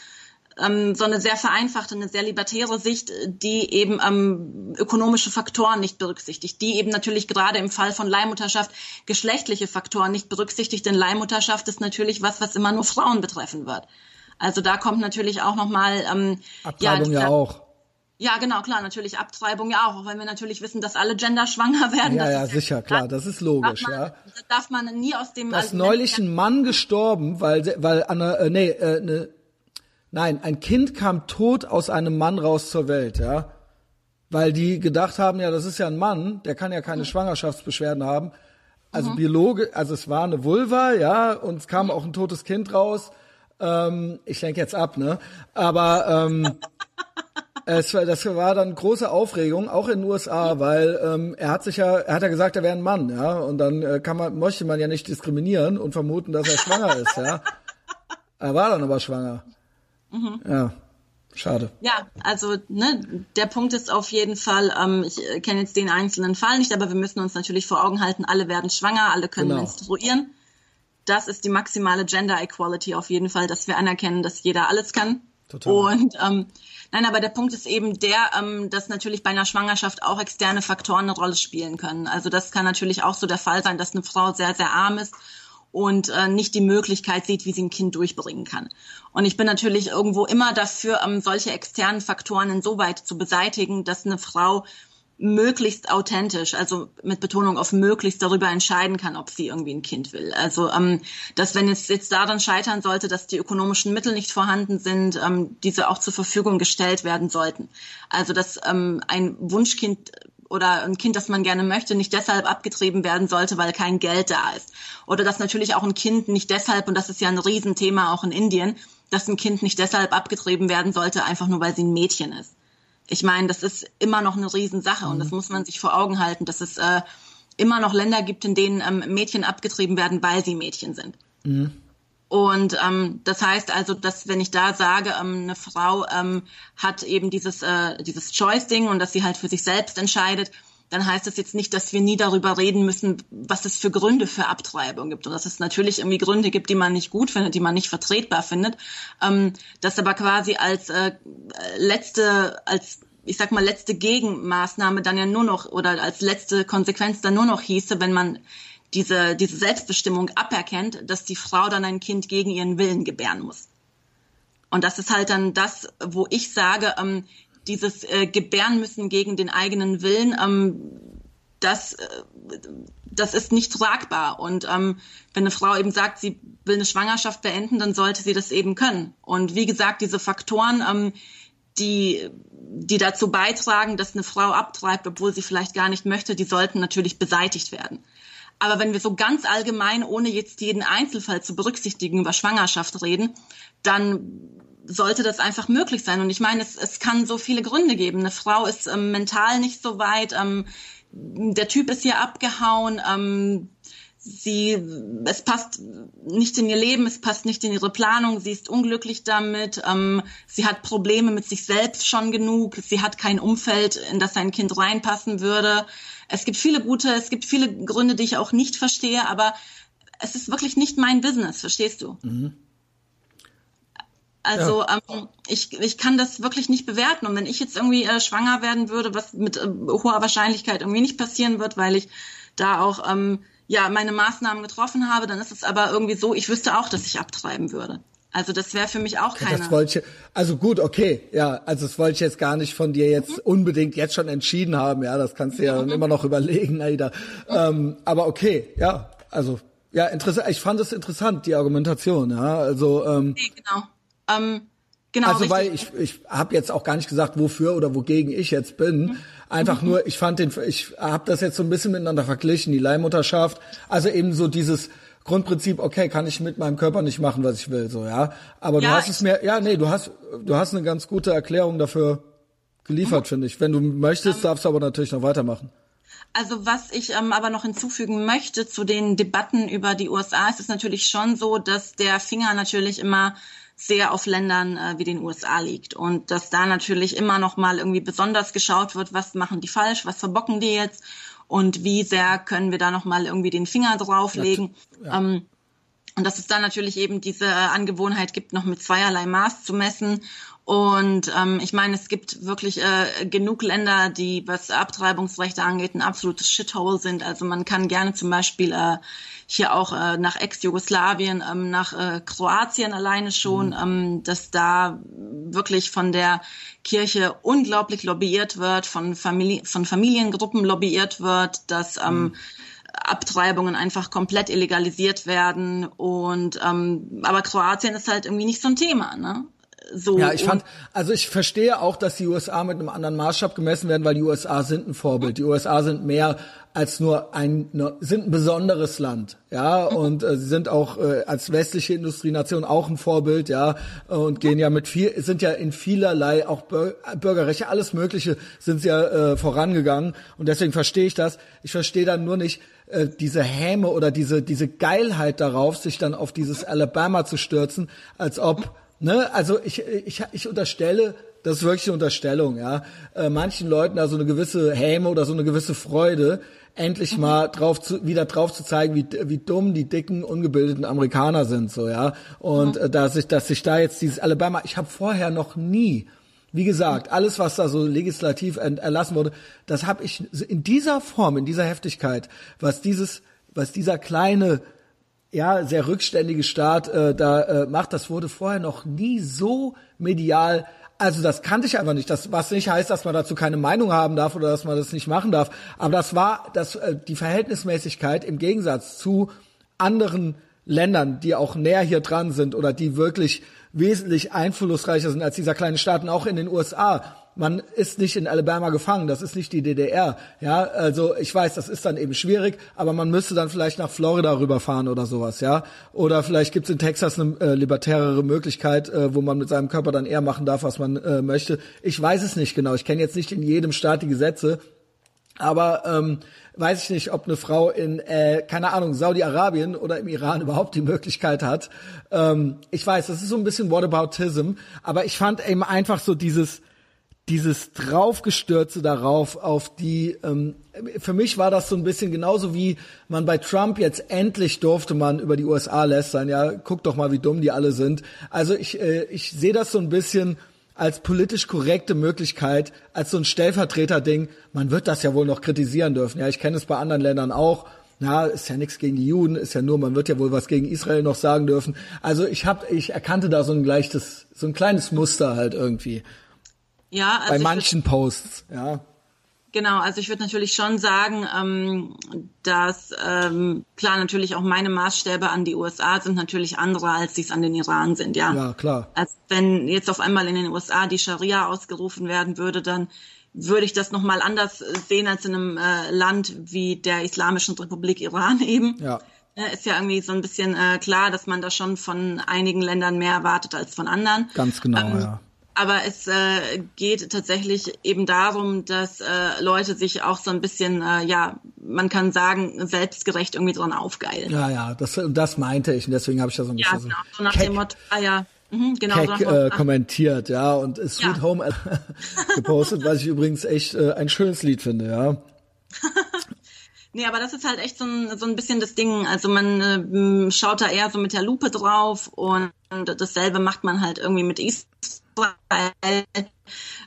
ähm, so eine sehr vereinfachte, eine sehr libertäre Sicht, die eben ähm, ökonomische Faktoren nicht berücksichtigt, die eben natürlich gerade im Fall von Leihmutterschaft geschlechtliche Faktoren nicht berücksichtigt, denn Leihmutterschaft ist natürlich was, was immer nur Frauen betreffen wird. Also da kommt natürlich auch nochmal ähm, Abtreibung ja, ja auch. Ja, genau, klar, natürlich Abtreibung ja auch, auch wenn wir natürlich wissen, dass alle Gender schwanger werden. Ja, ja, sicher, ja, klar, das ist logisch, man, ja. Darf man nie aus dem. Da ist neulich ein Mann gestorben, weil, weil Anna, äh, nee, äh, ne, nein, ein Kind kam tot aus einem Mann raus zur Welt, ja. Weil die gedacht haben, ja, das ist ja ein Mann, der kann ja keine mhm. Schwangerschaftsbeschwerden haben. Also mhm. Biologe, also es war eine Vulva, ja, und es kam mhm. auch ein totes Kind raus. Ähm, ich lenke jetzt ab, ne? Aber ähm, es war, das war dann große Aufregung, auch in den USA, weil ähm, er hat sich ja, er hat ja gesagt, er wäre ein Mann, ja, und dann äh, kann man, möchte man ja nicht diskriminieren und vermuten, dass er schwanger ist, ja. Er war dann aber schwanger. Mhm. Ja. Schade. Ja, also ne, der Punkt ist auf jeden Fall, ähm, ich äh, kenne jetzt den einzelnen Fall nicht, aber wir müssen uns natürlich vor Augen halten, alle werden schwanger, alle können genau. menstruieren. Das ist die maximale Gender Equality auf jeden Fall, dass wir anerkennen, dass jeder alles kann. Total. Und ähm, Nein, aber der Punkt ist eben der, ähm, dass natürlich bei einer Schwangerschaft auch externe Faktoren eine Rolle spielen können. Also das kann natürlich auch so der Fall sein, dass eine Frau sehr, sehr arm ist und äh, nicht die Möglichkeit sieht, wie sie ein Kind durchbringen kann. Und ich bin natürlich irgendwo immer dafür, ähm, solche externen Faktoren insoweit zu beseitigen, dass eine Frau möglichst authentisch, also mit Betonung auf möglichst darüber entscheiden kann, ob sie irgendwie ein Kind will. Also ähm, dass wenn es jetzt daran scheitern sollte, dass die ökonomischen Mittel nicht vorhanden sind, ähm, diese auch zur Verfügung gestellt werden sollten. Also dass ähm, ein Wunschkind oder ein Kind, das man gerne möchte, nicht deshalb abgetrieben werden sollte, weil kein Geld da ist. Oder dass natürlich auch ein Kind nicht deshalb, und das ist ja ein Riesenthema auch in Indien, dass ein Kind nicht deshalb abgetrieben werden sollte, einfach nur weil sie ein Mädchen ist ich meine, das ist immer noch eine Riesensache mhm. und das mhm. muss man sich vor Augen halten, dass es äh, immer noch Länder gibt, in denen ähm, Mädchen abgetrieben werden, weil sie Mädchen sind. Mhm. Und ähm, das heißt also, dass wenn ich da sage, ähm, eine Frau ähm, hat eben dieses, äh, dieses Choice-Ding und dass sie halt für sich selbst entscheidet, dann heißt das jetzt nicht, dass wir nie darüber reden müssen, was es für Gründe für Abtreibung gibt. Und dass es natürlich irgendwie Gründe gibt, die man nicht gut findet, die man nicht vertretbar findet. Ähm, das aber quasi als äh, letzte, als ich sag mal, letzte Gegenmaßnahme dann ja nur noch oder als letzte Konsequenz dann nur noch hieße, wenn man diese, diese Selbstbestimmung aberkennt, dass die Frau dann ein Kind gegen ihren Willen gebären muss. Und das ist halt dann das, wo ich sage, ähm, dieses äh, Gebären müssen gegen den eigenen Willen, ähm, das, äh, das ist nicht tragbar. Und ähm, wenn eine Frau eben sagt, sie will eine Schwangerschaft beenden, dann sollte sie das eben können. Und wie gesagt, diese Faktoren, ähm, die, die dazu beitragen, dass eine Frau abtreibt, obwohl sie vielleicht gar nicht möchte, die sollten natürlich beseitigt werden. Aber wenn wir so ganz allgemein, ohne jetzt jeden Einzelfall zu berücksichtigen, über Schwangerschaft reden, dann sollte das einfach möglich sein. Und ich meine, es, es kann so viele Gründe geben. Eine Frau ist ähm, mental nicht so weit, ähm, der Typ ist hier abgehauen, ähm, sie, es passt nicht in ihr Leben, es passt nicht in ihre Planung, sie ist unglücklich damit, ähm, sie hat Probleme mit sich selbst schon genug, sie hat kein Umfeld, in das sein Kind reinpassen würde. Es gibt viele gute, es gibt viele Gründe, die ich auch nicht verstehe, aber es ist wirklich nicht mein Business, verstehst du? Mhm. Also ja. ähm, ich, ich kann das wirklich nicht bewerten. Und wenn ich jetzt irgendwie äh, schwanger werden würde, was mit äh, hoher Wahrscheinlichkeit irgendwie nicht passieren wird, weil ich da auch ähm, ja meine Maßnahmen getroffen habe, dann ist es aber irgendwie so, ich wüsste auch, dass ich abtreiben würde. Also das wäre für mich auch keine. Das wollte ich, also gut, okay, ja, also das wollte ich jetzt gar nicht von dir jetzt mhm. unbedingt jetzt schon entschieden haben, ja, das kannst du ja mhm. immer noch überlegen, Aida. Mhm. Ähm, aber okay, ja, also ja, interessant. Ich fand es interessant die Argumentation, ja, also. Ähm, nee, genau. Ähm, genau. Also richtig. weil ich ich habe jetzt auch gar nicht gesagt, wofür oder wogegen ich jetzt bin. Mhm. Einfach mhm. nur, ich fand den, ich habe das jetzt so ein bisschen miteinander verglichen, die Leihmutterschaft. Also eben so dieses Grundprinzip, okay, kann ich mit meinem Körper nicht machen, was ich will, so ja. Aber ja, du hast es mir, ja, nee, du hast, du hast eine ganz gute Erklärung dafür geliefert, mhm. finde ich. Wenn du möchtest, ähm, darfst du aber natürlich noch weitermachen. Also was ich ähm, aber noch hinzufügen möchte zu den Debatten über die USA, ist es natürlich schon so, dass der Finger natürlich immer sehr auf Ländern äh, wie den USA liegt und dass da natürlich immer noch mal irgendwie besonders geschaut wird, was machen die falsch, was verbocken die jetzt und wie sehr können wir da noch mal irgendwie den Finger drauflegen. Ja. Ähm, und dass es da natürlich eben diese äh, Angewohnheit gibt, noch mit zweierlei Maß zu messen und ähm, ich meine, es gibt wirklich äh, genug Länder, die, was Abtreibungsrechte angeht, ein absolutes Shithole sind. Also man kann gerne zum Beispiel äh, hier auch äh, nach Ex-Jugoslawien, ähm, nach äh, Kroatien alleine schon, mhm. ähm, dass da wirklich von der Kirche unglaublich lobbyiert wird, von, Familie, von Familiengruppen lobbyiert wird, dass ähm, mhm. Abtreibungen einfach komplett illegalisiert werden und ähm, aber Kroatien ist halt irgendwie nicht so ein Thema, ne? So. Ja, ich fand, also ich verstehe auch, dass die USA mit einem anderen Maßstab gemessen werden, weil die USA sind ein Vorbild. Die USA sind mehr als nur ein, sind ein besonderes Land, ja, und äh, sie sind auch äh, als westliche Industrienation auch ein Vorbild, ja, und gehen ja mit viel, sind ja in vielerlei auch Bürgerrechte, alles Mögliche sind sie ja äh, vorangegangen und deswegen verstehe ich das. Ich verstehe dann nur nicht äh, diese Häme oder diese diese Geilheit darauf, sich dann auf dieses Alabama zu stürzen, als ob Ne, also ich, ich, ich unterstelle, das ist wirklich eine Unterstellung, ja, äh, manchen Leuten da so eine gewisse Häme oder so eine gewisse Freude, endlich mal drauf zu, wieder drauf zu zeigen, wie, wie dumm die dicken, ungebildeten Amerikaner sind, so, ja. Und äh, dass ich, dass sich da jetzt dieses Alabama, ich habe vorher noch nie, wie gesagt, alles, was da so legislativ erlassen wurde, das habe ich in dieser Form, in dieser Heftigkeit, was dieses, was dieser kleine ja, sehr rückständige Staat äh, da äh, macht. Das wurde vorher noch nie so medial. Also das kannte ich einfach nicht. Das, was nicht heißt, dass man dazu keine Meinung haben darf oder dass man das nicht machen darf. Aber das war das, äh, die Verhältnismäßigkeit im Gegensatz zu anderen Ländern, die auch näher hier dran sind oder die wirklich wesentlich einflussreicher sind als dieser kleine Staat und auch in den USA man ist nicht in Alabama gefangen, das ist nicht die DDR. Ja, also ich weiß, das ist dann eben schwierig, aber man müsste dann vielleicht nach Florida rüberfahren oder sowas, ja. Oder vielleicht gibt's in Texas eine äh, libertärere Möglichkeit, äh, wo man mit seinem Körper dann eher machen darf, was man äh, möchte. Ich weiß es nicht genau. Ich kenne jetzt nicht in jedem Staat die Gesetze, aber ähm, weiß ich nicht, ob eine Frau in, äh, keine Ahnung, Saudi-Arabien oder im Iran überhaupt die Möglichkeit hat. Ähm, ich weiß, das ist so ein bisschen Whataboutism, aber ich fand eben einfach so dieses, dieses draufgestürze darauf auf die ähm, für mich war das so ein bisschen genauso wie man bei Trump jetzt endlich durfte man über die USA lästern. Ja guck doch mal wie dumm die alle sind. Also ich äh, ich sehe das so ein bisschen als politisch korrekte Möglichkeit als so ein Stellvertreter-Ding. Man wird das ja wohl noch kritisieren dürfen. Ja ich kenne es bei anderen Ländern auch. Na, ist ja nichts gegen die Juden, ist ja nur, man wird ja wohl was gegen Israel noch sagen dürfen. Also ich hab, ich erkannte da so ein gleiches, so ein kleines Muster halt irgendwie. Ja, also bei manchen würd, Posts, ja. Genau, also ich würde natürlich schon sagen, ähm, dass ähm, klar natürlich auch meine Maßstäbe an die USA sind natürlich andere, als sie es an den Iran sind, ja. Ja, klar. Also wenn jetzt auf einmal in den USA die Scharia ausgerufen werden würde, dann würde ich das nochmal anders sehen als in einem äh, Land wie der Islamischen Republik Iran eben. Ja. ist ja irgendwie so ein bisschen äh, klar, dass man da schon von einigen Ländern mehr erwartet als von anderen. Ganz genau, ähm, ja. Aber es äh, geht tatsächlich eben darum, dass äh, Leute sich auch so ein bisschen, äh, ja, man kann sagen, selbstgerecht irgendwie dran aufgeilen. Ja, ja, das, das meinte ich und deswegen habe ich da so ein bisschen ja, genau, so nach dem Motto, ah ja, Mhm, genau, Keck, äh, kommentiert, ja, und Sweet ja. Home gepostet, was ich übrigens echt äh, ein schönes Lied finde, ja. Nee, aber das ist halt echt so ein, so ein bisschen das Ding. Also man äh, schaut da eher so mit der Lupe drauf und dasselbe macht man halt irgendwie mit Israel.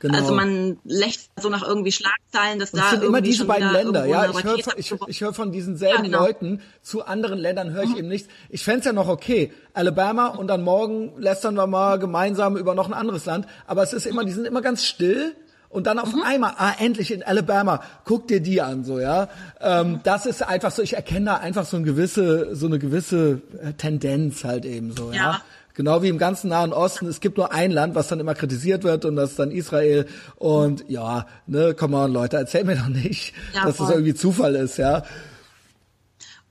Genau. Also man lächelt so nach irgendwie Schlagzeilen, dass das da sind immer diese beiden Länder, ja. Ich höre von, ich, ich hör von diesen selben ja, genau. Leuten zu anderen Ländern höre ich mhm. eben nichts. Ich fände ja noch okay, Alabama und dann morgen lästern wir mal gemeinsam über noch ein anderes Land. Aber es ist immer, die sind immer ganz still und dann auf mhm. einmal, ah, endlich in Alabama, guck dir die an, so, ja. Ähm, das ist einfach so, ich erkenne da einfach so eine gewisse, so eine gewisse äh, Tendenz halt eben so, ja. ja. Genau wie im ganzen Nahen Osten. Es gibt nur ein Land, was dann immer kritisiert wird und das ist dann Israel. Und ja, ne, come on, Leute, erzähl mir doch nicht, ja, dass voll. das irgendwie Zufall ist, ja.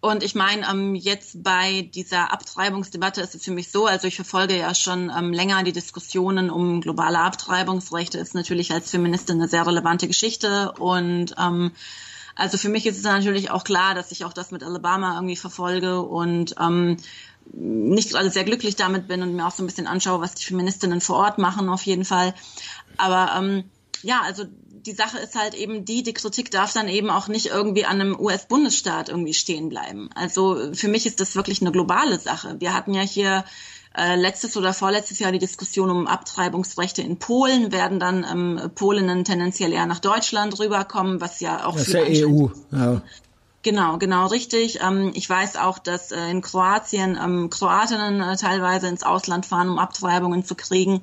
Und ich meine, ähm, jetzt bei dieser Abtreibungsdebatte ist es für mich so, also ich verfolge ja schon ähm, länger die Diskussionen um globale Abtreibungsrechte, ist natürlich als Feministin eine sehr relevante Geschichte. Und ähm, also für mich ist es natürlich auch klar, dass ich auch das mit Alabama irgendwie verfolge und ähm, nicht gerade sehr glücklich damit bin und mir auch so ein bisschen anschaue, was die Feministinnen vor Ort machen, auf jeden Fall. Aber ähm, ja, also die Sache ist halt eben die, die Kritik darf dann eben auch nicht irgendwie an einem US-Bundesstaat irgendwie stehen bleiben. Also für mich ist das wirklich eine globale Sache. Wir hatten ja hier äh, letztes oder vorletztes Jahr die Diskussion um Abtreibungsrechte in Polen, werden dann ähm, Polinnen tendenziell eher nach Deutschland rüberkommen, was ja auch das ist ja EU. Ja. Genau, genau, richtig. Ähm, ich weiß auch, dass äh, in Kroatien ähm, Kroatinnen äh, teilweise ins Ausland fahren, um Abtreibungen zu kriegen.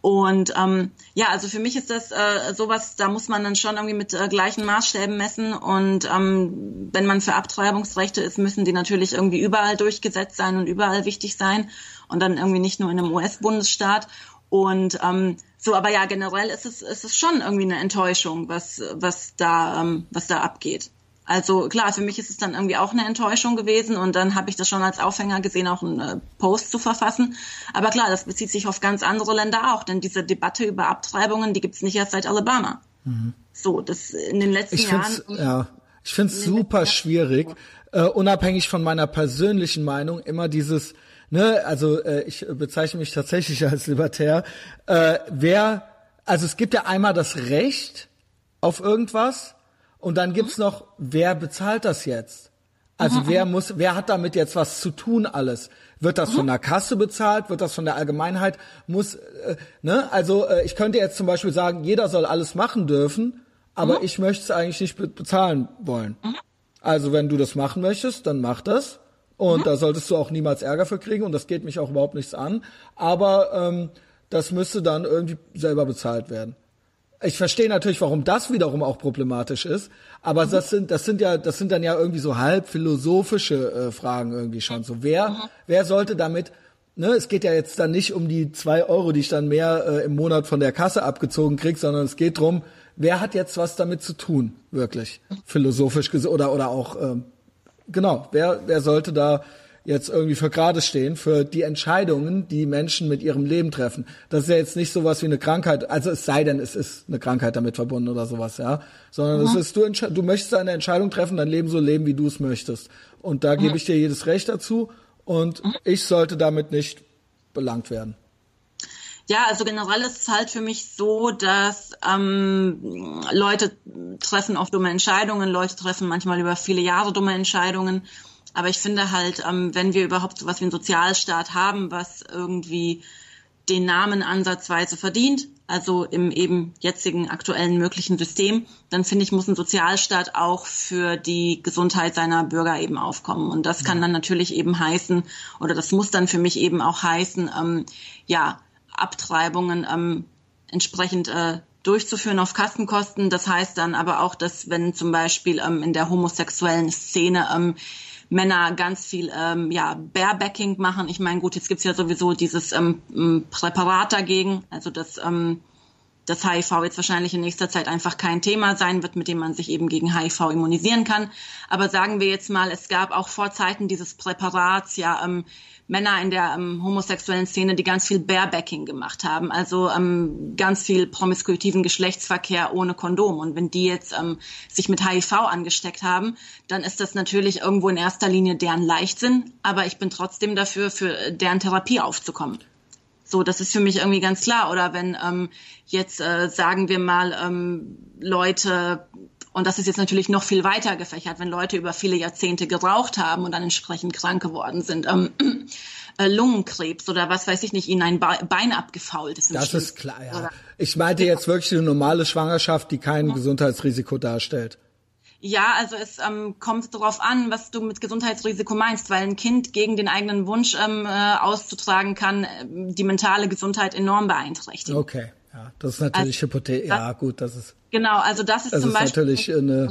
Und ähm, ja, also für mich ist das äh, sowas, da muss man dann schon irgendwie mit äh, gleichen Maßstäben messen. Und ähm, wenn man für Abtreibungsrechte ist, müssen die natürlich irgendwie überall durchgesetzt sein und überall wichtig sein und dann irgendwie nicht nur in einem US-Bundesstaat. Und ähm, so, aber ja, generell ist es, ist es schon irgendwie eine Enttäuschung, was, was da, ähm, was da abgeht. Also klar, für mich ist es dann irgendwie auch eine Enttäuschung gewesen und dann habe ich das schon als Aufhänger gesehen, auch einen äh, Post zu verfassen. Aber klar, das bezieht sich auf ganz andere Länder auch, denn diese Debatte über Abtreibungen, die gibt's nicht erst seit Alabama. Mhm. So, das in den letzten ich Jahren. Ja, ich finde es super schwierig, äh, unabhängig von meiner persönlichen Meinung, immer dieses, ne, also äh, ich bezeichne mich tatsächlich als Libertär, äh, wer, also es gibt ja einmal das Recht auf irgendwas und dann gibt's noch, wer bezahlt das jetzt? Also wer muss, wer hat damit jetzt was zu tun alles? Wird das von der Kasse bezahlt? Wird das von der Allgemeinheit? Muss, äh, ne? Also äh, ich könnte jetzt zum Beispiel sagen, jeder soll alles machen dürfen, aber ich möchte es eigentlich nicht be bezahlen wollen. Also wenn du das machen möchtest, dann mach das. Und da solltest du auch niemals Ärger für kriegen und das geht mich auch überhaupt nichts an. Aber ähm, das müsste dann irgendwie selber bezahlt werden. Ich verstehe natürlich, warum das wiederum auch problematisch ist, aber mhm. das sind das sind ja das sind dann ja irgendwie so halb philosophische äh, Fragen irgendwie schon. So wer mhm. wer sollte damit Ne, es geht ja jetzt dann nicht um die zwei Euro, die ich dann mehr äh, im Monat von der Kasse abgezogen krieg, sondern es geht drum, wer hat jetzt was damit zu tun, wirklich philosophisch oder oder auch ähm, genau, wer wer sollte da jetzt irgendwie für gerade stehen, für die Entscheidungen, die Menschen mit ihrem Leben treffen. Das ist ja jetzt nicht sowas wie eine Krankheit, also es sei denn, es ist eine Krankheit damit verbunden oder sowas, ja. Sondern mhm. es ist, du, du möchtest eine Entscheidung treffen, dein Leben so leben, wie du es möchtest. Und da mhm. gebe ich dir jedes Recht dazu und mhm. ich sollte damit nicht belangt werden. Ja, also generell ist es halt für mich so, dass ähm, Leute treffen oft dumme Entscheidungen, Leute treffen manchmal über viele Jahre dumme Entscheidungen aber ich finde halt, ähm, wenn wir überhaupt so was wie einen Sozialstaat haben, was irgendwie den Namen ansatzweise verdient, also im eben jetzigen aktuellen möglichen System, dann finde ich, muss ein Sozialstaat auch für die Gesundheit seiner Bürger eben aufkommen. Und das kann dann natürlich eben heißen, oder das muss dann für mich eben auch heißen, ähm, ja, Abtreibungen ähm, entsprechend äh, durchzuführen auf Kassenkosten. Das heißt dann aber auch, dass wenn zum Beispiel ähm, in der homosexuellen Szene ähm, Männer ganz viel ähm, ja, Barebacking machen. Ich meine, gut, jetzt gibt's ja sowieso dieses ähm, Präparat dagegen, also das ähm, dass HIV jetzt wahrscheinlich in nächster Zeit einfach kein Thema sein wird, mit dem man sich eben gegen HIV immunisieren kann. Aber sagen wir jetzt mal, es gab auch vor Zeiten dieses Präparats ja ähm, Männer in der ähm, homosexuellen Szene, die ganz viel Barebacking gemacht haben, also ähm, ganz viel promiskuitiven Geschlechtsverkehr ohne Kondom. Und wenn die jetzt ähm, sich mit HIV angesteckt haben, dann ist das natürlich irgendwo in erster Linie deren Leichtsinn, aber ich bin trotzdem dafür, für deren Therapie aufzukommen. So, das ist für mich irgendwie ganz klar. Oder wenn ähm, jetzt, äh, sagen wir mal, ähm, Leute und das ist jetzt natürlich noch viel weiter gefächert, wenn Leute über viele Jahrzehnte geraucht haben und dann entsprechend krank geworden sind. Ähm, äh, Lungenkrebs oder was weiß ich nicht, ihnen ein Bein abgefault ist. Das ist klar, ja. Ich meinte jetzt wirklich eine normale Schwangerschaft, die kein ja. Gesundheitsrisiko darstellt. Ja, also es ähm, kommt darauf an, was du mit Gesundheitsrisiko meinst, weil ein Kind gegen den eigenen Wunsch ähm, äh, auszutragen kann, äh, die mentale Gesundheit enorm beeinträchtigen. Okay. Ja, das ist natürlich also, Hypothese. Ja, gut, das ist. Genau, also das ist das zum ist Beispiel. natürlich eine.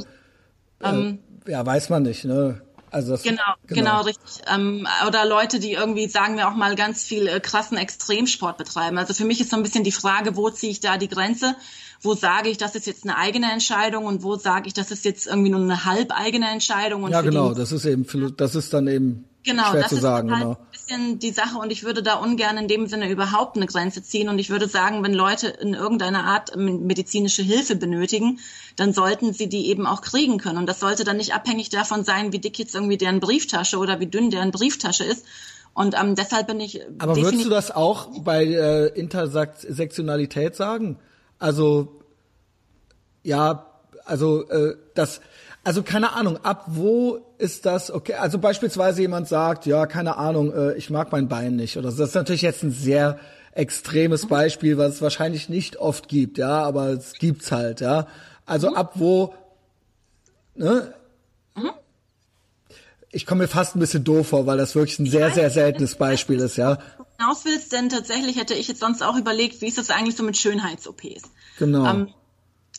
Ähm, äh, ja, weiß man nicht, ne? Also das, genau, genau, genau, richtig. Ähm, oder Leute, die irgendwie, sagen wir auch mal, ganz viel äh, krassen Extremsport betreiben. Also für mich ist so ein bisschen die Frage, wo ziehe ich da die Grenze? Wo sage ich, das ist jetzt eine eigene Entscheidung und wo sage ich, das ist jetzt irgendwie nur eine halbeigene Entscheidung? Und ja, genau, das ist eben, das ist dann eben Genau, Schwer das ist sagen, halt genau. ein bisschen die Sache und ich würde da ungern in dem Sinne überhaupt eine Grenze ziehen und ich würde sagen, wenn Leute in irgendeiner Art medizinische Hilfe benötigen, dann sollten sie die eben auch kriegen können und das sollte dann nicht abhängig davon sein, wie dick jetzt irgendwie deren Brieftasche oder wie dünn deren Brieftasche ist. Und ähm, deshalb bin ich. Aber würdest du das auch bei äh, Intersektionalität sagen? Also ja, also äh, das also keine Ahnung, ab wo ist das okay? Also beispielsweise jemand sagt, ja, keine Ahnung, äh, ich mag mein Bein nicht oder so. Das ist natürlich jetzt ein sehr extremes Beispiel, was es wahrscheinlich nicht oft gibt, ja, aber es gibt's halt, ja. Also mhm. ab wo, ne? Mhm. Ich komme mir fast ein bisschen doof vor, weil das wirklich ein sehr, sehr seltenes Beispiel ist, ja. Hinaus willst, denn tatsächlich hätte ich jetzt sonst auch überlegt, wie ist das eigentlich so mit Schönheits-OPs? Genau. Ähm,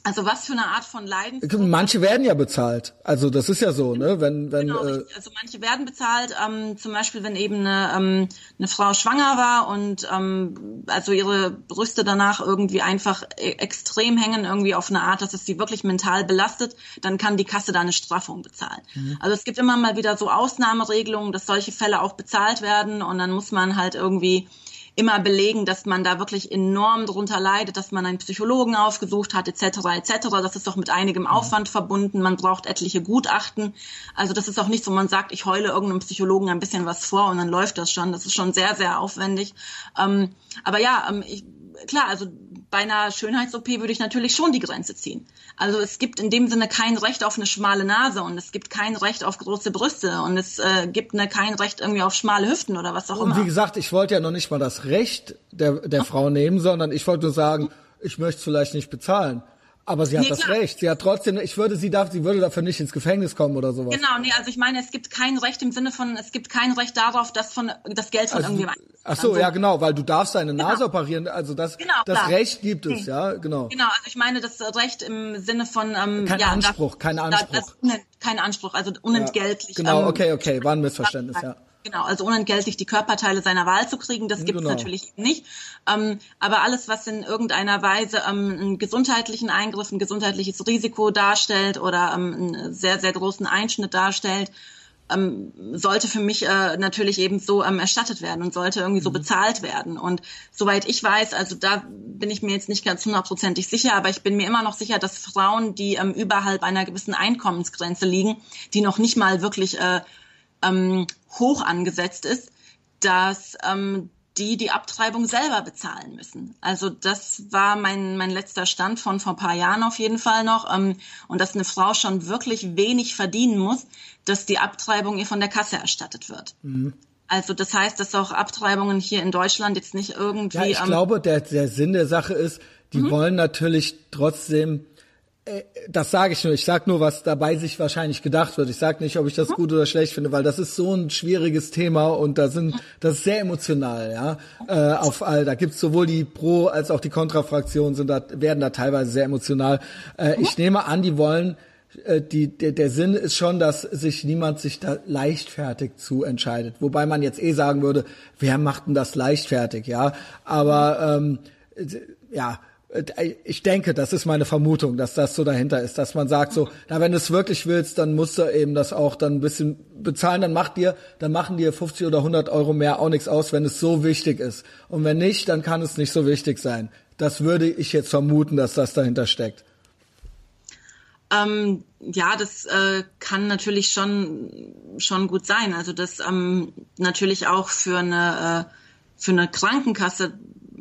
also was für eine Art von Leidensdruck? Manche werden ja bezahlt. Also das ist ja so, ne? Wenn, wenn, genau, äh, also manche werden bezahlt. Ähm, zum Beispiel, wenn eben eine, ähm, eine Frau schwanger war und ähm, also ihre Brüste danach irgendwie einfach e extrem hängen, irgendwie auf eine Art, dass es sie wirklich mental belastet, dann kann die Kasse da eine Straffung bezahlen. Mhm. Also es gibt immer mal wieder so Ausnahmeregelungen, dass solche Fälle auch bezahlt werden und dann muss man halt irgendwie immer belegen, dass man da wirklich enorm drunter leidet, dass man einen Psychologen aufgesucht hat, etc., etc. Das ist doch mit einigem Aufwand verbunden. Man braucht etliche Gutachten. Also das ist auch nicht so, man sagt, ich heule irgendeinem Psychologen ein bisschen was vor und dann läuft das schon. Das ist schon sehr, sehr aufwendig. Ähm, aber ja, ähm, ich, klar, also bei einer Schönheits-OP würde ich natürlich schon die Grenze ziehen. Also es gibt in dem Sinne kein Recht auf eine schmale Nase und es gibt kein Recht auf große Brüste und es äh, gibt ne, kein Recht irgendwie auf schmale Hüften oder was auch und immer. Und wie gesagt, ich wollte ja noch nicht mal das Recht der, der Frau nehmen, sondern ich wollte nur sagen, ich möchte es vielleicht nicht bezahlen. Aber sie hat nee, das klar. Recht. Sie hat trotzdem, ich würde sie darf, sie würde dafür nicht ins Gefängnis kommen oder sowas. Genau, nee, also ich meine, es gibt kein Recht im Sinne von, es gibt kein Recht darauf, dass von das Geld von also, irgendjemandem. Ach so, ja genau, weil du darfst deine genau. Nase operieren. Also das, genau, das klar. Recht gibt es, ja, genau. Genau, also ich meine das Recht im Sinne von ähm, kein ja, Anspruch, kein Anspruch. Das, kein Anspruch, also unentgeltlich. Ja, genau, ähm, okay, okay, war ein Missverständnis, ja. Genau, also unentgeltlich die Körperteile seiner Wahl zu kriegen, das gibt es genau. natürlich nicht. Ähm, aber alles, was in irgendeiner Weise ähm, einen gesundheitlichen Eingriff, ein gesundheitliches Risiko darstellt oder ähm, einen sehr, sehr großen Einschnitt darstellt, ähm, sollte für mich äh, natürlich eben so ähm, erstattet werden und sollte irgendwie so mhm. bezahlt werden. Und soweit ich weiß, also da bin ich mir jetzt nicht ganz hundertprozentig sicher, aber ich bin mir immer noch sicher, dass Frauen, die ähm, überhalb einer gewissen Einkommensgrenze liegen, die noch nicht mal wirklich äh, ähm, hoch angesetzt ist, dass ähm, die die Abtreibung selber bezahlen müssen. Also das war mein, mein letzter Stand von vor ein paar Jahren auf jeden Fall noch. Ähm, und dass eine Frau schon wirklich wenig verdienen muss, dass die Abtreibung ihr von der Kasse erstattet wird. Mhm. Also das heißt, dass auch Abtreibungen hier in Deutschland jetzt nicht irgendwie. Ja, ich ähm, glaube, der, der Sinn der Sache ist, die mhm. wollen natürlich trotzdem das sage ich nur. Ich sage nur, was dabei sich wahrscheinlich gedacht wird. Ich sage nicht, ob ich das gut oder schlecht finde, weil das ist so ein schwieriges Thema und da sind das ist sehr emotional, ja. Äh, auf all da gibt's sowohl die Pro als auch die Kontrafraktionen sind da werden da teilweise sehr emotional. Äh, ich nehme an, die wollen äh, die, der, der Sinn ist schon, dass sich niemand sich da leichtfertig zu entscheidet. Wobei man jetzt eh sagen würde, wer macht denn das leichtfertig, ja? Aber ähm, ja, äh, ich denke, das ist meine Vermutung, dass das so dahinter ist, dass man sagt so, na, wenn du es wirklich willst, dann musst du eben das auch dann ein bisschen bezahlen, dann macht dir, dann machen dir 50 oder 100 Euro mehr auch nichts aus, wenn es so wichtig ist. Und wenn nicht, dann kann es nicht so wichtig sein. Das würde ich jetzt vermuten, dass das dahinter steckt. Ähm, ja, das äh, kann natürlich schon schon gut sein. Also das ähm, natürlich auch für eine äh, für eine Krankenkasse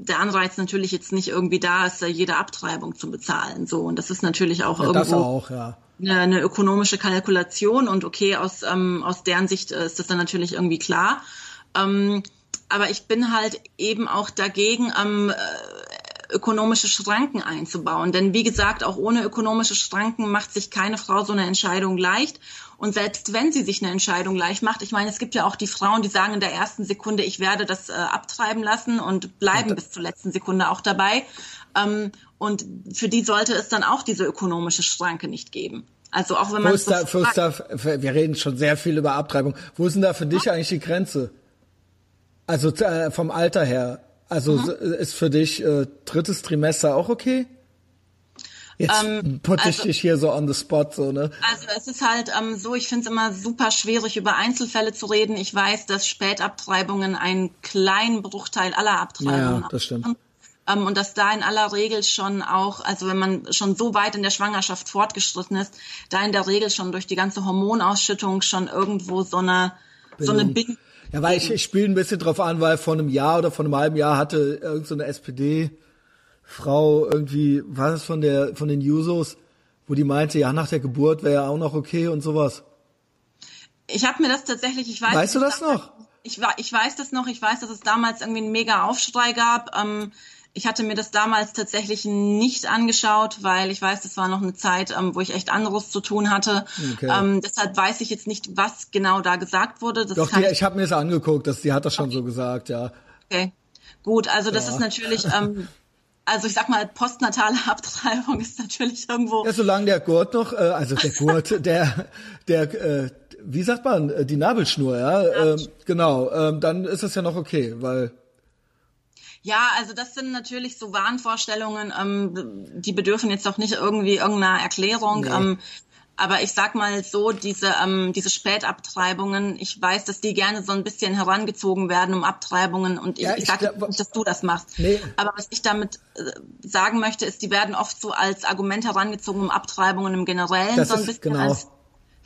der Anreiz natürlich jetzt nicht irgendwie da ist, jede Abtreibung zu bezahlen. So und das ist natürlich auch ja, irgendwo auch, ja. eine, eine, ökonomische Kalkulation und okay aus ähm, aus deren Sicht äh, ist das dann natürlich irgendwie klar. Ähm, aber ich bin halt eben auch dagegen, ähm, ökonomische Schranken einzubauen. Denn wie gesagt, auch ohne ökonomische Schranken macht sich keine Frau so eine Entscheidung leicht. Und selbst wenn sie sich eine Entscheidung leicht macht, ich meine, es gibt ja auch die Frauen, die sagen in der ersten Sekunde, ich werde das äh, abtreiben lassen und bleiben bis zur letzten Sekunde auch dabei. Ähm, und für die sollte es dann auch diese ökonomische Schranke nicht geben. Also auch wenn man. Wo ist da, wo ist da, wir reden schon sehr viel über Abtreibung. Wo ist denn da für dich eigentlich die Grenze? Also äh, vom Alter her. Also mhm. ist für dich äh, drittes Trimester auch okay? Jetzt ähm, put also, ich dich hier so on the spot, so, ne? Also es ist halt ähm, so, ich finde es immer super schwierig, über Einzelfälle zu reden. Ich weiß, dass Spätabtreibungen einen kleinen Bruchteil aller Abtreibungen Ja, das stimmt. Ähm, und dass da in aller Regel schon auch, also wenn man schon so weit in der Schwangerschaft fortgeschritten ist, da in der Regel schon durch die ganze Hormonausschüttung schon irgendwo so eine, Bindung. so eine Bindung ja, weil ich, ich spiele ein bisschen drauf an, weil vor einem Jahr oder vor einem halben Jahr hatte irgendeine so SPD-Frau irgendwie, was ist von der, von den Jusos, wo die meinte, ja, nach der Geburt wäre ja auch noch okay und sowas. Ich habe mir das tatsächlich, ich weiß. Weißt du das noch? Ich, ich weiß das noch, ich weiß, dass es damals irgendwie einen mega Aufschrei gab. Ähm, ich hatte mir das damals tatsächlich nicht angeschaut, weil ich weiß, das war noch eine Zeit, ähm, wo ich echt anderes zu tun hatte. Okay. Ähm, deshalb weiß ich jetzt nicht, was genau da gesagt wurde. Das Doch, die, ich, ich habe mir das angeguckt, dass die hat das schon okay. so gesagt, ja. Okay, gut, also das ja. ist natürlich, ähm, also ich sag mal, postnatale Abtreibung ist natürlich irgendwo. Ja, solange der Gurt noch, äh, also der Gurt, der, der, äh, wie sagt man, äh, die Nabelschnur, ja, ähm, genau, ähm, dann ist es ja noch okay, weil ja, also das sind natürlich so Wahnvorstellungen, ähm, die bedürfen jetzt auch nicht irgendwie irgendeiner Erklärung. Nee. Ähm, aber ich sag mal so, diese, ähm, diese Spätabtreibungen, ich weiß, dass die gerne so ein bisschen herangezogen werden um Abtreibungen und ich, ja, ich, ich sage nicht, dass du das machst. Nee. Aber was ich damit äh, sagen möchte, ist, die werden oft so als Argument herangezogen um Abtreibungen im Generellen, das so ein bisschen genau. als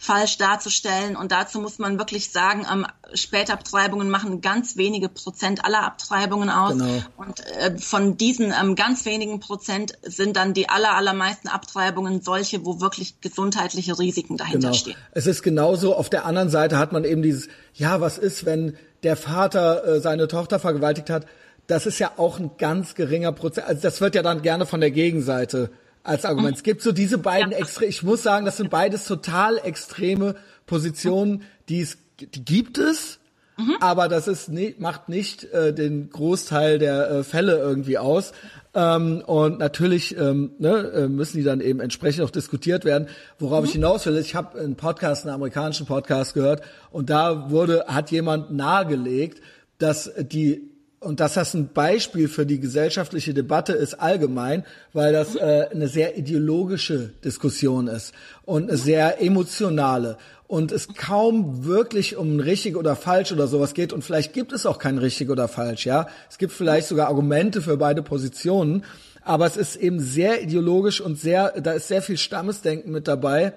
falsch darzustellen. Und dazu muss man wirklich sagen, ähm, Spätabtreibungen machen ganz wenige Prozent aller Abtreibungen aus. Genau. Und äh, von diesen ähm, ganz wenigen Prozent sind dann die aller, allermeisten Abtreibungen solche, wo wirklich gesundheitliche Risiken dahinter genau. stehen. Es ist genauso, auf der anderen Seite hat man eben dieses, ja, was ist, wenn der Vater äh, seine Tochter vergewaltigt hat? Das ist ja auch ein ganz geringer Prozent. Also das wird ja dann gerne von der Gegenseite als Argument. Es gibt so diese beiden ja. extrem, ich muss sagen, das sind beides total extreme Positionen, die es, die gibt es, mhm. aber das ist nicht, macht nicht äh, den Großteil der äh, Fälle irgendwie aus. Ähm, und natürlich ähm, ne, äh, müssen die dann eben entsprechend auch diskutiert werden. Worauf mhm. ich hinaus will, ich habe einen Podcast, einen amerikanischen Podcast gehört, und da wurde, hat jemand nahegelegt, dass die und dass das ein Beispiel für die gesellschaftliche Debatte ist allgemein, weil das äh, eine sehr ideologische Diskussion ist und eine sehr emotionale und es kaum wirklich um richtig oder falsch oder sowas geht und vielleicht gibt es auch kein richtig oder falsch, ja. Es gibt vielleicht sogar Argumente für beide Positionen, aber es ist eben sehr ideologisch und sehr, da ist sehr viel Stammesdenken mit dabei.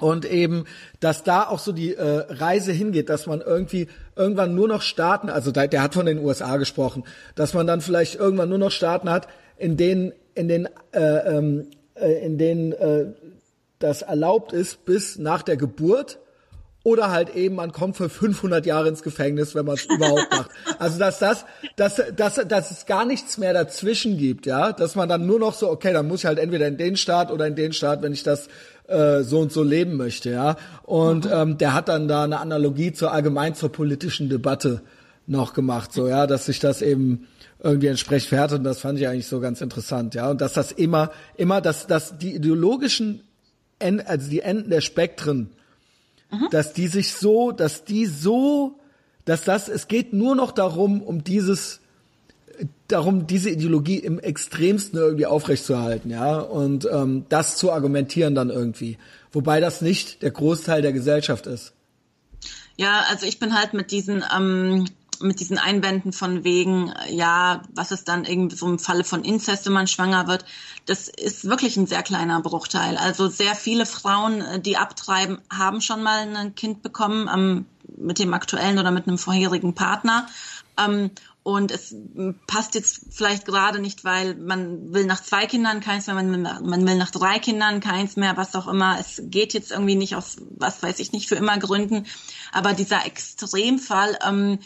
Und eben, dass da auch so die äh, Reise hingeht, dass man irgendwie irgendwann nur noch Staaten, also der, der hat von den USA gesprochen, dass man dann vielleicht irgendwann nur noch Staaten hat, in denen, in den, äh, ähm, äh, in denen äh, das erlaubt ist bis nach der Geburt oder halt eben man kommt für 500 Jahre ins Gefängnis, wenn man es überhaupt macht. Also dass das, dass, dass, dass es gar nichts mehr dazwischen gibt, ja, dass man dann nur noch so, okay, dann muss ich halt entweder in den Staat oder in den Staat, wenn ich das äh, so und so leben möchte, ja. Und mhm. ähm, der hat dann da eine Analogie zur allgemein zur politischen Debatte noch gemacht, so ja, dass sich das eben irgendwie entsprechend verhärtet und das fand ich eigentlich so ganz interessant, ja. Und dass das immer, immer, dass, dass die ideologischen, End, also die Enden der Spektren, mhm. dass die sich so, dass die so, dass das, es geht nur noch darum, um dieses darum, diese Ideologie im extremsten irgendwie aufrechtzuerhalten, ja, und ähm, das zu argumentieren dann irgendwie. Wobei das nicht der Großteil der Gesellschaft ist. Ja, also ich bin halt mit diesen ähm, mit diesen Einwänden von wegen, ja, was ist dann irgendwie so im Falle von Inzest, wenn man schwanger wird, das ist wirklich ein sehr kleiner Bruchteil. Also sehr viele Frauen, äh, die abtreiben, haben schon mal ein Kind bekommen ähm, mit dem aktuellen oder mit einem vorherigen Partner. Ähm, und es passt jetzt vielleicht gerade nicht, weil man will nach zwei Kindern keins mehr, man will, man will nach drei Kindern keins mehr, was auch immer. Es geht jetzt irgendwie nicht aus, was weiß ich nicht, für immer Gründen. Aber dieser Extremfall, ähm,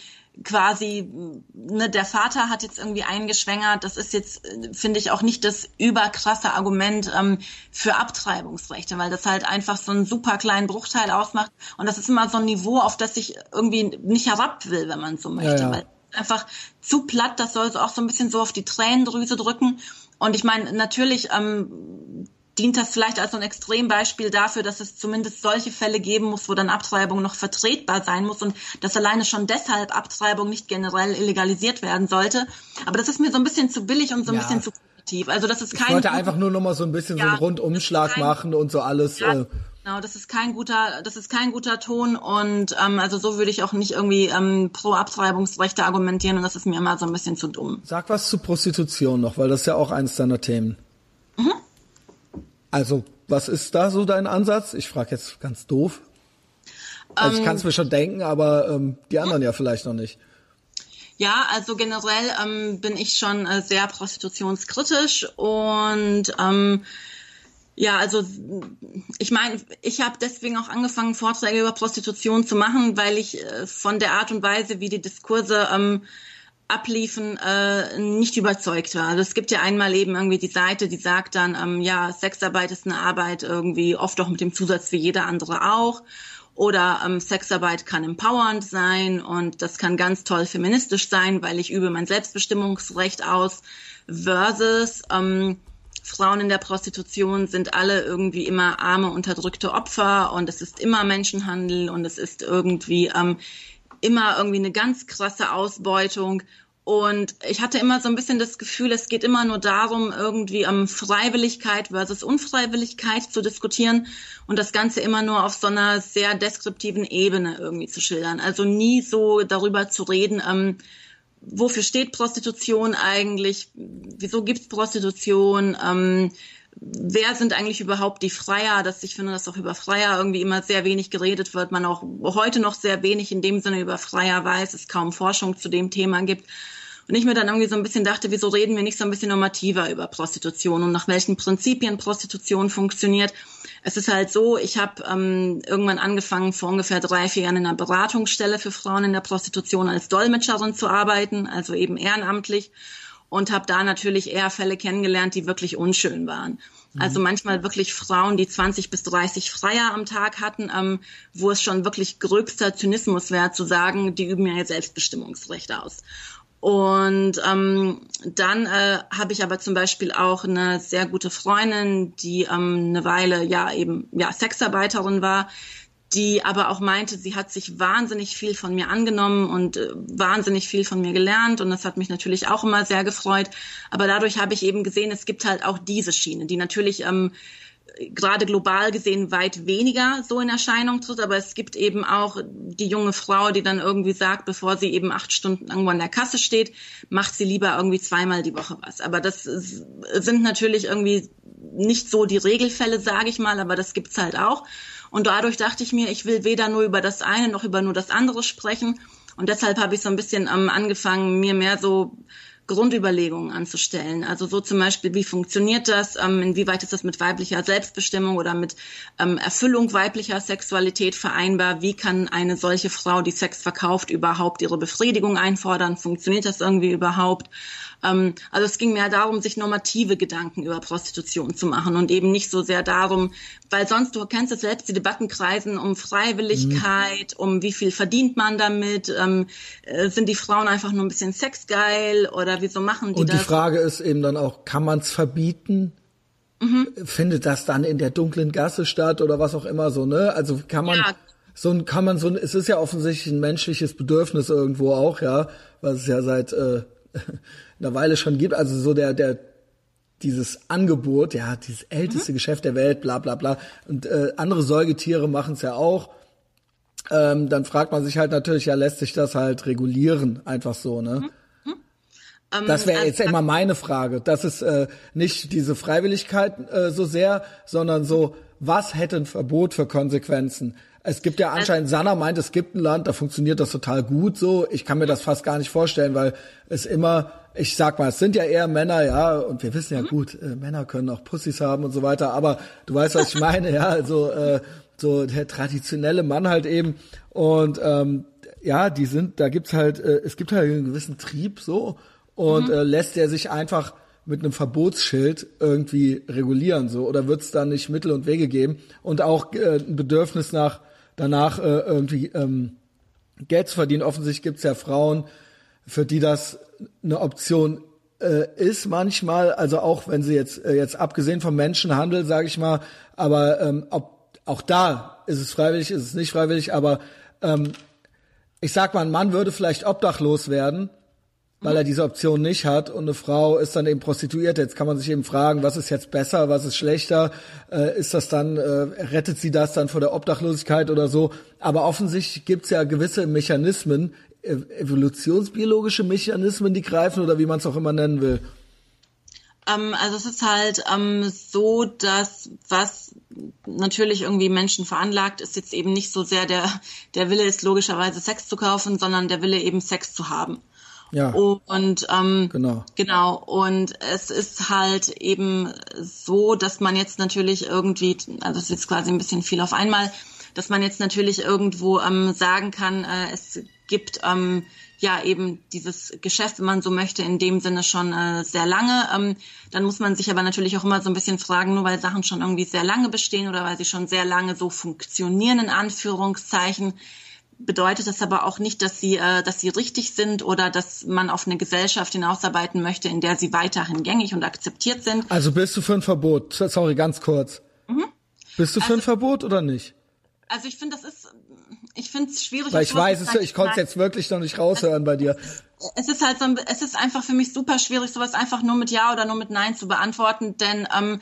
quasi, ne, der Vater hat jetzt irgendwie eingeschwängert, das ist jetzt, finde ich, auch nicht das überkrasse Argument ähm, für Abtreibungsrechte, weil das halt einfach so einen super kleinen Bruchteil ausmacht. Und das ist immer so ein Niveau, auf das ich irgendwie nicht herab will, wenn man so möchte. Ja, ja. Weil einfach zu platt, das soll so auch so ein bisschen so auf die Tränendrüse drücken. Und ich meine, natürlich ähm, dient das vielleicht als so ein Extrembeispiel dafür, dass es zumindest solche Fälle geben muss, wo dann Abtreibung noch vertretbar sein muss und dass alleine schon deshalb Abtreibung nicht generell illegalisiert werden sollte. Aber das ist mir so ein bisschen zu billig und so ein ja. bisschen zu positiv. Also das ist kein. Ich wollte einfach nur noch mal so ein bisschen ja, so einen Rundumschlag machen und so alles. Ja. Äh, Genau, das ist kein guter, das ist kein guter Ton und ähm, also so würde ich auch nicht irgendwie ähm, pro Abtreibungsrechte argumentieren und das ist mir immer so ein bisschen zu dumm. Sag was zu Prostitution noch, weil das ist ja auch eins deiner Themen. Mhm. Also, was ist da so dein Ansatz? Ich frage jetzt ganz doof. Also ähm, ich kann es mir schon denken, aber ähm, die anderen ja vielleicht noch nicht. Ja, also generell ähm, bin ich schon äh, sehr prostitutionskritisch und ähm, ja, also ich meine, ich habe deswegen auch angefangen, Vorträge über Prostitution zu machen, weil ich äh, von der Art und Weise, wie die Diskurse ähm, abliefen, äh, nicht überzeugt war. Also es gibt ja einmal eben irgendwie die Seite, die sagt dann, ähm, ja, Sexarbeit ist eine Arbeit irgendwie oft auch mit dem Zusatz wie jeder andere auch. Oder ähm, Sexarbeit kann empowernd sein und das kann ganz toll feministisch sein, weil ich übe mein Selbstbestimmungsrecht aus. Versus ähm, Frauen in der Prostitution sind alle irgendwie immer arme, unterdrückte Opfer und es ist immer Menschenhandel und es ist irgendwie ähm, immer irgendwie eine ganz krasse Ausbeutung. Und ich hatte immer so ein bisschen das Gefühl, es geht immer nur darum, irgendwie um Freiwilligkeit versus Unfreiwilligkeit zu diskutieren und das Ganze immer nur auf so einer sehr deskriptiven Ebene irgendwie zu schildern. Also nie so darüber zu reden, ähm, wofür steht Prostitution eigentlich, wieso gibt's Prostitution, ähm, wer sind eigentlich überhaupt die Freier, dass ich finde, dass auch über Freier irgendwie immer sehr wenig geredet wird, man auch heute noch sehr wenig in dem Sinne über Freier weiß, es kaum Forschung zu dem Thema gibt. Und ich mir dann irgendwie so ein bisschen dachte, wieso reden wir nicht so ein bisschen normativer über Prostitution und nach welchen Prinzipien Prostitution funktioniert. Es ist halt so, ich habe ähm, irgendwann angefangen, vor ungefähr drei, vier Jahren in einer Beratungsstelle für Frauen in der Prostitution als Dolmetscherin zu arbeiten, also eben ehrenamtlich und habe da natürlich eher Fälle kennengelernt, die wirklich unschön waren. Mhm. Also manchmal wirklich Frauen, die 20 bis 30 Freier am Tag hatten, ähm, wo es schon wirklich gröbster Zynismus wäre zu sagen, die üben ja ihr Selbstbestimmungsrecht aus. Und ähm, dann äh, habe ich aber zum Beispiel auch eine sehr gute Freundin, die ähm, eine Weile ja eben ja Sexarbeiterin war, die aber auch meinte, sie hat sich wahnsinnig viel von mir angenommen und äh, wahnsinnig viel von mir gelernt und das hat mich natürlich auch immer sehr gefreut. Aber dadurch habe ich eben gesehen, es gibt halt auch diese Schiene, die natürlich ähm, gerade global gesehen weit weniger so in Erscheinung tritt, aber es gibt eben auch die junge Frau, die dann irgendwie sagt, bevor sie eben acht Stunden irgendwo an der Kasse steht, macht sie lieber irgendwie zweimal die Woche was. Aber das sind natürlich irgendwie nicht so die Regelfälle, sage ich mal, aber das gibt's halt auch. Und dadurch dachte ich mir, ich will weder nur über das eine noch über nur das andere sprechen. Und deshalb habe ich so ein bisschen ähm, angefangen, mir mehr so Grundüberlegungen anzustellen. Also so zum Beispiel, wie funktioniert das? Ähm, inwieweit ist das mit weiblicher Selbstbestimmung oder mit ähm, Erfüllung weiblicher Sexualität vereinbar? Wie kann eine solche Frau, die Sex verkauft, überhaupt ihre Befriedigung einfordern? Funktioniert das irgendwie überhaupt? Ähm, also es ging mehr darum, sich normative Gedanken über Prostitution zu machen und eben nicht so sehr darum, weil sonst, du kennst es selbst, die Debatten kreisen um Freiwilligkeit, mhm. um wie viel verdient man damit, ähm, äh, sind die Frauen einfach nur ein bisschen sexgeil oder wieso machen die und das? Und die Frage ist eben dann auch, kann man es verbieten? Mhm. Findet das dann in der dunklen Gasse statt oder was auch immer so, ne? Also kann man ja. so ein, kann man so ein, es ist ja offensichtlich ein menschliches Bedürfnis irgendwo auch, ja, was es ja seit äh, eine Weile schon gibt. Also so der, der, dieses Angebot, ja, dieses älteste mhm. Geschäft der Welt, bla bla bla. Und äh, andere Säugetiere machen es ja auch. Ähm, dann fragt man sich halt natürlich, ja, lässt sich das halt regulieren, einfach so, ne? Mhm. Ähm, das wäre jetzt immer meine Frage. Das ist äh, nicht diese Freiwilligkeit äh, so sehr, sondern so, was hätte ein Verbot für Konsequenzen? Es gibt ja anscheinend, Sanna meint, es gibt ein Land, da funktioniert das total gut so. Ich kann mir das fast gar nicht vorstellen, weil es immer, ich sag mal, es sind ja eher Männer, ja, und wir wissen ja mhm. gut, äh, Männer können auch Pussys haben und so weiter, aber du weißt, was ich meine, ja, also äh, so der traditionelle Mann halt eben. Und ähm, ja, die sind, da gibt's halt, äh, es gibt halt einen gewissen Trieb so und mhm. äh, lässt er sich einfach mit einem Verbotsschild irgendwie regulieren so oder wird es da nicht Mittel und Wege geben und auch äh, ein Bedürfnis nach danach äh, irgendwie ähm, Geld zu verdienen. Offensichtlich gibt es ja Frauen, für die das eine Option äh, ist manchmal, also auch wenn sie jetzt äh, jetzt abgesehen vom Menschenhandel, sage ich mal, aber ähm, ob, auch da ist es freiwillig, ist es nicht freiwillig, aber ähm, ich sag mal, ein Mann würde vielleicht obdachlos werden weil er diese Option nicht hat und eine Frau ist dann eben prostituiert. Jetzt kann man sich eben fragen, was ist jetzt besser, was ist schlechter? Äh, ist das dann, äh, rettet sie das dann vor der Obdachlosigkeit oder so? Aber offensichtlich gibt's ja gewisse Mechanismen, evolutionsbiologische Mechanismen, die greifen oder wie man es auch immer nennen will. Ähm, also es ist halt ähm, so, dass was natürlich irgendwie Menschen veranlagt, ist jetzt eben nicht so sehr der, der Wille ist logischerweise Sex zu kaufen, sondern der Wille eben Sex zu haben. Ja. Und ähm, genau. genau. Und es ist halt eben so, dass man jetzt natürlich irgendwie, also es ist jetzt quasi ein bisschen viel auf einmal, dass man jetzt natürlich irgendwo ähm, sagen kann, äh, es gibt ähm, ja eben dieses Geschäft, wenn man so möchte, in dem Sinne schon äh, sehr lange. Ähm, dann muss man sich aber natürlich auch immer so ein bisschen fragen, nur weil Sachen schon irgendwie sehr lange bestehen oder weil sie schon sehr lange so funktionieren, in Anführungszeichen, bedeutet das aber auch nicht, dass sie, äh, dass sie richtig sind oder dass man auf eine Gesellschaft hinausarbeiten möchte, in der sie weiterhin gängig und akzeptiert sind. Also bist du für ein Verbot? Sorry, ganz kurz. Mhm. Bist du für also, ein Verbot oder nicht? Also ich finde, das ist, ich finde es schwierig. Weil ich weiß es, ich konnte es jetzt wirklich noch nicht raushören bei dir. Es ist halt so, es ist einfach für mich super schwierig, sowas einfach nur mit Ja oder nur mit Nein zu beantworten, denn ähm,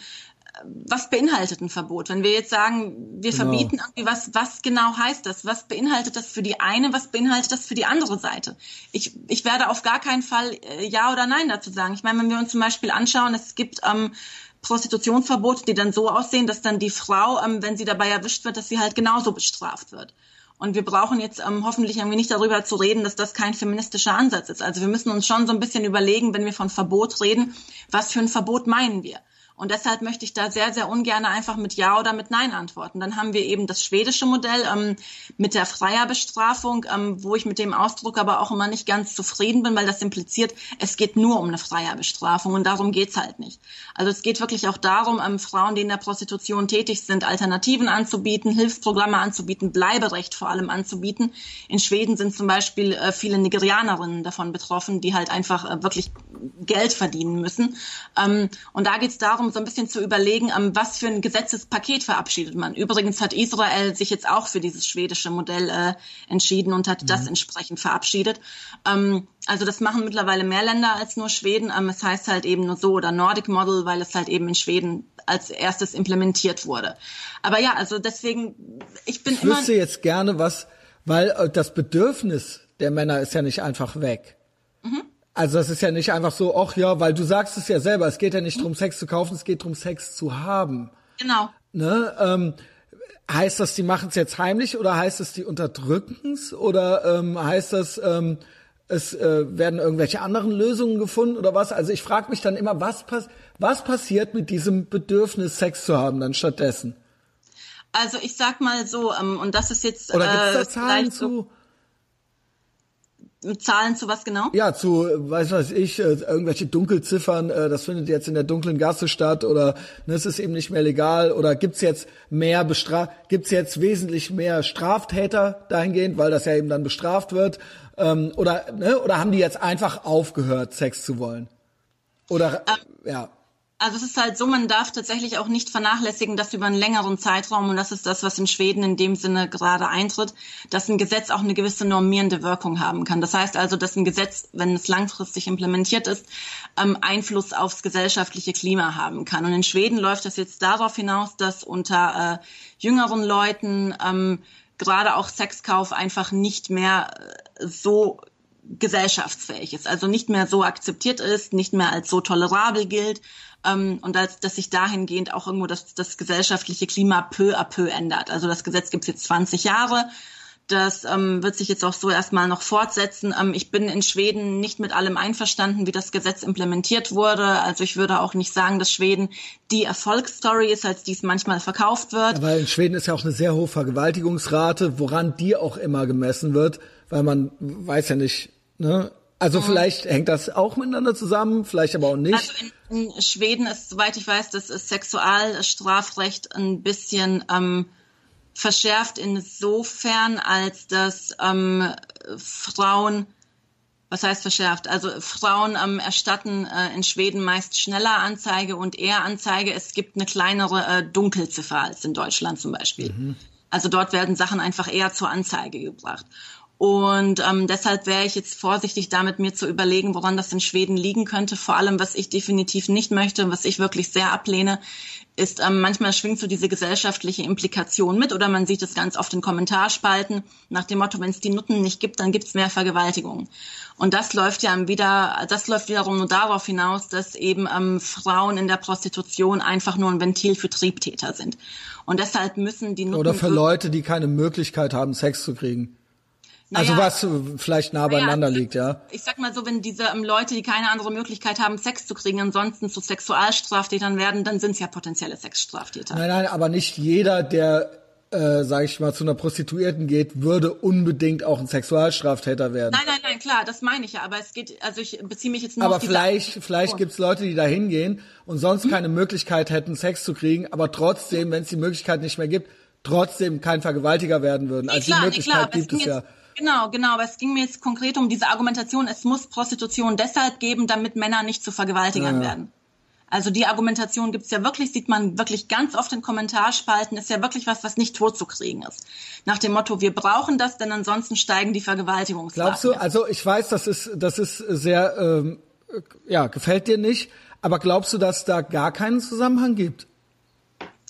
was beinhaltet ein Verbot? Wenn wir jetzt sagen, wir genau. verbieten irgendwie was, was genau heißt das? Was beinhaltet das für die eine? Was beinhaltet das für die andere Seite? Ich, ich werde auf gar keinen Fall äh, Ja oder Nein dazu sagen. Ich meine, wenn wir uns zum Beispiel anschauen, es gibt ähm, Prostitutionsverbote, die dann so aussehen, dass dann die Frau, ähm, wenn sie dabei erwischt wird, dass sie halt genauso bestraft wird. Und wir brauchen jetzt ähm, hoffentlich irgendwie nicht darüber zu reden, dass das kein feministischer Ansatz ist. Also wir müssen uns schon so ein bisschen überlegen, wenn wir von Verbot reden, was für ein Verbot meinen wir? Und deshalb möchte ich da sehr, sehr ungern einfach mit Ja oder mit Nein antworten. Dann haben wir eben das schwedische Modell ähm, mit der Freierbestrafung, ähm, wo ich mit dem Ausdruck aber auch immer nicht ganz zufrieden bin, weil das impliziert, es geht nur um eine Freierbestrafung und darum geht's halt nicht. Also es geht wirklich auch darum, ähm, Frauen, die in der Prostitution tätig sind, Alternativen anzubieten, Hilfsprogramme anzubieten, Bleiberecht vor allem anzubieten. In Schweden sind zum Beispiel äh, viele Nigerianerinnen davon betroffen, die halt einfach äh, wirklich Geld verdienen müssen. Ähm, und da geht's darum, so ein bisschen zu überlegen, ähm, was für ein Gesetzespaket verabschiedet man. Übrigens hat Israel sich jetzt auch für dieses schwedische Modell äh, entschieden und hat mhm. das entsprechend verabschiedet. Ähm, also das machen mittlerweile mehr Länder als nur Schweden. Ähm, es heißt halt eben nur so oder Nordic Model, weil es halt eben in Schweden als erstes implementiert wurde. Aber ja, also deswegen, ich bin ich immer. Ich wüsste jetzt gerne was, weil äh, das Bedürfnis der Männer ist ja nicht einfach weg. Also das ist ja nicht einfach so, ach ja, weil du sagst es ja selber, es geht ja nicht darum, Sex zu kaufen, es geht darum, Sex zu haben. Genau. Ne? Ähm, heißt das, die machen es jetzt heimlich oder heißt es, die unterdrücken es oder ähm, heißt das, ähm, es äh, werden irgendwelche anderen Lösungen gefunden oder was? Also ich frage mich dann immer, was, pass was passiert mit diesem Bedürfnis, Sex zu haben dann stattdessen? Also ich sag mal so, ähm, und das ist jetzt oder gibt's da äh, Zahlen zu? So Zahlen zu was genau? Ja, zu, weiß was ich, äh, irgendwelche Dunkelziffern, äh, das findet jetzt in der dunklen Gasse statt oder ne, es ist eben nicht mehr legal oder gibt's jetzt mehr Bestra gibt's jetzt wesentlich mehr Straftäter dahingehend, weil das ja eben dann bestraft wird ähm, oder ne, oder haben die jetzt einfach aufgehört, Sex zu wollen? Oder ähm, ja. Also es ist halt so, man darf tatsächlich auch nicht vernachlässigen, dass über einen längeren Zeitraum, und das ist das, was in Schweden in dem Sinne gerade eintritt, dass ein Gesetz auch eine gewisse normierende Wirkung haben kann. Das heißt also, dass ein Gesetz, wenn es langfristig implementiert ist, ähm, Einfluss aufs gesellschaftliche Klima haben kann. Und in Schweden läuft das jetzt darauf hinaus, dass unter äh, jüngeren Leuten ähm, gerade auch Sexkauf einfach nicht mehr äh, so gesellschaftsfähig ist, also nicht mehr so akzeptiert ist, nicht mehr als so tolerabel gilt ähm, und als, dass sich dahingehend auch irgendwo das, das gesellschaftliche Klima peu à peu ändert. Also das Gesetz gibt es jetzt 20 Jahre. Das ähm, wird sich jetzt auch so erstmal noch fortsetzen. Ähm, ich bin in Schweden nicht mit allem einverstanden, wie das Gesetz implementiert wurde. Also ich würde auch nicht sagen, dass Schweden die Erfolgsstory ist, als dies manchmal verkauft wird. Weil in Schweden ist ja auch eine sehr hohe Vergewaltigungsrate, woran die auch immer gemessen wird, weil man weiß ja nicht, ne, also mhm. vielleicht hängt das auch miteinander zusammen, vielleicht aber auch nicht. Also in, in Schweden ist, soweit ich weiß, das Sexualstrafrecht ein bisschen ähm, verschärft insofern, als dass ähm, Frauen, was heißt verschärft? Also Frauen ähm, erstatten äh, in Schweden meist schneller Anzeige und eher Anzeige. Es gibt eine kleinere äh, Dunkelziffer als in Deutschland zum Beispiel. Mhm. Also dort werden Sachen einfach eher zur Anzeige gebracht. Und ähm, deshalb wäre ich jetzt vorsichtig damit, mir zu überlegen, woran das in Schweden liegen könnte. Vor allem, was ich definitiv nicht möchte, was ich wirklich sehr ablehne, ist, ähm, manchmal schwingt so diese gesellschaftliche Implikation mit oder man sieht es ganz oft in Kommentarspalten nach dem Motto, wenn es die Nutten nicht gibt, dann gibt es mehr Vergewaltigungen. Und das läuft ja wieder, das läuft wiederum nur darauf hinaus, dass eben ähm, Frauen in der Prostitution einfach nur ein Ventil für Triebtäter sind. Und deshalb müssen die Nutten... Oder für Leute, die keine Möglichkeit haben, Sex zu kriegen. Also naja, was vielleicht nah beieinander naja, liegt, ja. Ich sag mal so, wenn diese ähm, Leute, die keine andere Möglichkeit haben, Sex zu kriegen, ansonsten zu Sexualstraftätern werden, dann sind es ja potenzielle Sexstraftäter. Nein, nein, aber nicht jeder, der, äh, sag ich mal, zu einer Prostituierten geht, würde unbedingt auch ein Sexualstraftäter werden. Nein, nein, nein, klar, das meine ich ja. Aber es geht, also ich beziehe mich jetzt nur aber auf vielleicht, vielleicht oh. gibt's Leute, die da hingehen und sonst hm? keine Möglichkeit hätten, Sex zu kriegen, aber trotzdem, wenn es die Möglichkeit nicht mehr gibt, trotzdem kein Vergewaltiger werden würden. Nee, also klar, die Möglichkeit nee, klar, gibt es ja. Genau, genau. Aber es ging mir jetzt konkret um diese Argumentation, es muss Prostitution deshalb geben, damit Männer nicht zu Vergewaltigern ja. werden. Also die Argumentation gibt's ja wirklich, sieht man wirklich ganz oft in Kommentarspalten, ist ja wirklich was, was nicht totzukriegen ist. Nach dem Motto, wir brauchen das, denn ansonsten steigen die Vergewaltigungsraten. Glaubst du, also ich weiß, das ist, das ist sehr, ähm, ja, gefällt dir nicht, aber glaubst du, dass da gar keinen Zusammenhang gibt?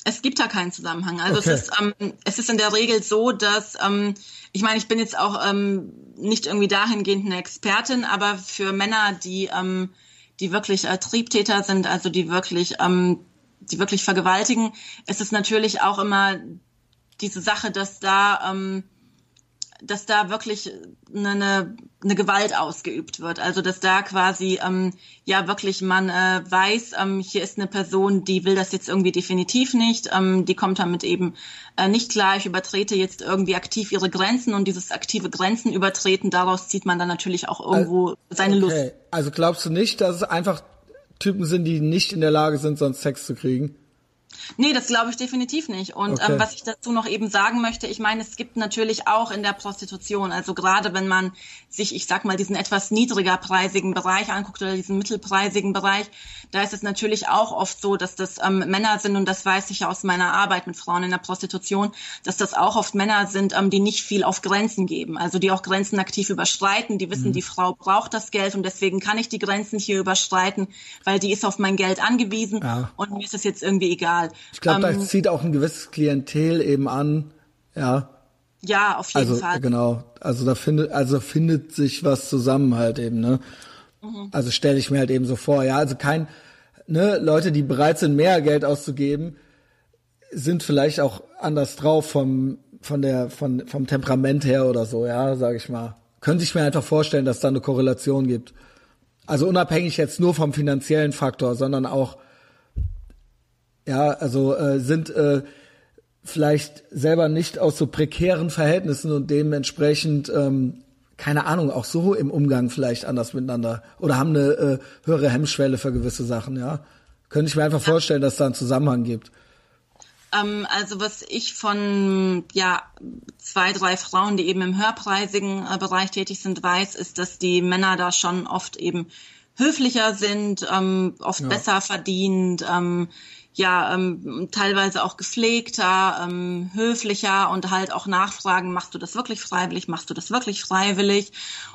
Es gibt da keinen Zusammenhang. Also okay. es, ist, ähm, es ist in der Regel so, dass ähm, ich meine, ich bin jetzt auch ähm, nicht irgendwie dahingehend eine Expertin, aber für Männer, die ähm, die wirklich äh, Triebtäter sind, also die wirklich ähm, die wirklich vergewaltigen, ist es natürlich auch immer diese Sache, dass da ähm, dass da wirklich eine, eine Gewalt ausgeübt wird. Also dass da quasi ähm, ja wirklich man äh, weiß, ähm, hier ist eine Person, die will das jetzt irgendwie definitiv nicht, ähm, die kommt damit eben äh, nicht klar, ich übertrete jetzt irgendwie aktiv ihre Grenzen und dieses aktive Grenzen übertreten, daraus zieht man dann natürlich auch irgendwo seine okay. Lust. Also glaubst du nicht, dass es einfach Typen sind, die nicht in der Lage sind, sonst Sex zu kriegen? Nee, das glaube ich definitiv nicht. Und okay. ähm, was ich dazu noch eben sagen möchte, ich meine, es gibt natürlich auch in der Prostitution, also gerade wenn man sich, ich sag mal, diesen etwas niedriger preisigen Bereich anguckt oder diesen mittelpreisigen Bereich, da ist es natürlich auch oft so, dass das ähm, Männer sind und das weiß ich aus meiner Arbeit mit Frauen in der Prostitution, dass das auch oft Männer sind, ähm, die nicht viel auf Grenzen geben, also die auch Grenzen aktiv überschreiten, die wissen, mhm. die Frau braucht das Geld und deswegen kann ich die Grenzen hier überschreiten, weil die ist auf mein Geld angewiesen ja. und mir ist es jetzt irgendwie egal. Ich glaube, ähm, das zieht auch ein gewisses Klientel eben an, ja. Ja, auf jeden also, Fall. Genau. Also da findet, also findet sich was zusammen halt eben, ne? Mhm. Also stelle ich mir halt eben so vor, ja. Also kein, ne, Leute, die bereit sind, mehr Geld auszugeben, sind vielleicht auch anders drauf vom, von der, von, vom Temperament her oder so, ja, sage ich mal. Könnte ich mir einfach vorstellen, dass da eine Korrelation gibt. Also unabhängig jetzt nur vom finanziellen Faktor, sondern auch ja, also äh, sind äh, vielleicht selber nicht aus so prekären Verhältnissen und dementsprechend ähm, keine Ahnung, auch so im Umgang vielleicht anders miteinander oder haben eine äh, höhere Hemmschwelle für gewisse Sachen, ja. Könnte ich mir einfach vorstellen, dass da einen Zusammenhang gibt. Ähm, also was ich von ja zwei, drei Frauen, die eben im höherpreisigen äh, Bereich tätig sind, weiß, ist, dass die Männer da schon oft eben höflicher sind, ähm, oft ja. besser verdient, ähm, ja ähm, teilweise auch gepflegter, ähm, höflicher und halt auch nachfragen, machst du das wirklich freiwillig, machst du das wirklich freiwillig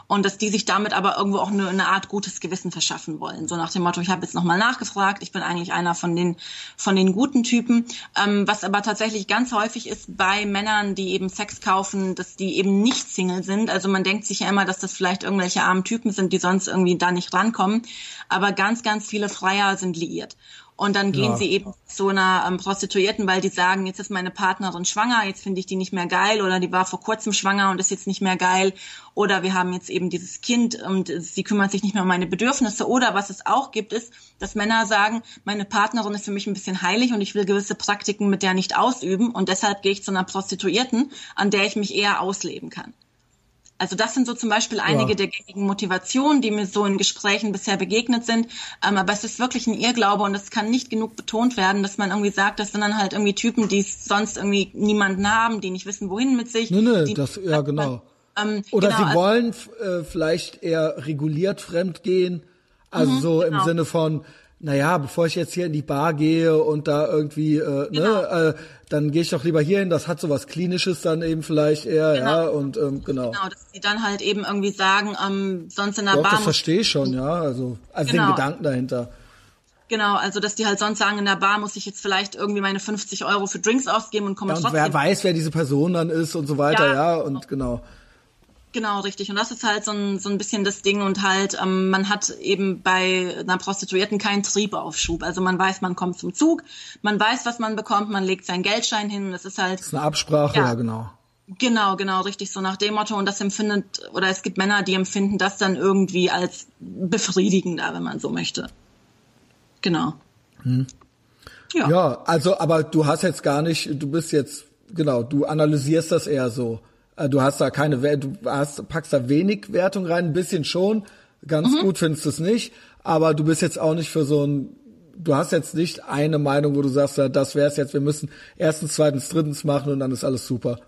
und dass die sich damit aber irgendwo auch eine, eine Art gutes Gewissen verschaffen wollen. So nach dem Motto, ich habe jetzt nochmal nachgefragt, ich bin eigentlich einer von den von den guten Typen, ähm, was aber tatsächlich ganz häufig ist bei Männern, die eben Sex kaufen, dass die eben nicht Single sind. Also man denkt sich ja immer, dass das vielleicht irgendwelche armen Typen sind, die sonst irgendwie da nicht rankommen, aber ganz, ganz viele Freier sind liiert. Und dann gehen ja. sie eben zu einer ähm, Prostituierten, weil die sagen, jetzt ist meine Partnerin schwanger, jetzt finde ich die nicht mehr geil oder die war vor kurzem schwanger und ist jetzt nicht mehr geil oder wir haben jetzt eben dieses Kind und sie kümmert sich nicht mehr um meine Bedürfnisse oder was es auch gibt ist, dass Männer sagen, meine Partnerin ist für mich ein bisschen heilig und ich will gewisse Praktiken mit der nicht ausüben und deshalb gehe ich zu einer Prostituierten, an der ich mich eher ausleben kann. Also das sind so zum Beispiel einige ja. der gängigen Motivationen, die mir so in Gesprächen bisher begegnet sind. Ähm, aber es ist wirklich ein Irrglaube und es kann nicht genug betont werden, dass man irgendwie sagt, das sind dann halt irgendwie Typen, die sonst irgendwie niemanden haben, die nicht wissen, wohin mit sich. Nee, nee, das, ja genau. Ähm, Oder genau, sie also, wollen äh, vielleicht eher reguliert fremdgehen, also mhm, so genau. im Sinne von, naja, bevor ich jetzt hier in die Bar gehe und da irgendwie, äh, ne, genau. ne, äh, dann gehe ich doch lieber hier hin, das hat so was Klinisches dann eben vielleicht eher, genau. ja, und ähm, genau. Genau, dass sie dann halt eben irgendwie sagen, ähm, sonst in der doch, Bar. Das verstehe ich schon, ja, also, also genau. den Gedanken dahinter. Genau, also dass die halt sonst sagen, in der Bar muss ich jetzt vielleicht irgendwie meine 50 Euro für Drinks ausgeben und komme ja, und trotzdem. Wer weiß, wer diese Person dann ist und so weiter, ja, ja und genau. Genau, richtig. Und das ist halt so ein, so ein bisschen das Ding und halt, ähm, man hat eben bei einer Prostituierten keinen Triebaufschub. Also man weiß, man kommt zum Zug, man weiß, was man bekommt, man legt seinen Geldschein hin das ist halt. Das ist eine Absprache, ja, ja genau. Genau, genau, richtig so nach dem Motto. Und das empfindet, oder es gibt Männer, die empfinden das dann irgendwie als befriedigender, wenn man so möchte. Genau. Hm. Ja. ja, also, aber du hast jetzt gar nicht, du bist jetzt, genau, du analysierst das eher so. Äh, du hast da keine, du hast, packst da wenig Wertung rein, ein bisschen schon. Ganz mhm. gut findest du es nicht. Aber du bist jetzt auch nicht für so ein, du hast jetzt nicht eine Meinung, wo du sagst, ja, das wär's jetzt, wir müssen erstens, zweitens, drittens machen und dann ist alles super.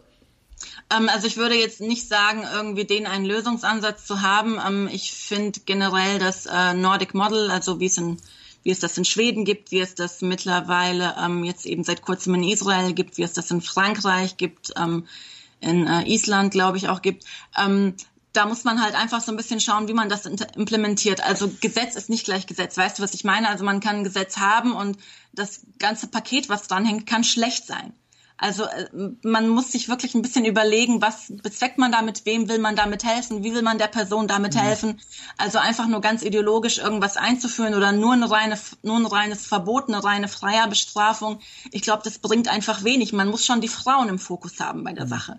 Ähm, also ich würde jetzt nicht sagen, irgendwie den einen Lösungsansatz zu haben. Ähm, ich finde generell das äh, Nordic Model, also wie es in wie es das in Schweden gibt, wie es das mittlerweile ähm, jetzt eben seit kurzem in Israel gibt, wie es das in Frankreich gibt, ähm, in äh, Island, glaube ich, auch gibt. Ähm, da muss man halt einfach so ein bisschen schauen, wie man das implementiert. Also Gesetz ist nicht gleich Gesetz. Weißt du, was ich meine? Also man kann ein Gesetz haben und das ganze Paket, was dranhängt, kann schlecht sein. Also äh, man muss sich wirklich ein bisschen überlegen, was bezweckt man damit, wem will man damit helfen, wie will man der Person damit mhm. helfen. Also einfach nur ganz ideologisch irgendwas einzuführen oder nur eine reine, nur ein reines Verbot, eine reine Freierbestrafung. Ich glaube, das bringt einfach wenig. Man muss schon die Frauen im Fokus haben bei der mhm. Sache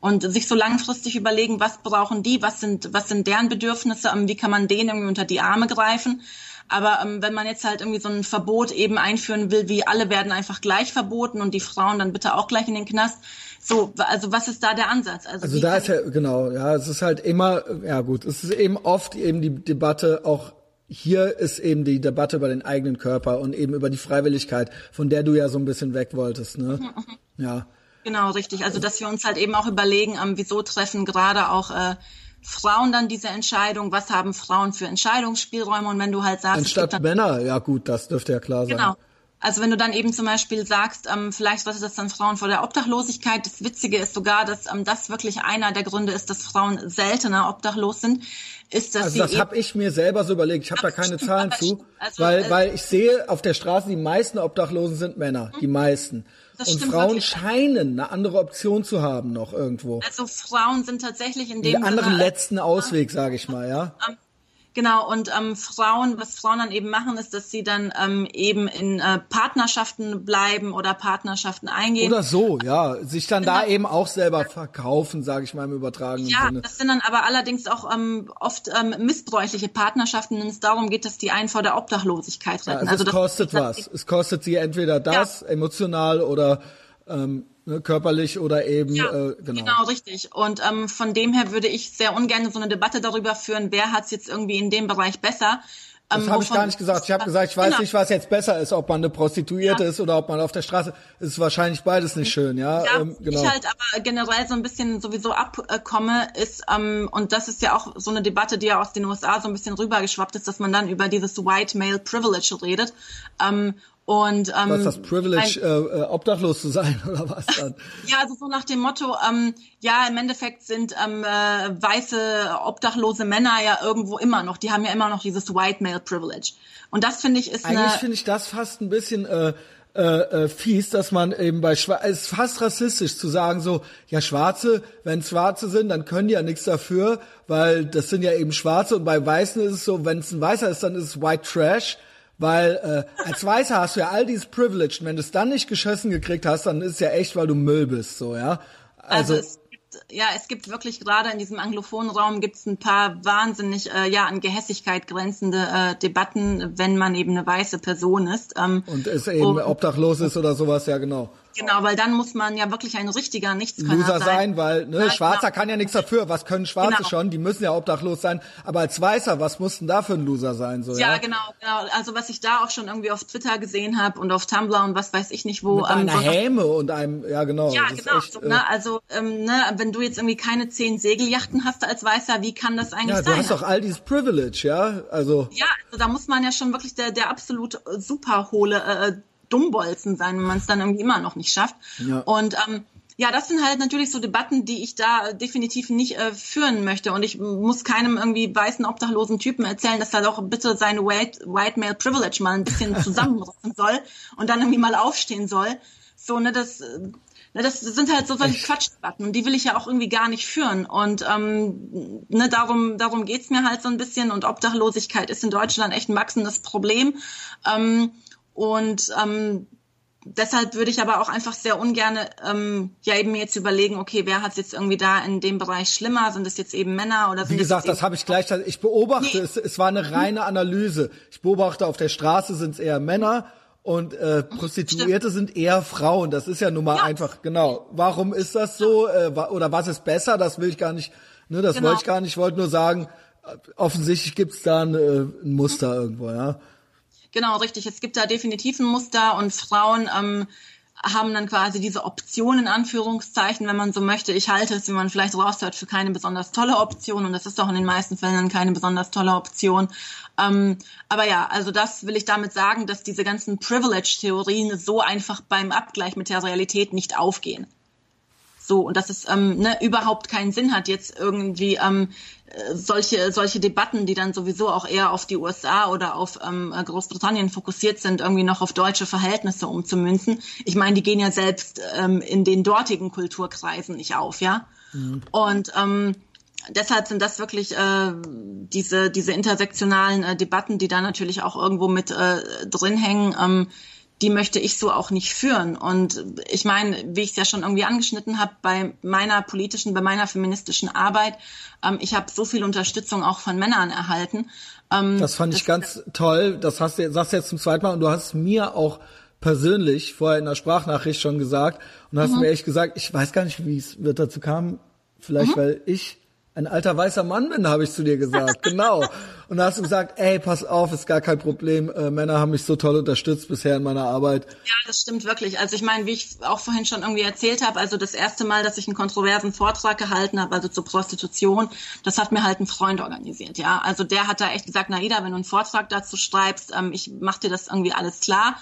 und sich so langfristig überlegen, was brauchen die, was sind, was sind deren Bedürfnisse, wie kann man denen irgendwie unter die Arme greifen. Aber ähm, wenn man jetzt halt irgendwie so ein Verbot eben einführen will, wie alle werden einfach gleich verboten und die Frauen dann bitte auch gleich in den Knast, so, also was ist da der Ansatz? Also, also da ist ja, genau, ja, es ist halt immer, ja gut, es ist eben oft eben die Debatte auch hier ist eben die Debatte über den eigenen Körper und eben über die Freiwilligkeit, von der du ja so ein bisschen weg wolltest, ne? Mhm, mhm. Ja. Genau, richtig. Also dass wir uns halt eben auch überlegen, ähm, wieso treffen gerade auch äh, Frauen dann diese Entscheidung, was haben Frauen für Entscheidungsspielräume und wenn du halt sagst... Anstatt Männer, ja gut, das dürfte ja klar sein. Genau. Also wenn du dann eben zum Beispiel sagst, ähm, vielleicht was ist das dann Frauen vor der Obdachlosigkeit. Das Witzige ist sogar, dass ähm, das wirklich einer der Gründe ist, dass Frauen seltener obdachlos sind. Ist, dass also das habe ich mir selber so überlegt. Ich habe da keine Zahlen zu, also, weil, äh, weil ich sehe auf der Straße, die meisten Obdachlosen sind Männer, die meisten. Das und Frauen wirklich. scheinen eine andere Option zu haben noch irgendwo. Also Frauen sind tatsächlich in dem Den anderen Sinne, letzten Ausweg, sage ich mal, ja. Genau, und ähm, Frauen, was Frauen dann eben machen, ist, dass sie dann ähm, eben in äh, Partnerschaften bleiben oder Partnerschaften eingehen. Oder so, ja. Sich dann genau. da eben auch selber verkaufen, sage ich mal im übertragenen ja, Sinne. Ja, das sind dann aber allerdings auch ähm, oft ähm, missbräuchliche Partnerschaften, wenn es darum geht, dass die einen vor der Obdachlosigkeit retten. Ja, also, also es kostet was. Es kostet sie entweder das, ja. emotional oder ähm, ne, körperlich oder eben ja, äh, genau. Genau, richtig. Und ähm, von dem her würde ich sehr ungern so eine Debatte darüber führen, wer hat es jetzt irgendwie in dem Bereich besser. Das Ähm, habe ich gar nicht gesagt. Ich habe gesagt, ich weiß Genau. nicht, was jetzt besser ist, ob man eine Prostituierte Ja. ist oder ob man auf der Straße. Es ist wahrscheinlich beides nicht schön, ja. Ja, ähm, genau. ich halt aber generell so ein bisschen sowieso abkomme, ist, ähm, und das ist ja auch so eine Debatte, die ja aus den USA so ein bisschen rübergeschwappt ist, dass man dann über dieses White Male Privilege redet. Ähm, und ähm, was ist das Privilege, ein- äh, äh, obdachlos zu sein oder was dann? Ja, also so nach dem Motto, ähm, ja, im Endeffekt sind ähm, äh, weiße, obdachlose Männer ja irgendwo immer noch, die haben ja immer noch dieses White Male Privilege. Und das finde ich ist Eigentlich finde ich das fast ein bisschen äh, äh, äh, fies, dass man eben bei Schwa es ist fast rassistisch zu sagen so, ja Schwarze, wenn Schwarze sind, dann können die ja nichts dafür, weil das sind ja eben Schwarze und bei Weißen ist es so, wenn es ein Weißer ist, dann ist es White Trash. Weil äh, als Weißer hast du ja all dieses Privilege und wenn du es dann nicht geschossen gekriegt hast, dann ist es ja echt, weil du Müll bist, so, ja. Also, Also, es gibt, ja, es gibt wirklich gerade in diesem anglophonen Raum gibt es ein paar wahnsinnig äh, ja an Gehässigkeit grenzende äh, Debatten, wenn man eben eine weiße Person ist. Ähm, und es eben und- obdachlos ist oder sowas, ja genau. Genau, weil dann muss man ja wirklich ein richtiger Nichtskönner Loser sein. sein, weil ne, Ja, Schwarzer genau. kann ja nichts dafür. Was können Schwarze Genau. schon? Die müssen ja obdachlos sein. Aber als Weißer, was muss denn da für ein Loser sein? So, ja, Ja, genau, genau. Also was ich da auch schon irgendwie auf Twitter gesehen habe und auf Tumblr und was weiß ich nicht wo. Mit ähm, einer Häme und einem, ja genau. Ja, genau. echt, so, äh, ne? Also, ähm, ne, wenn du jetzt irgendwie keine zehn Segelyachten hast als Weißer, wie kann das eigentlich ja, du sein? hast doch all dieses Privilege, ja. Also Ja, also da muss man ja schon wirklich der, der absolut super hohle äh, Dummbolzen sein, wenn man es dann irgendwie immer noch nicht schafft. Ja. Und ähm, ja, das sind halt natürlich so Debatten, die ich da definitiv nicht äh, führen möchte. Und ich muss keinem irgendwie weißen, obdachlosen Typen erzählen, dass er doch bitte seine White, White Male Privilege mal ein bisschen zusammenrücken soll und dann irgendwie mal aufstehen soll. So, ne, das, äh, ne, das sind halt so solche Quatschdebatten und die will ich ja auch irgendwie gar nicht führen. Und ähm, ne, darum, darum geht's mir halt so ein bisschen. Und Obdachlosigkeit ist in Deutschland echt ein wachsendes Problem. Ähm, und ähm, deshalb würde ich aber auch einfach sehr ungern ähm, ja eben jetzt überlegen, okay, wer hat es jetzt irgendwie da in dem Bereich schlimmer? Sind es jetzt eben Männer oder sind wie gesagt, es jetzt das habe ich gleich. Ich beobachte, Nee. es, es war eine reine Analyse. Ich beobachte, auf der Straße sind es eher Männer und äh, Prostituierte sind eher Frauen. Das ist ja nun mal Ja. einfach genau. Warum ist das so? Äh, oder was ist besser? Das will ich gar nicht. Ne, das Genau. wollte ich gar nicht. Ich wollte nur sagen, äh, offensichtlich gibt's da ein, äh, ein Muster irgendwo, ja. Genau, richtig. Es gibt da definitiv ein Muster und Frauen ähm, haben dann quasi diese Option in Anführungszeichen, wenn man so möchte. Ich halte es, wie man vielleicht raushört, für keine besonders tolle Option und das ist auch in den meisten Fällen dann keine besonders tolle Option. Ähm, aber ja, also das will ich damit sagen, dass diese ganzen Privilege-Theorien so einfach beim Abgleich mit der Realität nicht aufgehen. So, und dass es ähm, ne, überhaupt keinen Sinn hat, jetzt irgendwie ähm, äh, solche, solche Debatten, die dann sowieso auch eher auf die USA oder auf ähm, äh, Großbritannien fokussiert sind, irgendwie noch auf deutsche Verhältnisse umzumünzen. Ich meine, die gehen ja selbst ähm, in den dortigen Kulturkreisen nicht auf, ja. Und ähm, deshalb sind das wirklich äh, diese, diese intersektionalen äh, Debatten, die da natürlich auch irgendwo mit äh, drin hängen. Ähm, die möchte ich so auch nicht führen. Und ich meine, wie ich es ja schon irgendwie angeschnitten habe, bei meiner politischen, bei meiner feministischen Arbeit, ähm, ich habe so viel Unterstützung auch von Männern erhalten. Ähm, Das fand ich ganz toll. Das hast du, sagst du jetzt zum zweiten Mal und du hast mir auch persönlich vorher in der Sprachnachricht schon gesagt und hast mir echt gesagt, ich weiß gar nicht, wie es wird dazu kam. Vielleicht, weil ich ein alter weißer Mann bin, habe ich zu dir gesagt. genau. Und da hast du gesagt, ey, pass auf, ist gar kein Problem. Äh, Männer haben mich so toll unterstützt bisher in meiner Arbeit. Ja, das stimmt wirklich. Also ich meine, wie ich auch vorhin schon irgendwie erzählt habe, also das erste Mal, dass ich einen kontroversen Vortrag gehalten habe, also zur Prostitution, das hat mir halt ein Freund organisiert, ja. Also der hat da echt gesagt, Naida, wenn du einen Vortrag dazu schreibst, ähm, ich mach dir das irgendwie alles klar.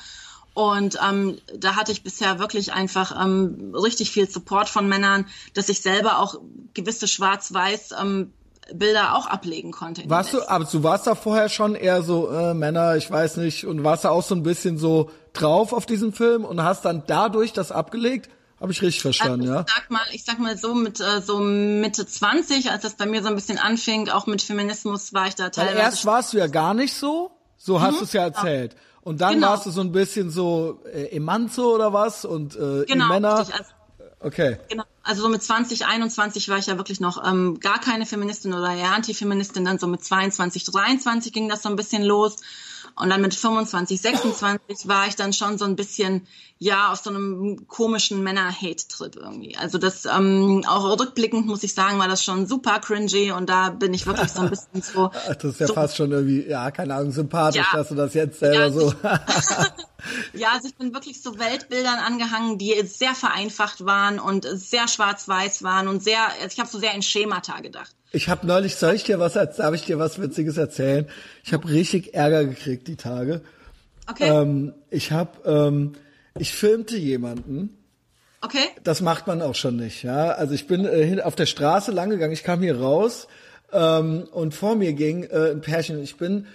Und ähm, da hatte ich bisher wirklich einfach ähm, richtig viel Support von Männern, dass ich selber auch gewisse Schwarz-Weiß ähm, Bilder auch ablegen konnte. Warst du, aber du warst da vorher schon eher so, äh, Männer, ich weiß nicht, und warst da auch so ein bisschen so drauf auf diesen Film und hast dann dadurch das abgelegt? Habe ich richtig verstanden, Also ja? ich sag mal, ich sag mal so mit äh, so Mitte 20, als das bei mir so ein bisschen anfing, auch mit Feminismus, war ich da Weil teilweise. erst warst du ja gar nicht so, so hast du es ja erzählt. Und dann Genau. warst du so ein bisschen so äh, Emanzo oder was und äh, genau, Männer. richtig, also, Okay. genau. Also so mit 20, 21 war ich ja wirklich noch ähm, gar keine Feministin oder eher Antifeministin. Dann so mit 22, 23 ging das so ein bisschen los. Und dann mit 25, 26 war ich dann schon so ein bisschen, ja, auf so einem komischen Männer-Hate-Trip irgendwie. Also das, ähm, auch rückblickend muss ich sagen, war das schon super cringy und da bin ich wirklich so ein bisschen so. das ist ja so, fast schon irgendwie, ja, keine Ahnung, sympathisch, Ja. dass du das jetzt selber Ja, so. Ja, also ich bin wirklich so Weltbildern angehangen, die sehr vereinfacht waren und sehr schwarz-weiß waren und sehr, also ich habe so sehr in Schemata gedacht. Ich habe neulich, soll ich dir was, darf ich dir was Witziges erzählen? Ich habe richtig Ärger gekriegt die Tage. Okay, Ähm, ich habe, ähm, ich filmte jemanden. okay, Das macht man auch schon nicht, ja. Also ich bin äh, auf der Straße lang gegangen, ich kam hier raus ähm, und vor mir ging äh, ein Pärchen. Ich bin,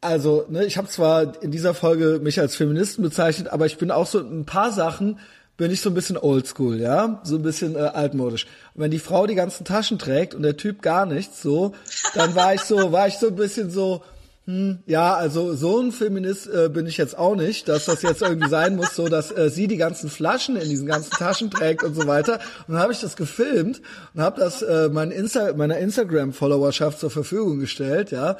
also, ne, ich habe zwar in dieser Folge mich als Feministen bezeichnet, aber ich bin auch so in ein paar Sachen bin ich so ein bisschen oldschool, ja, so ein bisschen äh, altmodisch. Und wenn die Frau die ganzen Taschen trägt und der Typ gar nichts, so, dann war ich so, war ich so ein bisschen so, hm, ja, also so ein Feminist äh, bin ich jetzt auch nicht, dass das jetzt irgendwie sein muss, so dass äh, sie die ganzen Flaschen in diesen ganzen Taschen trägt und so weiter. Und dann habe ich das gefilmt und habe das äh, mein Insta meiner Instagram-Followerschaft zur Verfügung gestellt, ja.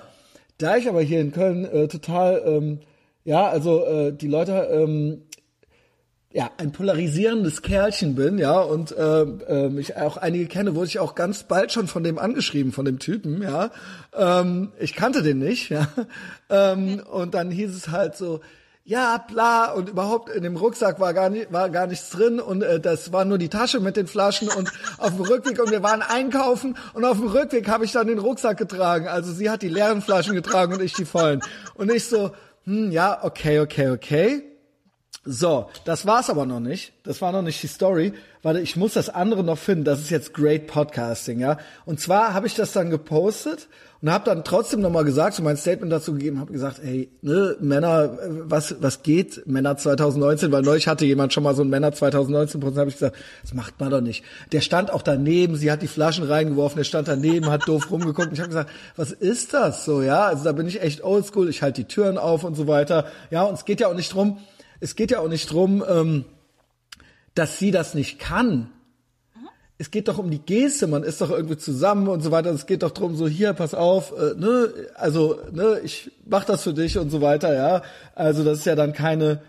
Da ich aber hier in Köln äh, total, ähm, ja, also äh, die Leute ähm, ja, ein polarisierendes Kerlchen bin, ja, und äh, äh, ich auch einige kenne, wurde ich auch ganz bald schon von dem angeschrieben, von dem Typen, ja. Ähm, ich kannte den nicht, ja. Ähm, und dann hieß es halt so, ja, bla, und überhaupt in dem Rucksack war gar nicht, war gar nichts drin und äh, das war nur die Tasche mit den Flaschen und auf dem Rückweg und wir waren einkaufen und auf dem Rückweg habe ich dann den Rucksack getragen. Also sie hat die leeren Flaschen getragen und ich die vollen. Und ich so, hm, ja, okay, okay, okay. So, das war's aber noch nicht. Das war noch nicht die Story. Warte, ich muss das andere noch finden. Das ist jetzt great Podcasting, ja. Und zwar habe ich das dann gepostet und habe dann trotzdem nochmal gesagt, so mein Statement dazu gegeben, habe gesagt, hey, ne, Männer, äh, was was geht? Männer 2019, weil neulich hatte jemand schon mal so ein Männer 2019 Prozent, habe ich gesagt, das macht man doch nicht. Der stand auch daneben, sie hat die Flaschen reingeworfen, der stand daneben, hat doof rumgeguckt. Und ich habe gesagt, was ist das so, ja? Also da bin ich echt oldschool, ich halte die Türen auf und so weiter. Ja, und es geht ja auch nicht drum, es geht ja auch nicht drum, ähm, dass sie das nicht kann. Es geht doch um die Geste, man ist doch irgendwie zusammen und so weiter. Es geht doch drum, so hier, pass auf, äh, ne, also ne, ich mach das für dich und so weiter, ja. Also das ist ja dann keine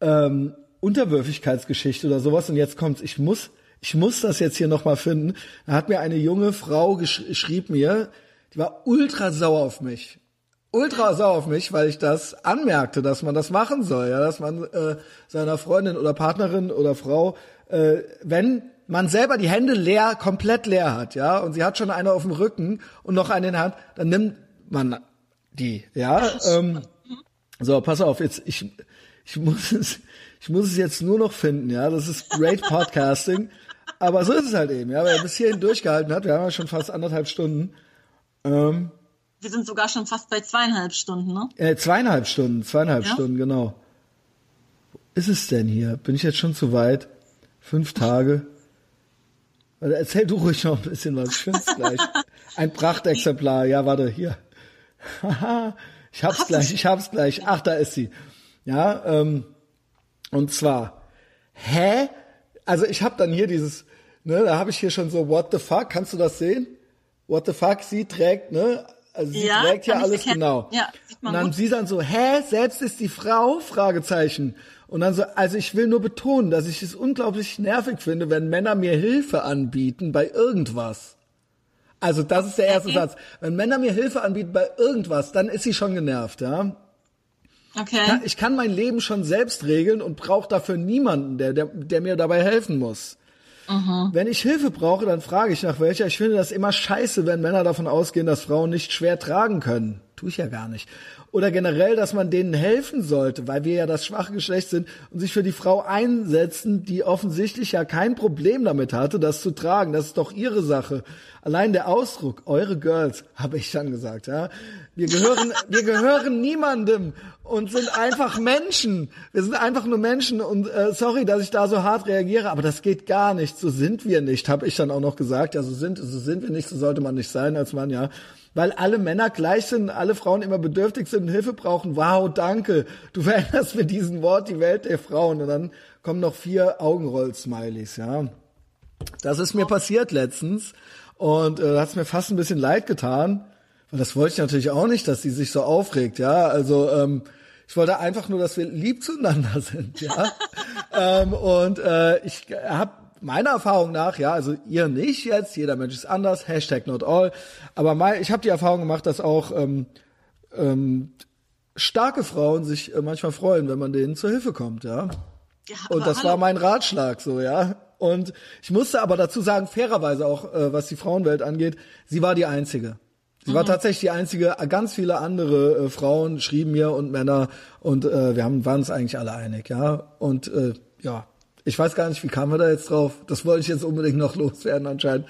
ähm, Unterwürfigkeitsgeschichte oder sowas. Und jetzt kommt's, ich muss, ich muss das jetzt hier nochmal finden. Da hat mir eine junge Frau schrieb mir, die war ultra sauer auf mich ultra sauer auf mich, weil ich das anmerkte, dass man das machen soll, ja, dass man äh, seiner Freundin oder Partnerin oder Frau, äh, wenn man selber die Hände leer, komplett leer hat, ja, und sie hat schon eine auf dem Rücken und noch eine in der Hand, dann nimmt man die, ja. Ähm, so, pass auf, jetzt ich ich muss es ich muss es jetzt nur noch finden, ja. Das ist great Podcasting, aber so ist es halt eben, ja. Wer bis hierhin durchgehalten hat, wir haben ja schon fast anderthalb Stunden. Ähm, wir sind sogar schon fast bei zweieinhalb Stunden, ne? Äh, zweieinhalb Stunden, zweieinhalb Ja? Stunden, genau. Wo ist es denn hier? Bin ich jetzt schon zu weit? Fünf Tage? Warte, erzähl du ruhig noch ein bisschen was. Ich find's gleich. Ein Prachtexemplar. Ja, warte, hier. Ich hab's gleich, ich hab's gleich. Ach, da ist sie. Ja, ähm, und zwar, hä? Also ich hab dann hier dieses, ne, da habe ich hier schon so, what the fuck, kannst du das sehen? What the fuck, sie trägt, ne? Also sie Ja, trägt ja alles erkennen. genau. Ja, sieht man und dann gut. sie dann so, hä, selbst ist die Frau? Fragezeichen. Und dann so, also ich will nur betonen, dass ich es unglaublich nervig finde, wenn Männer mir Hilfe anbieten bei irgendwas. Also das ist der erste Okay. Satz. Wenn Männer mir Hilfe anbieten bei irgendwas, dann ist sie schon genervt, ja. Okay. Ich kann mein Leben schon selbst regeln und brauche dafür niemanden, der, der, der mir dabei helfen muss. Wenn ich Hilfe brauche, dann frage ich nach welcher. Ich finde das immer scheiße, wenn Männer davon ausgehen, dass Frauen nicht schwer tragen können. Tue ich ja gar nicht. Oder generell, dass man denen helfen sollte, weil wir ja das schwache Geschlecht sind und sich für die Frau einsetzen, die offensichtlich ja kein Problem damit hatte, das zu tragen. Das ist doch ihre Sache. Allein der Ausdruck, eure Girls, habe ich dann gesagt, ja. Wir gehören, wir gehören niemandem und sind einfach Menschen. Wir sind einfach nur Menschen und äh, sorry, dass ich da so hart reagiere, aber das geht gar nicht. So sind wir nicht, habe ich dann auch noch gesagt. Ja, so sind, so sind wir nicht, so sollte man nicht sein als Mann, ja. Weil alle Männer gleich sind, alle Frauen immer bedürftig sind und Hilfe brauchen. Wow, danke. Du veränderst mit diesem Wort die Welt der Frauen. Und dann kommen noch vier Augenroll-Smileys, ja. Das ist mir passiert letztens und äh, hat es mir fast ein bisschen leid getan. Weil das wollte ich natürlich auch nicht, dass sie sich so aufregt, ja. Also ähm, ich wollte einfach nur, dass wir lieb zueinander sind, ja. ähm, und äh, ich habe meiner Erfahrung nach, ja, also ihr nicht jetzt, jeder Mensch ist anders, Hashtag not all, aber mein, ich habe die Erfahrung gemacht, dass auch ähm, ähm, starke Frauen sich äh, manchmal freuen, wenn man denen zur Hilfe kommt, ja. ja und das hallo. war mein Ratschlag so, ja. Und ich musste aber dazu sagen, fairerweise auch, äh, was die Frauenwelt angeht, sie war die Einzige. Sie mhm. war tatsächlich die einzige. Ganz viele andere äh, Frauen schrieben mir und Männer und äh, wir haben waren uns eigentlich alle einig, ja. Und äh, ja, ich weiß gar nicht, wie kamen wir da jetzt drauf. Das wollte ich jetzt unbedingt noch loswerden anscheinend.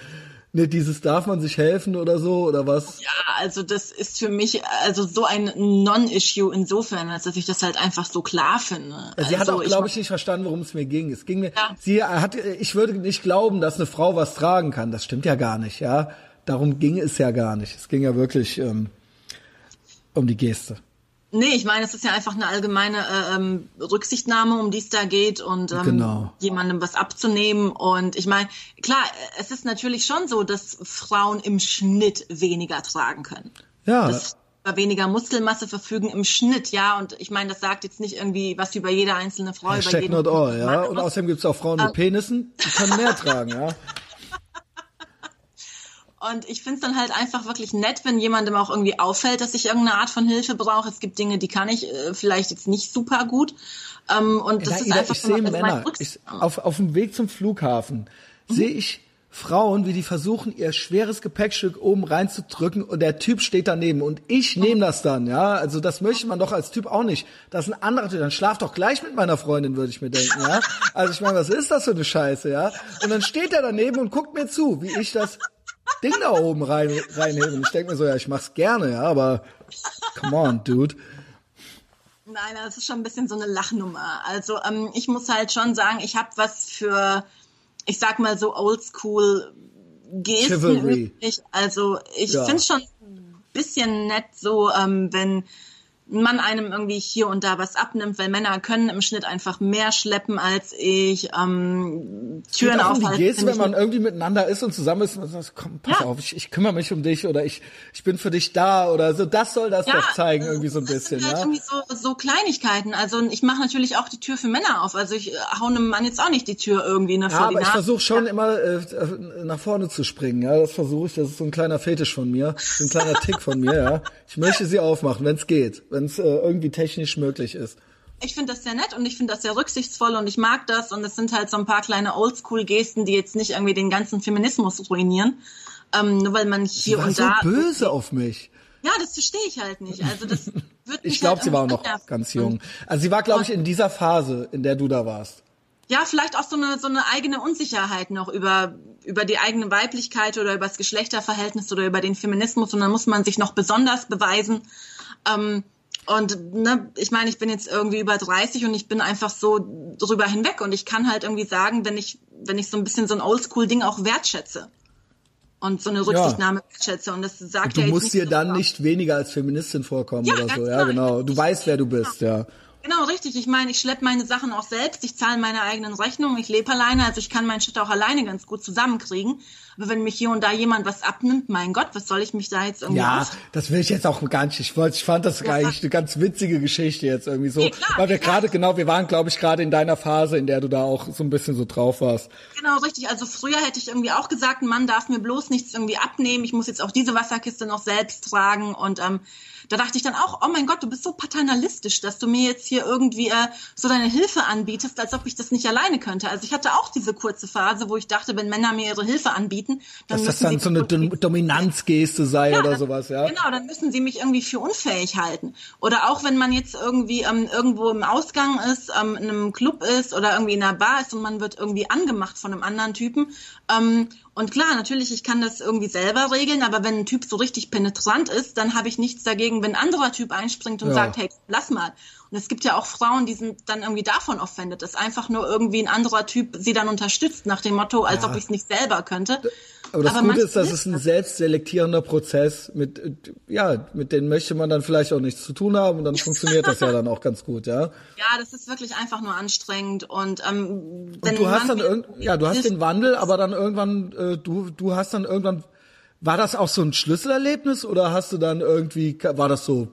Ne, dieses darf man sich helfen oder so oder was? Ja, also das ist für mich also so ein Non-Issue insofern, als dass ich das halt einfach so klar finde. Sie also, hat auch, glaube ich, nicht verstanden, worum es mir ging. Es ging mir, ja. sie hat, ich würde nicht glauben, dass eine Frau was tragen kann. Das stimmt ja gar nicht, ja. Darum ging es ja gar nicht. Es ging ja wirklich ähm, um die Geste. Nee, ich meine, es ist ja einfach eine allgemeine äh, ähm, Rücksichtnahme, um die es da geht und ähm, genau. jemandem was abzunehmen. Und ich meine, klar, es ist natürlich schon so, dass Frauen im Schnitt weniger tragen können. Ja. Dass weniger Muskelmasse verfügen im Schnitt, ja. Und ich meine, das sagt jetzt nicht irgendwie was über jede einzelne Frau. Hashtag über jeden not all, ja. Und außerdem gibt es auch Frauen mit Penissen, die können mehr tragen, ja. Und ich finde es dann halt einfach wirklich nett, wenn jemandem auch irgendwie auffällt, dass ich irgendeine Art von Hilfe brauche. Es gibt Dinge, die kann ich äh, vielleicht jetzt nicht super gut. Ähm, und das ja, ist einfach ich sehe Männer. Ich, auf, auf dem Weg zum Flughafen mhm. sehe ich Frauen, wie die versuchen, ihr schweres Gepäckstück oben reinzudrücken und der Typ steht daneben und ich nehme mhm. das dann, ja. Also das möchte man doch als Typ auch nicht. Das ist ein anderer Typ, dann schlaf doch gleich mit meiner Freundin, würde ich mir denken, ja. Also ich meine, was ist das für eine Scheiße, ja? Und dann steht er daneben und guckt mir zu, wie ich das Ding da oben rein, reinheben. Ich denke mir so, ja, ich mach's gerne, ja, aber come on, dude. Nein, das ist schon ein bisschen so eine Lachnummer. Also ähm, ich muss halt schon sagen, ich habe was für, ich sag mal so oldschool Gesten übrig. Also ich ja. finde schon ein bisschen nett so, ähm, wenn man einem irgendwie hier und da was abnimmt, weil Männer können im Schnitt einfach mehr schleppen als ich. Ähm, Türen aufhalten. Wie geht's, wenn man irgendwie miteinander ist und zusammen ist und sagt, komm, pass ja. auf, ich, ich kümmere mich um dich oder ich, ich bin für dich da oder so. Das soll das ja, doch zeigen, irgendwie so ein bisschen. Sind halt ja? irgendwie so, so Kleinigkeiten. Also ich mache natürlich auch die Tür für Männer auf. Also ich äh, hau einem Mann jetzt auch nicht die Tür irgendwie nach ja, aber ich versuche schon ja. immer äh, nach vorne zu springen. Ja, das versuche ich. Das ist so ein kleiner Fetisch von mir, so ein kleiner Tick von mir. Ja, ich möchte sie aufmachen, wenn es geht wenn es äh, irgendwie technisch möglich ist. Ich finde das sehr nett und ich finde das sehr rücksichtsvoll und ich mag das und es sind halt so ein paar kleine Oldschool-Gesten, die jetzt nicht irgendwie den ganzen Feminismus ruinieren, ähm, nur weil man hier sie war und so da böse auf mich. Ja, das verstehe ich halt nicht. Also das wird Ich glaube, halt sie war auch noch nerven. ganz jung. Also sie war, glaube ich, in dieser Phase, in der du da warst. Ja, vielleicht auch so eine so eine eigene Unsicherheit noch über über die eigene Weiblichkeit oder über das Geschlechterverhältnis oder über den Feminismus und dann muss man sich noch besonders beweisen. Ähm, und ne, ich meine, ich bin jetzt irgendwie über 30 und ich bin einfach so drüber hinweg und ich kann halt irgendwie sagen, wenn ich, wenn ich so ein bisschen so ein Oldschool-Ding auch wertschätze und so eine Rücksichtnahme ja. wertschätze und das sagt du ja musst dir dann nicht weniger als Feministin vorkommen ja, oder so, ja genau. Du weißt, wer du bist, ja. Genau, richtig. Ich meine, ich schleppe meine Sachen auch selbst, ich zahle meine eigenen Rechnungen, ich lebe alleine, also ich kann meinen Shit auch alleine ganz gut zusammenkriegen. Wenn mich hier und da jemand was abnimmt, mein Gott, was soll ich mich da jetzt irgendwie Ja, auf das will ich jetzt auch gar nicht. Ich, wollte, ich fand das ja. eigentlich eine ganz witzige Geschichte jetzt irgendwie so. Nee, klar, weil wir gerade, genau, wir waren, glaube ich, gerade in deiner Phase, in der du da auch so ein bisschen so drauf warst. Genau, richtig. Also früher hätte ich irgendwie auch gesagt, ein Mann darf mir bloß nichts irgendwie abnehmen. Ich muss jetzt auch diese Wasserkiste noch selbst tragen und ähm, da dachte ich dann auch, oh mein Gott, du bist so paternalistisch, dass du mir jetzt hier irgendwie äh, so deine Hilfe anbietest, als ob ich das nicht alleine könnte. Also ich hatte auch diese kurze Phase, wo ich dachte, wenn Männer mir ihre Hilfe anbieten, dann dass das dann so eine Dominanzgeste sei ja, oder sowas, ja? Genau, dann müssen sie mich irgendwie für unfähig halten. Oder auch wenn man jetzt irgendwie ähm, irgendwo im Ausgang ist, ähm, in einem Club ist oder irgendwie in einer Bar ist und man wird irgendwie angemacht von einem anderen Typen ähm, und klar, natürlich, ich kann das irgendwie selber regeln, aber wenn ein Typ so richtig penetrant ist, dann habe ich nichts dagegen, wenn ein anderer Typ einspringt und ja. sagt, hey, lass mal. Und es gibt ja auch Frauen, die sind dann irgendwie davon offended, dass einfach nur irgendwie ein anderer Typ sie dann unterstützt, nach dem Motto, als ja. ob ich es nicht selber könnte. Aber das Aber Gute ist, dass es ein selbstselektierender Prozess mit, ja, mit denen möchte man dann vielleicht auch nichts zu tun haben und dann funktioniert das ja dann auch ganz gut, ja. Ja, das ist wirklich einfach nur anstrengend und, ähm, und du hast dann irgend, ja, du hast den Wandel, aber dann irgendwann, äh, du, du hast dann irgendwann War das auch so ein Schlüsselerlebnis oder hast du dann irgendwie, war das so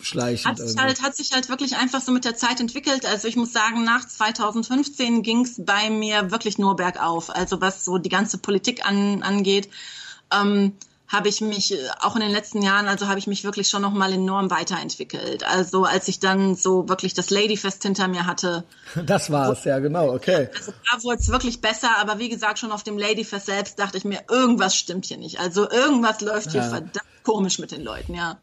schleichend? Hat sich, halt, hat sich halt wirklich einfach so mit der Zeit entwickelt. Also ich muss sagen, nach 2015 ging es bei mir wirklich nur bergauf. Also was so die ganze Politik an, angeht. Ähm, habe ich mich äh, auch in den letzten Jahren, also habe ich mich wirklich schon noch mal enorm weiterentwickelt. Also als ich dann so wirklich das Ladyfest hinter mir hatte. Das war es, ja genau, okay. Also da wurde es wirklich besser, aber wie gesagt, schon auf dem Ladyfest selbst dachte ich mir, irgendwas stimmt hier nicht. Also irgendwas läuft hier verdammt komisch mit den Leuten, ja.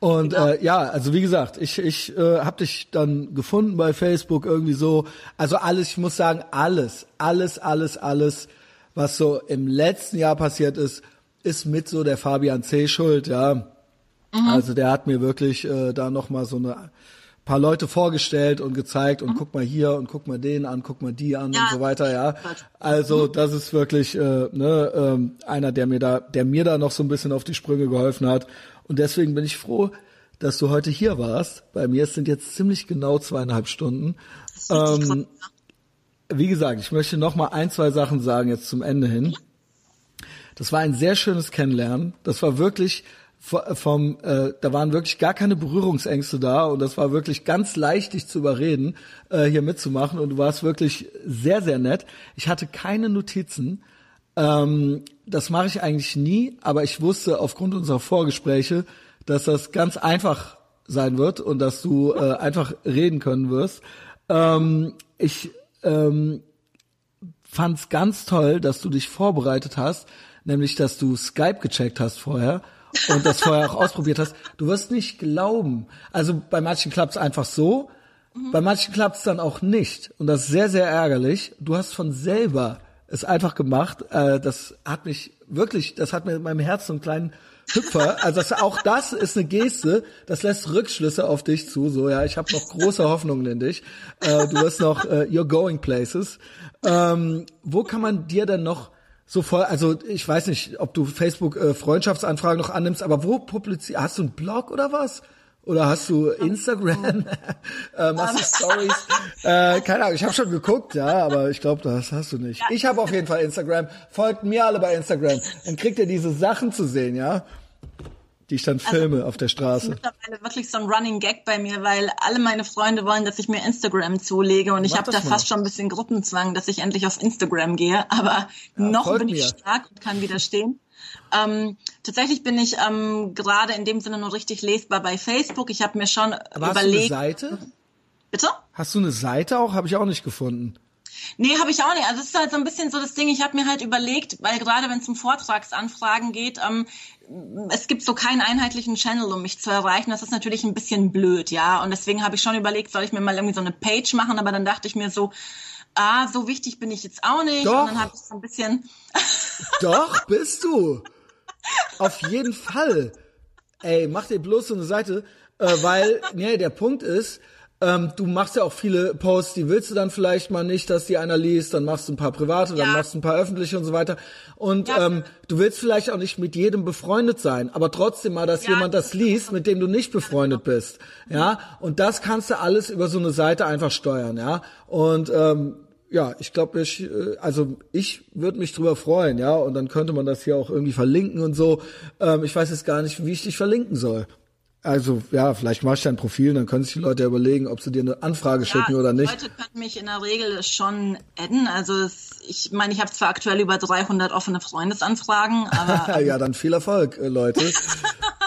Und genau. äh, ja, also wie gesagt, ich ich äh, habe dich dann gefunden bei Facebook irgendwie so. Also alles, ich muss sagen, alles, alles, alles, alles, was so im letzten Jahr passiert ist, ist mit so der Fabian C. schuld, ja. Mhm. Also der hat mir wirklich äh, da nochmal so eine paar Leute vorgestellt und gezeigt und mhm. guck mal hier und guck mal den an, guck mal die an ja. und so weiter, ja. Also mhm. das ist wirklich äh, ne, ähm, einer, der mir da, der mir da noch so ein bisschen auf die Sprünge geholfen hat. Und deswegen bin ich froh, dass du heute hier warst. Bei mir sind jetzt ziemlich genau zweieinhalb Stunden. Ähm, wie gesagt, ich möchte noch mal ein, zwei Sachen sagen jetzt zum Ende hin. Das war ein sehr schönes Kennenlernen. Das war wirklich vom, äh, da waren wirklich gar keine Berührungsängste da und das war wirklich ganz leicht, dich zu überreden, äh, hier mitzumachen und du warst wirklich sehr, sehr nett. Ich hatte keine Notizen. Ähm, das mache ich eigentlich nie, aber ich wusste aufgrund unserer Vorgespräche, dass das ganz einfach sein wird und dass du äh, einfach reden können wirst. Ähm, ich ähm, fand es ganz toll, dass du dich vorbereitet hast nämlich dass du Skype gecheckt hast vorher und das vorher auch ausprobiert hast. Du wirst nicht glauben. Also bei manchen klappt's einfach so, mhm. bei manchen klappt's dann auch nicht. Und das ist sehr, sehr ärgerlich. Du hast von selber es einfach gemacht. Äh, das hat mich wirklich, das hat mir in meinem Herzen einen kleinen Hüpfer. Also das, auch das ist eine Geste, das lässt Rückschlüsse auf dich zu. So, ja, ich habe noch große Hoffnungen in dich. Äh, du wirst noch, äh, you're going places. Ähm, wo kann man dir denn noch so voll, also ich weiß nicht, ob du Facebook äh, Freundschaftsanfragen noch annimmst, aber wo publizierst hast du einen Blog oder was? Oder hast du Instagram? äh, machst du Stories? äh, keine Ahnung, ich habe schon geguckt, ja, aber ich glaube, das hast du nicht. Ich habe auf jeden Fall Instagram. Folgt mir alle bei Instagram. Dann kriegt ihr diese Sachen zu sehen, ja die ich dann also, filme also, auf der Straße. Das ist mittlerweile wirklich so ein Running Gag bei mir, weil alle meine Freunde wollen, dass ich mir Instagram zulege und ich habe da mal. fast schon ein bisschen Gruppenzwang, dass ich endlich auf Instagram gehe, aber ja, noch bin ich mir. stark und kann widerstehen. Ähm, tatsächlich bin ich ähm, gerade in dem Sinne nur richtig lesbar bei Facebook. Ich habe mir schon aber überlegt. Hast du eine Seite? Bitte? Hast du eine Seite auch? Habe ich auch nicht gefunden. Nee, habe ich auch nicht. Also es ist halt so ein bisschen so das Ding, ich habe mir halt überlegt, weil gerade wenn es um Vortragsanfragen geht, ähm, es gibt so keinen einheitlichen Channel, um mich zu erreichen. Das ist natürlich ein bisschen blöd, ja. Und deswegen habe ich schon überlegt, soll ich mir mal irgendwie so eine Page machen, aber dann dachte ich mir so, ah, so wichtig bin ich jetzt auch nicht. Doch. Und dann habe ich so ein bisschen. Doch, bist du. Auf jeden Fall. Ey, mach dir bloß so eine Seite, äh, weil, nee, der Punkt ist, ähm, du machst ja auch viele Posts, die willst du dann vielleicht mal nicht, dass die einer liest, dann machst du ein paar private, ja. dann machst du ein paar öffentliche und so weiter. Und ja. ähm, du willst vielleicht auch nicht mit jedem befreundet sein, aber trotzdem mal, dass ja. jemand das liest, mit dem du nicht befreundet bist. Ja, und das kannst du alles über so eine Seite einfach steuern, ja. Und ähm, ja, ich glaube, ich, äh, also ich würde mich drüber freuen, ja, und dann könnte man das hier auch irgendwie verlinken und so. Ähm, ich weiß jetzt gar nicht, wie ich dich verlinken soll. Also ja, vielleicht machst du ein Profil, dann können sich die Leute überlegen, ob sie dir eine Anfrage ja, schicken oder nicht. Leute können mich in der Regel schon adden. Also es, ich meine, ich habe zwar aktuell über 300 offene Freundesanfragen, aber ja, dann viel Erfolg, äh, Leute.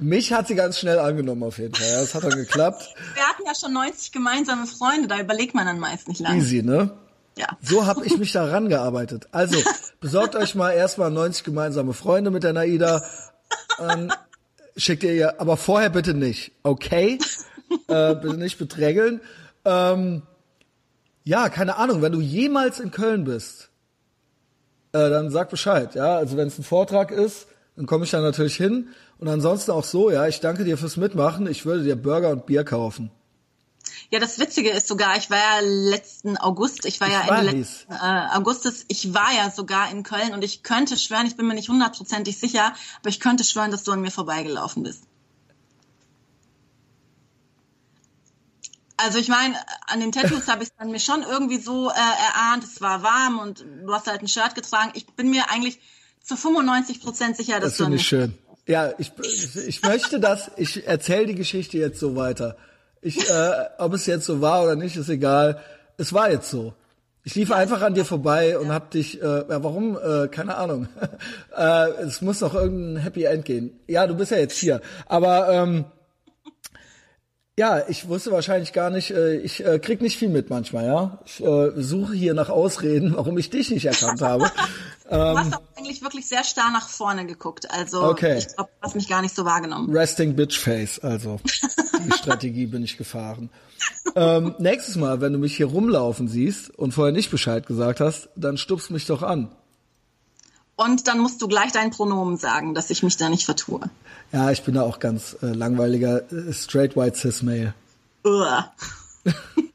mich hat sie ganz schnell angenommen auf jeden Fall. Ja, das hat dann geklappt. Wir hatten ja schon 90 gemeinsame Freunde, da überlegt man dann meist nicht lange. Easy, ne? Ja. So habe ich mich da rangearbeitet. Also, besorgt euch mal erstmal 90 gemeinsame Freunde mit der Naida. Ähm, schickt ihr ihr, aber vorher bitte nicht, okay? äh, bitte nicht bedrängeln. Ähm, ja, keine Ahnung, wenn du jemals in Köln bist, äh, dann sag Bescheid, ja. Also wenn es ein Vortrag ist, dann komme ich da natürlich hin. Und ansonsten auch so, ja, ich danke dir fürs Mitmachen. Ich würde dir Burger und Bier kaufen. Ja, das Witzige ist sogar, ich war ja letzten August, ich war ich ja Ende letzten, äh, Augustes, ich war ja sogar in Köln und ich könnte schwören, ich bin mir nicht hundertprozentig sicher, aber ich könnte schwören, dass du an mir vorbeigelaufen bist. Also ich meine, an den Tattoos habe ich dann mir schon irgendwie so äh, erahnt, es war warm und du hast halt ein Shirt getragen. Ich bin mir eigentlich zu 95 Prozent sicher, dass Das du finde ich nicht. schön. Ja, ich, ich möchte das, ich erzähle die Geschichte jetzt so weiter. Ich, äh, ob es jetzt so war oder nicht, ist egal. Es war jetzt so. Ich lief einfach an dir vorbei und hab dich, äh, ja, warum? Äh, keine Ahnung. äh, es muss noch irgendein Happy End gehen. Ja, du bist ja jetzt hier. Aber ähm, ja, ich wusste wahrscheinlich gar nicht, äh, ich äh, krieg nicht viel mit manchmal, ja. Ich äh, suche hier nach Ausreden, warum ich dich nicht erkannt habe. Du hast auch eigentlich wirklich sehr starr nach vorne geguckt. Also Okay. ich glaube, du hast mich gar nicht so wahrgenommen. Resting Bitch Face, also die Strategie bin ich gefahren. Ähm, nächstes Mal, wenn du mich hier rumlaufen siehst und vorher nicht Bescheid gesagt hast, dann stupst mich doch an. Und dann musst du gleich dein Pronomen sagen, dass ich mich da nicht vertue. Ja, ich bin da auch ganz äh, langweiliger äh, straight white cis male.